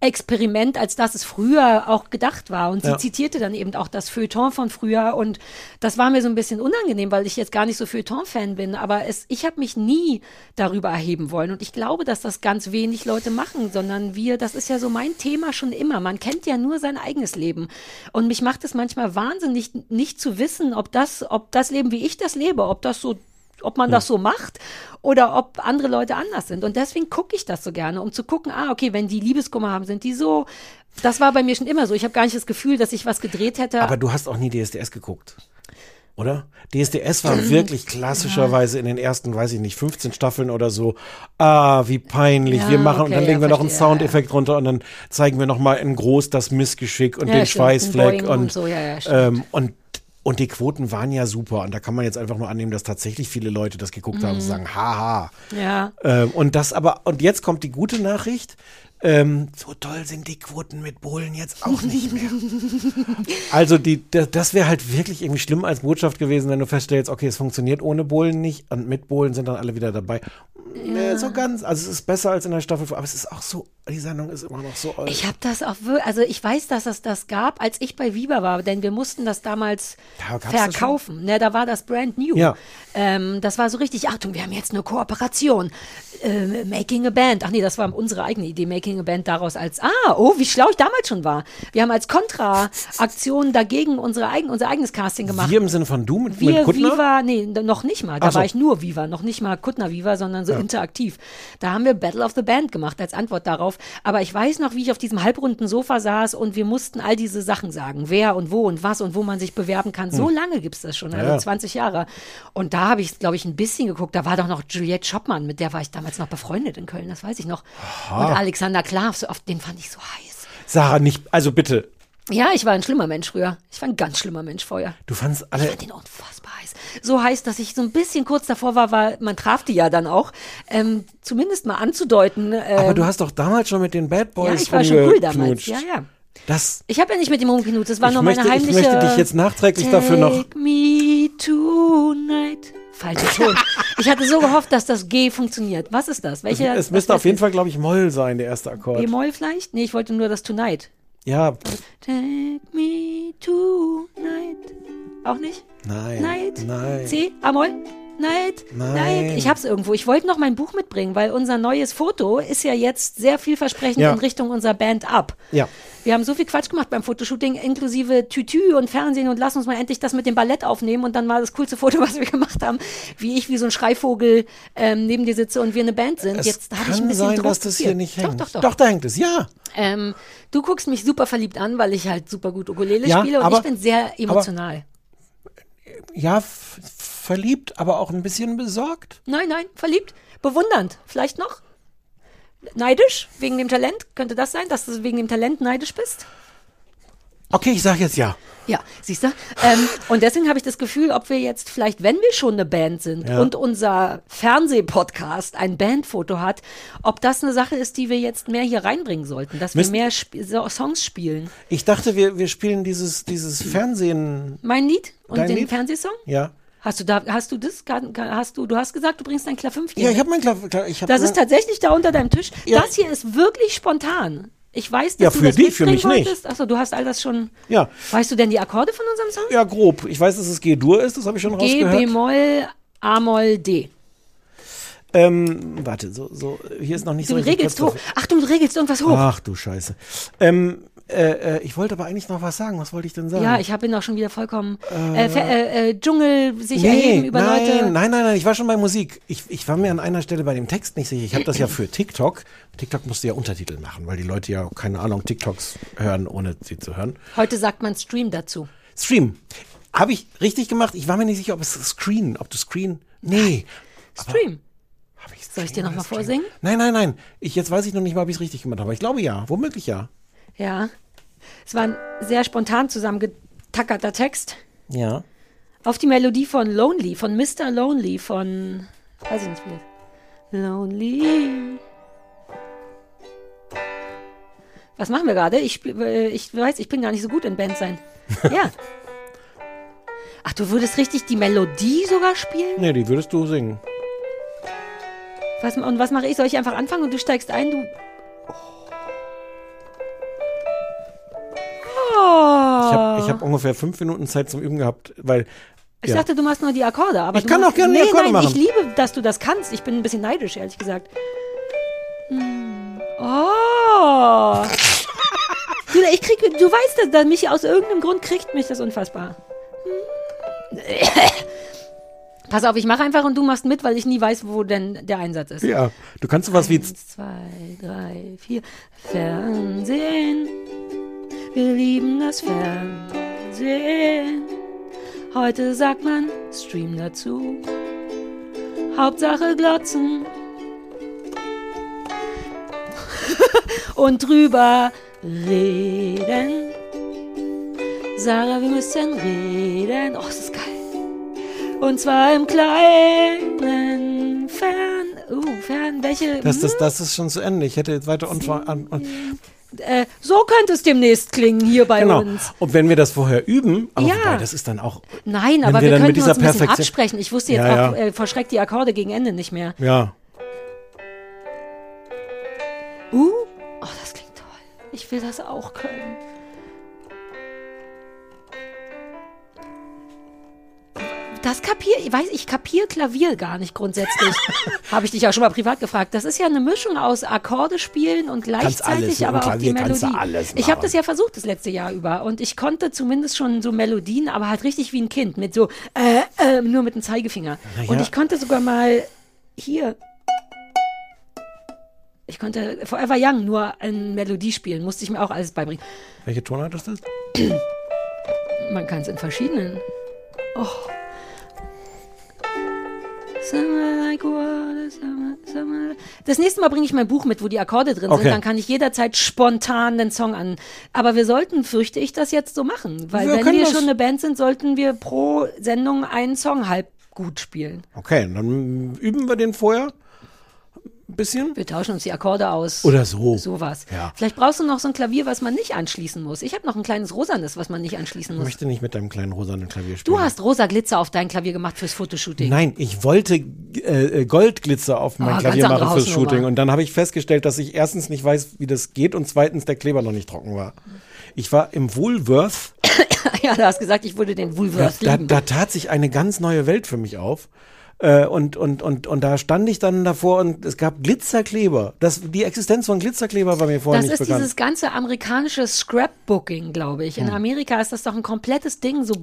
Experiment, als dass es früher auch gedacht war. Und sie Ja. zitierte dann eben auch das Feuilleton von früher. Und das war mir so ein bisschen unangenehm, weil ich jetzt gar nicht so Feuilleton-Fan bin. Aber es, ich habe mich nie darüber erheben wollen. Und ich glaube, dass das ganz wenig Leute machen, sondern wir, das ist ja so mein Thema schon immer. Man kennt ja nur sein eigenes Leben. Und mich macht es manchmal wahnsinnig, nicht zu wissen, ob das, ob das Leben, wie ich das lebe, ob das so ob man das so macht oder ob andere Leute anders sind. Und deswegen gucke ich das so gerne, um zu gucken, ah, okay, wenn die Liebeskummer haben, sind die so. Das war bei mir schon immer so. Ich habe gar nicht das Gefühl, dass ich was gedreht hätte. Aber du hast auch nie DSDS geguckt. Oder? DSDS war wirklich klassischerweise in den ersten, weiß ich nicht, 15 Staffeln oder so. Ah, wie peinlich. Ja, wir machen und okay, dann legen ja, wir noch einen ja, Soundeffekt runter und dann zeigen wir noch mal in groß das Missgeschick und Ja, den stimmt, Schweißfleck und, und so, ja, ja, ähm, und und die Quoten waren ja super. Und da kann man jetzt einfach nur annehmen, dass tatsächlich viele Leute das geguckt haben und sagen, haha. ja. Ähm, und das aber, und jetzt kommt die gute Nachricht. Ähm, so toll sind die Quoten mit Bohlen jetzt auch nicht mehr. <laughs> also die, das, wäre halt wirklich irgendwie schlimm als Botschaft gewesen, wenn du feststellst, okay, es funktioniert ohne Bohlen nicht und mit Bohlen sind dann alle wieder dabei. Nee, so ganz, also es ist besser als in der Staffel, vor, aber es ist auch so, die Sendung ist immer noch so alt. Ich habe das auch wirklich, also ich weiß, dass es das gab, als ich bei Viva war, denn wir mussten das damals Ja, gab's das verkaufen. Ne, da war das brand new. Ja. Ähm, das war so richtig, Achtung, wir haben jetzt eine Kooperation. Äh, Making a Band. Ach nee, das war unsere eigene Idee, Making a Band daraus als, ah, oh, wie schlau ich damals schon war. Wir haben als Kontra-Aktion dagegen unsere eigen, unser eigenes Casting gemacht. Wir im Sinne von du mit, Wir mit Kuttner? Viva, nee, noch nicht mal. Da Ach so. war ich nur Viva, noch nicht mal Kuttner Viva, sondern so interaktiv. Da haben wir Battle of the Band gemacht als Antwort darauf. Aber ich weiß noch, wie ich auf diesem halbrunden Sofa saß und wir mussten all diese Sachen sagen. Wer und wo und was und wo man sich bewerben kann. So lange gibt's das schon, also Hm. Ja. 20 Jahre. Und da habe ich, glaube ich, ein bisschen geguckt. Da war doch noch Juliette Schoppmann, mit der war ich damals noch befreundet in Köln, das weiß ich noch. Und Alexander Klavs, so oft, den fand ich so heiß. Sarah, nicht, also bitte, Ja, ich war ein schlimmer Mensch früher. Ich war ein ganz schlimmer Mensch vorher. du fandst Ich alle, fand ihn unfassbar heiß. So heiß, dass ich so ein bisschen kurz davor war, weil man traf die ja dann auch, ähm, zumindest mal anzudeuten. Ähm, aber du hast doch damals schon mit den Bad Boys ja, ich war schon cool damals. Ja, ja. Das, Ich habe ja nicht mit ihm rumgeknutscht. Das war Ich nur möchte- meine ich heimliche. möchte dich jetzt nachträglich Take dafür noch- me tonight. Falscher Ton. ich hatte so gehofft, dass das G funktioniert. Was ist das? Welche? es was müsste auf jeden ich? Fall, glaube ich, Moll sein, der erste Akkord. B-Moll vielleicht? Nee, ich wollte nur das Tonight. Ja, Take me tonight. Auch nicht? nein, Night. nein. C, A-Moll. Night. Nein. Night. Ich hab's irgendwo. Ich wollte noch mein Buch mitbringen, weil unser neues Foto ist ja jetzt sehr vielversprechend Ja. in Richtung unserer Band ab. Ja. Wir haben so viel Quatsch gemacht beim Fotoshooting, inklusive Tütü und Fernsehen und lass uns mal endlich das mit dem Ballett aufnehmen. Und dann war das coolste Foto, <laughs> was wir gemacht haben, wie ich wie so ein Schreivogel ähm, neben dir sitze und wir eine Band sind. Es Jetzt habe kann ich ein bisschen sein, Druck. dass das hier nicht hängt. Doch, doch, doch. Doch, da hängt es, ja. Ähm, du guckst mich super verliebt an, weil ich halt super gut Ukulele Ja, spiele und aber- ich bin sehr emotional. Ja, f- verliebt, aber auch ein bisschen besorgt. Nein, nein, verliebt, bewundernd, vielleicht noch. Neidisch wegen dem Talent? Könnte das sein, dass du wegen dem Talent neidisch bist? Okay, ich sage jetzt ja. Ja, siehst du? Ähm, und deswegen habe ich das Gefühl, ob wir jetzt vielleicht, wenn wir schon eine Band sind Ja. und unser Fernsehpodcast ein Bandfoto hat, ob das eine Sache ist, die wir jetzt mehr hier reinbringen sollten, dass wir Müssen- mehr Sp so Songs spielen. Ich dachte, wir, wir spielen dieses, dieses Fernsehen. Mein Lied und Dein den Lied? Fernsehsong? Ja. Hast du da, hast du das, hast du, du hast gesagt, du bringst dein Klavierfünfchen. Ja, ich habe mein Klavier. Klar, ich hab Das ist tatsächlich da unter deinem Tisch. Ja. Das hier ist wirklich spontan. Ich weiß, dass Ja, du für das dich, für mich nicht. wolltest. Achso, du hast all das schon. Ja. Weißt du denn die Akkorde von unserem Song? Ja, grob. Ich weiß, dass es G-Dur ist, das habe ich schon G, rausgehört. B-Moll, A-Moll, D. Ähm, warte, so, so, hier ist noch nicht Du so richtig regelst hoch. Achtung, du regelst irgendwas hoch. Ach du Scheiße. Ähm, äh, äh, ich wollte aber eigentlich noch was sagen. Was wollte ich denn sagen? Ja, ich habe ihn auch schon wieder vollkommen. Äh, äh, äh, Dschungel sich erheben über nein, Leute. nein, nein, nein, ich war schon bei Musik. Ich, ich war mir an einer Stelle bei dem Text nicht sicher. Ich habe das ja für TikTok. TikTok musste ja Untertitel machen, weil die Leute ja, keine Ahnung, TikToks hören, ohne sie zu hören. Heute sagt man Stream dazu. Stream. Habe ich richtig gemacht? Ich war mir nicht sicher, ob es Screen, ob du Screen. Nee. Stream. Ich Soll ich dir Screen noch mal oder Stream? vorsingen? Nein, nein, nein. Ich, jetzt weiß ich noch nicht mal, ob ich es richtig gemacht habe. Aber ich glaube ja. Womöglich ja. Ja. Es war ein sehr spontan zusammengetackerter Text. Ja. Auf die Melodie von Lonely, von Mr. Lonely, von. Weiß ich nicht wie. Lonely. Was machen wir gerade? Ich, äh, ich weiß, ich bin gar nicht so gut in Band sein. <laughs> Ja. Ach, du würdest richtig die Melodie sogar spielen? Nee, die würdest du singen. Was, und was mache ich? Soll ich einfach anfangen und du steigst ein? Du. Oh. Ich habe hab ungefähr fünf Minuten Zeit zum Üben gehabt, weil. Ich ja. dachte, du machst nur die Akkorde. Aber Ich kann machst, auch gerne die nee, Akkorde nein, machen. Ich liebe, dass du das kannst. Ich bin ein bisschen neidisch, ehrlich gesagt. Hm. Oh. du, ich krieg, du weißt, dass, dass mich aus irgendeinem Grund kriegt mich das unfassbar. Hm. Pass auf, ich mache einfach und du machst mit, weil ich nie weiß, wo denn der Einsatz ist. Ja, du kannst sowas wie Eins, zwei, drei, vier. Fernsehen. Wir lieben das Fernsehen. Heute sagt man Stream dazu. Hauptsache glotzen. Und drüber reden. Sarah, wir müssen reden. Oh, das ist geil. Und zwar im kleinen Fern. Uh, Fern, welche? Das, das, das ist schon zu Ende. Ich hätte jetzt weiter und, an, und äh, so könnte es demnächst klingen hier bei genau. uns. Und wenn wir das vorher üben, aber Ja. wobei, das ist dann auch Nein, aber wir wir, könnten uns ein bisschen absprechen. Ich wusste jetzt Ja, auch ja. äh, verschreckt die Akkorde gegen Ende nicht mehr. ja. Uh, oh, das klingt toll. Ich will das auch können. Das kapier, ich weiß, ich kapier Klavier gar nicht grundsätzlich. <laughs> Habe ich dich auch schon mal privat gefragt. Das ist ja eine Mischung aus Akkorde spielen und alles, gleichzeitig dem aber auch die Melodie. alles ich habe das ja versucht das letzte Jahr über und ich konnte zumindest schon so Melodien, aber halt richtig wie ein Kind mit so äh, äh, nur mit dem Zeigefinger. Na Und ja. ich konnte sogar mal hier ich konnte Forever Young nur eine Melodie spielen, musste ich mir auch alles beibringen. Welche Tonart ist das? Man kann es in verschiedenen. Oh. Das nächste Mal bringe ich mein Buch mit, wo die Akkorde drin Okay. sind. Dann kann ich jederzeit spontan den Song an. Aber wir sollten, fürchte ich, das jetzt so machen. Weil Wir wenn wir das- schon eine Band sind, sollten wir pro Sendung einen Song halb gut spielen. Okay, dann üben wir den vorher ein bisschen. Wir tauschen uns die Akkorde aus. Oder so. Sowas. Ja. Vielleicht brauchst du noch so ein Klavier, was man nicht anschließen muss. Ich habe noch ein kleines rosanes, was man nicht anschließen Ich muss. möchte nicht mit deinem kleinen rosanen Klavier spielen. Du hast rosa Glitzer auf dein Klavier gemacht fürs Fotoshooting. Nein, ich wollte äh, äh, Goldglitzer auf mein Ah, Klavier machen fürs Hausnummer. Shooting. Und dann habe ich festgestellt, dass ich erstens nicht weiß, wie das geht und zweitens der Kleber noch nicht trocken war. Ich war im Woolworth. <coughs> Ja, du hast gesagt, ich würde den Da, Woolworth da, lieben. da tat sich eine ganz neue Welt für mich auf. Äh, und, und, und, und da stand ich dann davor und es gab Glitzerkleber. Das, die Existenz von Glitzerkleber war mir vorher Das nicht ist bekannt. dieses ganze amerikanische Scrapbooking, glaube ich. In Hm. Amerika ist das doch ein komplettes Ding, so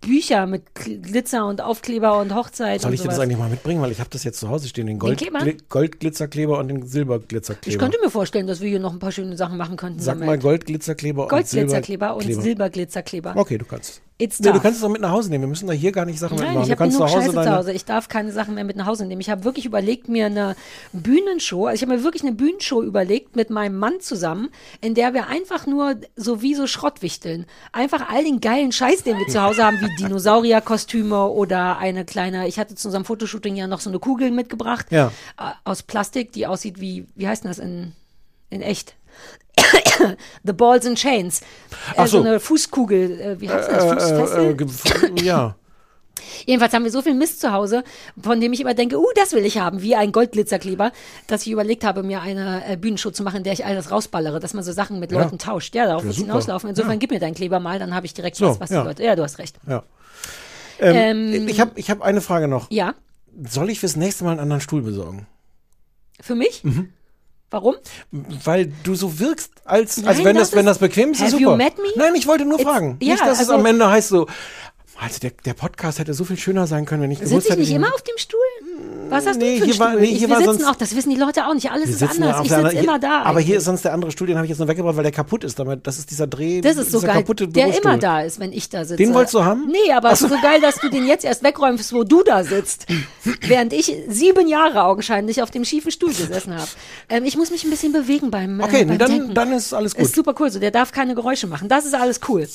Bücher mit Glitzer und Aufkleber und Hochzeit Soll ich dir das eigentlich mal mitbringen? Weil ich habe das jetzt zu Hause stehen, den Gold? Gli- Goldglitzerkleber und den Silberglitzerkleber. ich könnte mir vorstellen, dass wir hier noch ein paar schöne Sachen machen könnten. Sag damit. mal Goldglitzerkleber und Goldglitzerkleber und. Silberglitzerkleber. Okay, du kannst. It's Nee, du kannst es auch mit nach Hause nehmen. Wir müssen da hier gar nicht Sachen Nein, mitmachen. ich Du habe kannst genug zu Hause Scheiße zu. Hause. Ich darf keine Sachen mehr mit nach Hause nehmen. Ich habe wirklich überlegt, mir eine Bühnenshow, also ich habe mir wirklich eine Bühnenshow überlegt mit meinem Mann zusammen, in der wir einfach nur so wie so Schrott wichteln. Einfach all den geilen Scheiß, den wir zu Hause haben, wie <laughs> Dinosaurierkostüme oder eine kleine, ich hatte zu unserem Fotoshooting ja noch so eine Kugel mitgebracht. Ja. äh, Aus Plastik, die aussieht wie, wie heißt denn das in, in echt? <coughs> The Balls and Chains. Ach Äh, so so. eine Fußkugel, äh, wie heißt das? Fußfessel? Äh, äh, <coughs> ja. Jedenfalls haben wir so viel Mist zu Hause, von dem ich immer denke, uh, das will ich haben, wie ein Goldglitzerkleber, dass ich überlegt habe, mir eine äh, Bühnenshow zu machen, in der ich all das rausballere, dass man so Sachen mit Ja. Leuten tauscht. Ja, darauf super. hinauslaufen. Insofern Ja. gib mir deinen Kleber mal, dann habe ich direkt So, was, was ja. die Leute. Ja, du hast recht. ja. Ähm, Ähm, ich habe ich hab eine Frage noch. Ja, Soll ich fürs nächste Mal einen anderen Stuhl besorgen? für mich? Mhm. Warum? Weil du so wirkst, als, als Nein, wenn das, das wenn ist- das bequem ist, ist Have super. you met me? Nein, ich wollte nur It's- fragen. ja, nicht, dass es also- am Ende heißt so, also der, der Podcast hätte so viel schöner sein können, wenn ich gewusst Sitze ich nicht immer auf dem Stuhl? Was hast Nee, du für hier war- Stuhl? nee, ich, hier wir war sitzen sonst- auch, das wissen die Leute auch nicht. Alles ist anders. Ich sitze immer da. Aber hier ist sonst der andere Stuhl, den habe ich jetzt nur weggebracht, weil der kaputt ist. Damit, das ist dieser Dreh. Das ist so geil, kaputte der Bürostuhl. immer da ist, wenn ich da sitze. Den wolltest du haben? Nee, aber es ist so geil, dass du den jetzt erst wegräumst, wo du da sitzt. während ich sieben Jahre augenscheinlich auf dem schiefen Stuhl gesessen habe. Ähm, ich muss mich ein bisschen bewegen beim, Okay, äh, beim dann, Denken. dann ist alles gut. Ist super cool, so der darf keine Geräusche machen. Das ist alles cool.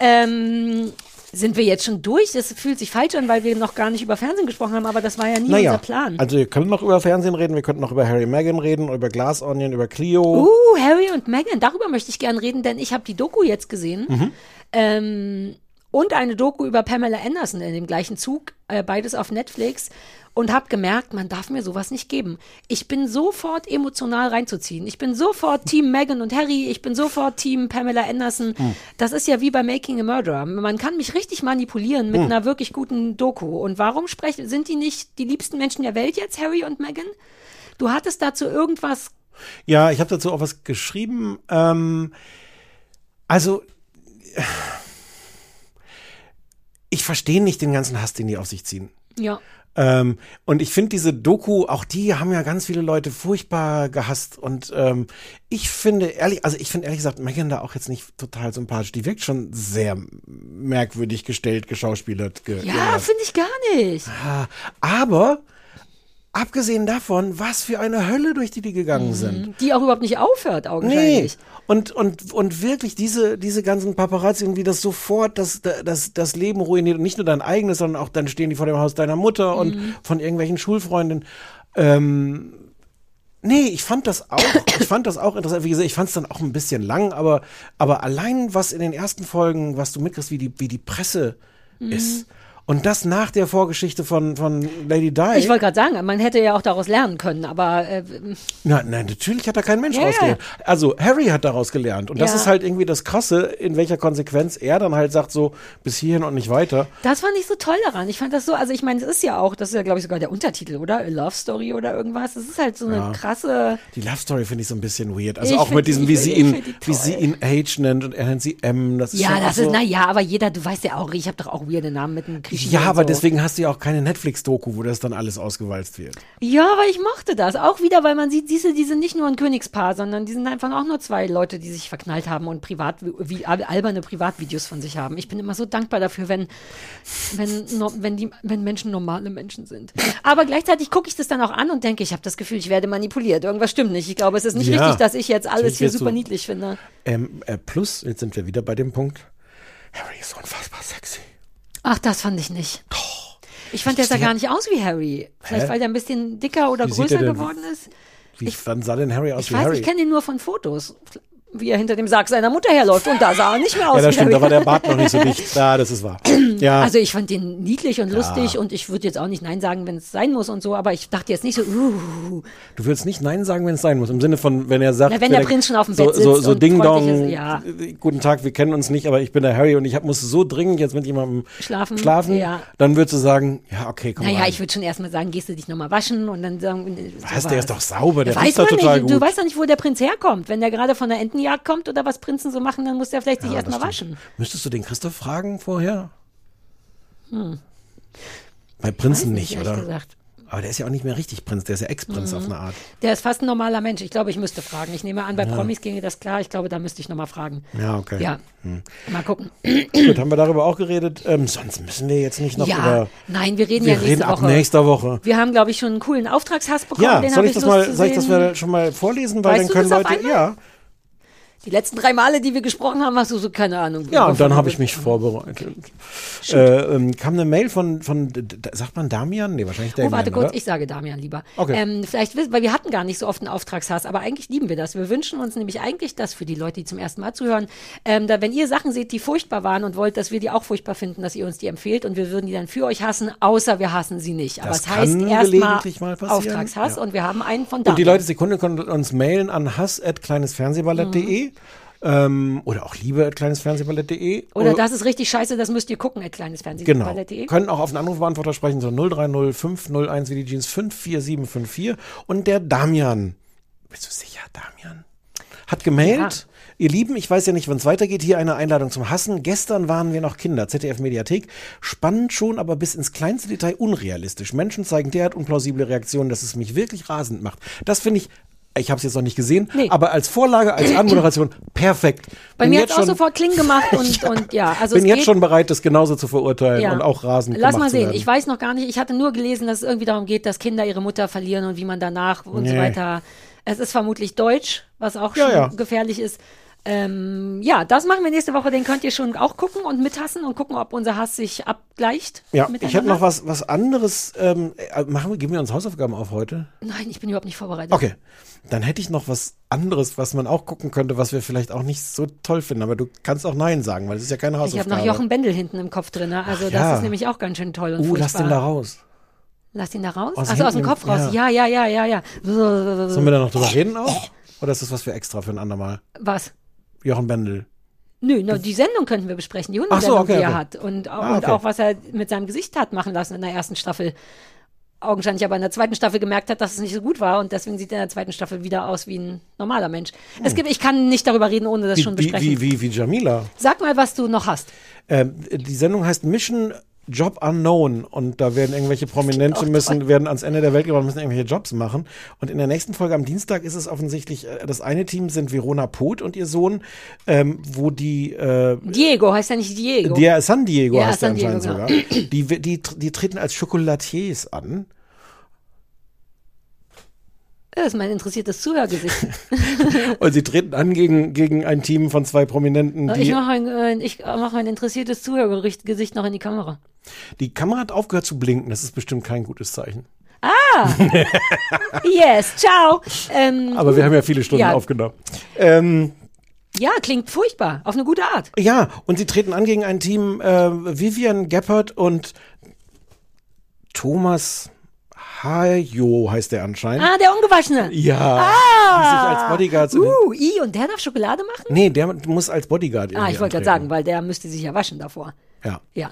Ähm, sind wir jetzt schon durch? Das fühlt sich falsch an, weil wir noch gar nicht über Fernsehen gesprochen haben, aber das war ja nie naja, unser Plan. also wir können noch über Fernsehen reden, wir könnten noch über Harry Meghan reden, über Glass Onion, über Clio. Uh, Harry und Meghan, darüber möchte ich gern reden, denn ich habe die Doku jetzt gesehen. Mhm. Ähm, und eine Doku über Pamela Anderson in dem gleichen Zug, äh, beides auf Netflix. Und habe gemerkt, man darf mir sowas nicht geben. Ich bin sofort emotional reinzuziehen. Ich bin sofort Team Meghan und Harry. Ich bin sofort Team Pamela Anderson. Hm. Das ist ja wie bei Making a Murderer. Man kann mich richtig manipulieren mit einer wirklich guten Doku. Und warum sprechen, sind die nicht die liebsten Menschen der Welt jetzt, Harry und Meghan? Du hattest dazu irgendwas Ja, ich habe dazu auch was geschrieben. Ähm, also, ich verstehe nicht den ganzen Hass, den die auf sich ziehen. Ja. Ähm, und ich finde diese Doku, auch die haben ja ganz viele Leute furchtbar gehasst. Und ähm, ich finde ehrlich, also ich finde ehrlich gesagt Megan da auch jetzt nicht total sympathisch. Die wirkt schon sehr merkwürdig gestellt, geschauspielert. Ge Ja, finde ich gar nicht. Ah, Aber abgesehen davon, was für eine Hölle, durch die die gegangen sind. Die auch überhaupt nicht aufhört, Nee. augenscheinlich. Und, und, und wirklich diese, diese ganzen Paparazzi und wie das sofort das, das, das Leben ruiniert. Und nicht nur dein eigenes, sondern auch dann stehen die vor dem Haus deiner Mutter und von irgendwelchen Schulfreundinnen. Ähm, nee, ich fand das auch, <coughs> ich fand das auch interessant. Wie gesagt, ich fand es dann auch ein bisschen lang, aber, aber allein was in den ersten Folgen, was du mitkriegst, wie die, wie die Presse ist. Und das nach der Vorgeschichte von, von Lady Di. Ich wollte gerade sagen, man hätte ja auch daraus lernen können, aber äh, Na, nein, natürlich hat da kein Mensch Ja, rausgelernt. Also Harry hat daraus gelernt. Und das Ja. ist halt irgendwie das Krasse, in welcher Konsequenz er dann halt sagt, so bis hierhin und nicht weiter. das fand ich so toll daran. Ich fand das so, also ich meine, es ist ja auch, das ist ja glaube ich sogar der Untertitel, oder? A Love Story oder irgendwas. Es ist halt so eine Ja. krasse, Die Love Story finde ich so ein bisschen weird. Also Ich auch mit die- diesem, wie sie ihn, wie sie ihn H nennt und er nennt sie M. Das ist ja, das ist, so, na ja, aber jeder, du weißt ja auch, ich habe doch auch weirde Namen mit einem Griechen Ja, aber so. deswegen hast du ja auch keine Netflix-Doku, wo das dann alles ausgewalzt wird. Ja, aber ich mochte das. Auch wieder, weil man sieht, diese, die sind nicht nur ein Königspaar, sondern die sind einfach auch nur zwei Leute, die sich verknallt haben und privat, wie, alberne Privatvideos von sich haben. Ich bin immer so dankbar dafür, wenn, wenn, wenn, die, wenn Menschen normale Menschen sind. Aber gleichzeitig gucke ich das dann auch an und denke, ich habe das Gefühl, ich werde manipuliert. Irgendwas stimmt nicht. Ich glaube, es ist nicht Ja. richtig, dass ich jetzt alles hier super du- niedlich finde. Ähm, äh, plus, jetzt sind wir wieder bei dem Punkt, Harry ist unfassbar sexy. Ach, das fand ich nicht. Ich fand, der sah gar nicht aus wie Harry. Vielleicht, Hä? weil der ein bisschen dicker oder Wie größer er denn- geworden ist. Wie, wann sah denn Harry aus Ich wie weiß, Harry? ich kenne ihn nur von Fotos, wie er hinter dem Sarg seiner Mutter herläuft. Und da sah er nicht mehr aus ja, das stimmt, da war der Bart noch nicht so dicht. <laughs> Ja, das ist wahr. Ja. Also ich fand den niedlich und lustig und ich würde jetzt auch nicht Nein sagen, wenn es sein muss und so, aber ich dachte jetzt nicht so, uh, Du würdest nicht Nein sagen, wenn es sein muss. Im Sinne von, wenn er sagt, Na, wenn der vielleicht Prinz schon auf dem so, Bett so, sitzt so und Ding Dong, ist, ja. äh, guten Tag, wir kennen uns nicht, aber ich bin der Harry und ich hab, muss so dringend jetzt mit jemandem Schlafen, schlafen. ja. Dann würdest du sagen, ja, okay, komm naja, rein. ich würde schon erstmal sagen, gehst du dich nochmal waschen und dann sagen, Was, sowas. der ist doch sauber, der Weiß riecht doch total nicht, du gut. weißt doch nicht, wo der Prinz herkommt. Wenn der gerade von der Entenjagd kommt oder was Prinzen so machen, dann muss der vielleicht sich Ja, erstmal waschen. Müsstest du den Christoph fragen vorher? Bei Prinzen nicht, ehrlich oder? gesagt. Aber der ist ja auch nicht mehr richtig Prinz, der ist ja Ex-Prinz Mhm. auf eine Art. Der ist fast ein normaler Mensch. Ich glaube, ich müsste fragen. Ich nehme an, bei Promis ginge das klar. Ich glaube, da müsste ich nochmal fragen. Ja, okay. Ja, mal gucken. Gut, haben wir darüber auch geredet. Ähm, sonst müssen wir jetzt nicht noch ja, über. nein, wir reden Wir ja nächste reden ab Woche. nächster Woche. Wir haben, glaube ich, schon einen coolen Auftragshass bekommen. Ja, den soll ich das mal, soll ich das mal schon mal vorlesen, weil Weißt dann können Leute, ja, Die letzten drei Male, die wir gesprochen haben, hast du so keine Ahnung. ja, und dann habe ich mich vorbereitet. Äh, ähm, kam eine Mail von, von, sagt man Damian? Nee, wahrscheinlich Damian, Oh, warte kurz, oder? ich sage Damian lieber. Okay. Ähm, vielleicht wissen, weil wir hatten gar nicht so oft einen Auftragshass, aber eigentlich lieben wir das. Wir wünschen uns nämlich eigentlich das für die Leute, die zum ersten Mal zuhören, ähm, da, wenn ihr Sachen seht, die furchtbar waren und wollt, dass wir die auch furchtbar finden, dass ihr uns die empfehlt und wir würden die dann für euch hassen, außer wir hassen sie nicht. Aber Das es heißt kann erstmal Auftragshass ja. und wir haben einen von Damian. Und die Leute Sekunde können uns mailen an hass.kleinesfernsehballett.de ähm, oder auch liebe.kleinesfernsehballett.de Oder das ist richtig scheiße, das müsst ihr gucken, at kleines Genau. Können auch auf einen Anrufbeantworter sprechen, so 030 501 wie die Jeans 54754. Und der Damian, bist du sicher, Damian? Hat gemailt. Ihr Lieben, ich weiß ja nicht, wann es weitergeht. Hier eine Einladung zum Hassen. Gestern waren wir noch Kinder. ZDF Mediathek. Spannend schon, aber bis ins kleinste Detail unrealistisch. Menschen zeigen derart unplausible Reaktionen, dass es mich wirklich rasend macht. Das finde ich. Ich habe es jetzt noch nicht gesehen, Nee. aber als Vorlage, als <clears throat> Anmoderation perfekt. Bei Bin mir hat es auch schon- sofort Kling gemacht und, <laughs> und ja, also bin jetzt geht, schon bereit, das genauso zu verurteilen Ja. und auch rasend Lass mal sehen. Ich weiß noch gar nicht. Ich hatte nur gelesen, dass es irgendwie darum geht, dass Kinder ihre Mutter verlieren und wie man danach und so Nee. weiter. Es ist vermutlich Deutsch, was auch Ja, schon ja. gefährlich ist. Ähm, ja, das machen wir nächste Woche. Den könnt ihr schon auch gucken und mithassen und gucken, ob unser Hass sich abgleicht. Ja, ich habe noch was, was anderes. Ähm, äh, machen wir, geben wir uns Hausaufgaben auf heute? Nein, ich bin überhaupt nicht vorbereitet. Okay. Dann hätte ich noch was anderes, was man auch gucken könnte, was wir vielleicht auch nicht so toll finden. Aber du kannst auch Nein sagen, weil es ist ja keine Ich habe Hausaufgabe. noch Jochen Bendel hinten im Kopf drin. ne? Also Ach das ja. ist nämlich auch ganz schön toll und Uh, furchtbar. lass den da raus. Lass ihn da raus? Aus Achso, aus dem Kopf raus. Ja, ja, ja, ja, ja. Sollen wir da noch drüber reden auch? Oder ist das was für extra für ein andermal? Was? Jochen Bendel. Nö, no, die Sendung könnten wir besprechen, die Ach so, Hundesendung, okay, die er okay. hat. Und, auch- Ah, und okay. auch, was er mit seinem Gesicht hat machen lassen in der ersten Staffel. Augenscheinlich aber in der zweiten Staffel gemerkt hat, dass es nicht so gut war und deswegen sieht er in der zweiten Staffel wieder aus wie ein normaler Mensch. Es gibt, ich kann nicht darüber reden, ohne das Wie, schon wie, besprechen. wie, wie, wie Jamila. Sag mal, was du noch hast. Ähm, die Sendung heißt Mission Job Unknown und da werden irgendwelche Prominente müssen, werden ans Ende der Welt gebracht, müssen irgendwelche Jobs machen. Und in der nächsten Folge am Dienstag ist es offensichtlich, äh, das eine Team sind Verona Poth und ihr Sohn, ähm, wo die, äh, Diego heißt ja nicht Diego. der San Diego Ja, heißt San Diego, anscheinend genau. sogar, die, die, die treten als Chocolatiers an. das ist mein interessiertes Zuhörgesicht. <laughs> Und sie treten an gegen, gegen ein Team von zwei Prominenten, ich mache ein, äh, ich mache ein interessiertes Zuhörgesicht noch in die Kamera. Die Kamera hat aufgehört zu blinken. Das ist bestimmt kein gutes Zeichen. <laughs> Yes, ciao. Ähm, Aber wir haben ja viele Stunden Ja. aufgenommen. Ähm, ja, klingt furchtbar, auf eine gute Art. Ja, und sie treten an gegen ein Team äh, Vivian Geppert und Thomas Hajo heißt der anscheinend. Ah, der Ungewaschene. Ja, die sich als Bodyguards. Uh, I, und der darf Schokolade machen? nee, der muss als Bodyguard. Ah, ich wollte gerade sagen, weil der müsste sich ja waschen davor. Ja. Ja.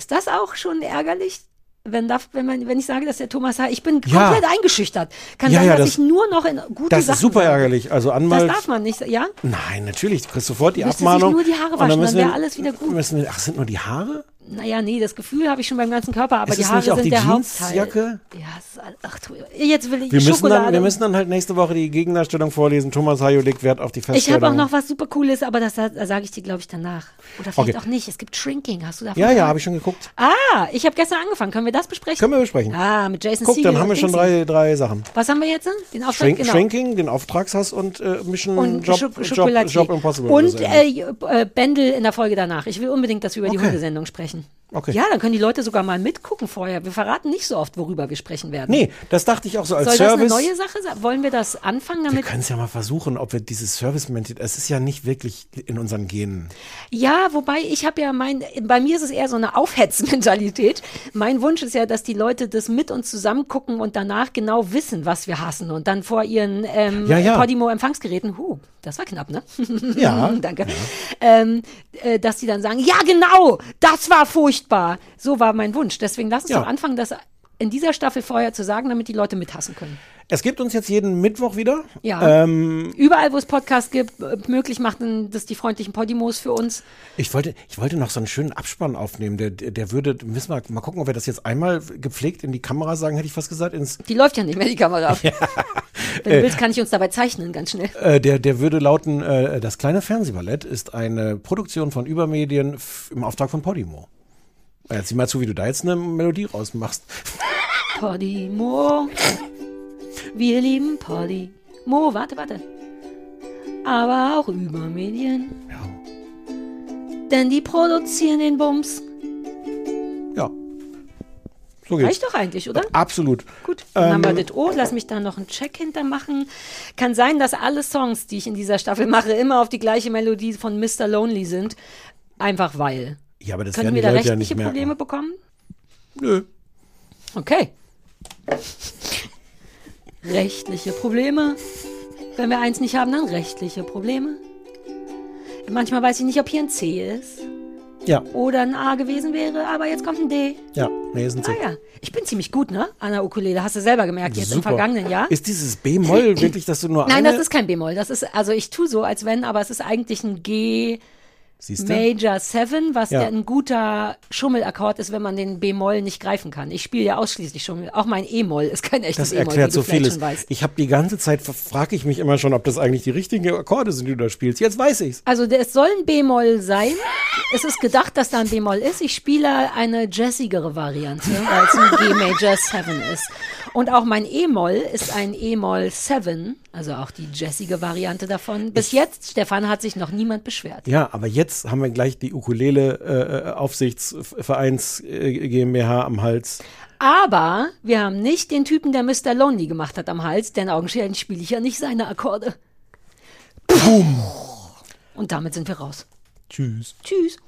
Ist das auch schon ärgerlich? Wenn, darf, wenn, man, wenn ich sage, dass der Thomas H. Ich bin Ja. komplett eingeschüchtert. Kann Ja, sein, ja, dass das- ich nur noch in gute Das Sachen ist super ärgerlich. Also Das Anwalt. darf man nicht, ja? Nein, natürlich. Du kriegst sofort die Müsste sich Abmahnung. nur die Haare waschen, dann müssen wäre alles wieder gut. Müssen ach, sind nur die Haare? Naja, nee, das Gefühl habe ich schon beim ganzen Körper, aber Ist die Haare nicht auch sind die der Jeansjacke? Hauptteil. Ja, ist, ach, tu- jetzt will ich Wir müssen, Schokolade. dann, wir müssen dann halt nächste Woche die Gegendarstellung vorlesen. Thomas Hajo legt Wert auf die ich Feststellung. habe auch noch was super Cooles, aber das, sage ich dir, glaube ich, danach. Oder vielleicht Okay. auch nicht. Es gibt Shrinking. Hast du davon Ja, ja, gehört? habe ich schon geguckt. Ah, ich habe gestern angefangen. Können wir das besprechen? Können wir besprechen. Ah, mit Jason Guck, dann haben wir schon drei, drei Sachen. Was haben wir jetzt? Den Auftrag? Shrink, genau. Shrinking, den Auftragshass und äh, Mission und Job, Job. Job Impossible. Und äh, Bendel in der Folge danach. Ich will unbedingt, dass wir über die Okay. Hundesendung sprechen. Okay. Ja, dann können die Leute sogar mal mitgucken vorher. Wir verraten nicht so oft, worüber wir sprechen werden. nee, das dachte ich auch so als Soll das eine Service. neue Sache sein? Wollen wir das anfangen wir damit? können es ja mal versuchen, ob wir dieses Service-Mentalität, es ist ja nicht wirklich in unseren Genen. Ja, wobei ich habe ja mein, bei mir ist es eher so eine Aufhetzmentalität. Mein Wunsch ist ja, dass die Leute das mit uns zusammen gucken und danach genau wissen, was wir hassen und dann vor ihren ähm, Ja, ja. Podimo-Empfangsgeräten, huh, das war knapp, ne? Ja. <laughs> Danke. Ähm, äh, dass die dann sagen, ja genau, das war furchtbar. So war mein Wunsch. Deswegen lass uns Ja. doch anfangen, das in dieser Staffel vorher zu sagen, damit die Leute mithassen können. Es gibt uns jetzt jeden Mittwoch wieder. Ja. Ähm, Überall, wo es Podcasts gibt, äh, möglich machen das die freundlichen Podimos für uns. ich, wollte, ich wollte noch so einen schönen Abspann aufnehmen. Der, der würde, müssen wir mal gucken, ob wir das jetzt einmal gepflegt in die Kamera sagen, hätte ich fast gesagt, ins Die läuft ja nicht mehr, die Kamera. <laughs> Wenn du willst, kann ich uns dabei zeichnen, ganz schnell. Äh, der, der würde lauten, äh, das kleine Fernsehballett ist eine Produktion von Übermedien im Auftrag von Podimo. Jetzt sieh mal zu, wie du da jetzt eine Melodie rausmachst. Podimo. Wir lieben Podimo. Warte, warte. Aber auch Übermedien. Ja. Denn die produzieren den Bums. Ja. So geht's. Reicht doch eigentlich, oder? Absolut. Gut, dann haben wir Ähm, das O. Lass mich da noch einen Check hintermachen. Kann sein, dass alle Songs, die ich in dieser Staffel mache, immer auf die gleiche Melodie von Mr. Lonely sind. Einfach weil. Ja, aber das Können wir da Leute ja rechtliche merken. Probleme bekommen? Nö. Okay. Rechtliche Probleme. Wenn wir eins nicht haben, dann rechtliche Probleme. Manchmal weiß ich nicht, ob hier ein C ist Ja, oder ein A gewesen wäre, aber jetzt kommt ein D. ja. Nee, ist ein C. Ah ja, ich bin ziemlich gut, ne? An der Ukulele, hast du selber gemerkt, jetzt im Super. vergangenen Jahr. Ist dieses B-Moll <clears throat> wirklich, dass du nur Nein, eine... das ist kein B-Moll. Das ist, also ich tue so, als wenn, aber es ist eigentlich ein G Siehst du? Major 7, was Ja. ein guter Schummelakkord ist, wenn man den B-Moll nicht greifen kann. Ich spiele ja ausschließlich Schummel. Auch mein E-Moll ist kein echtes Das E-Moll, erklärt wie so vieles. Ich habe die ganze Zeit, frage ich mich immer schon, ob das eigentlich die richtigen Akkorde sind, die du da spielst. Jetzt weiß ich's. Also es soll ein B-Moll sein. Es ist gedacht, dass da ein B-Moll ist. Ich spiele eine jazzigere Variante, weil es ein G Major 7 ist. Und auch mein E-Moll ist ein E-Moll 7, also auch die jazzige Variante davon. Bis jetzt, Stefan, hat sich noch niemand beschwert. Ja, aber jetzt haben wir gleich die Ukulele äh, Aufsichtsvereins äh, GmbH am Hals. Aber wir haben nicht den Typen, der Mr. Lonely gemacht hat am Hals, denn augenscheinlich spiele ich ja nicht seine Akkorde. Und damit sind wir raus. Tschüss. Tschüss.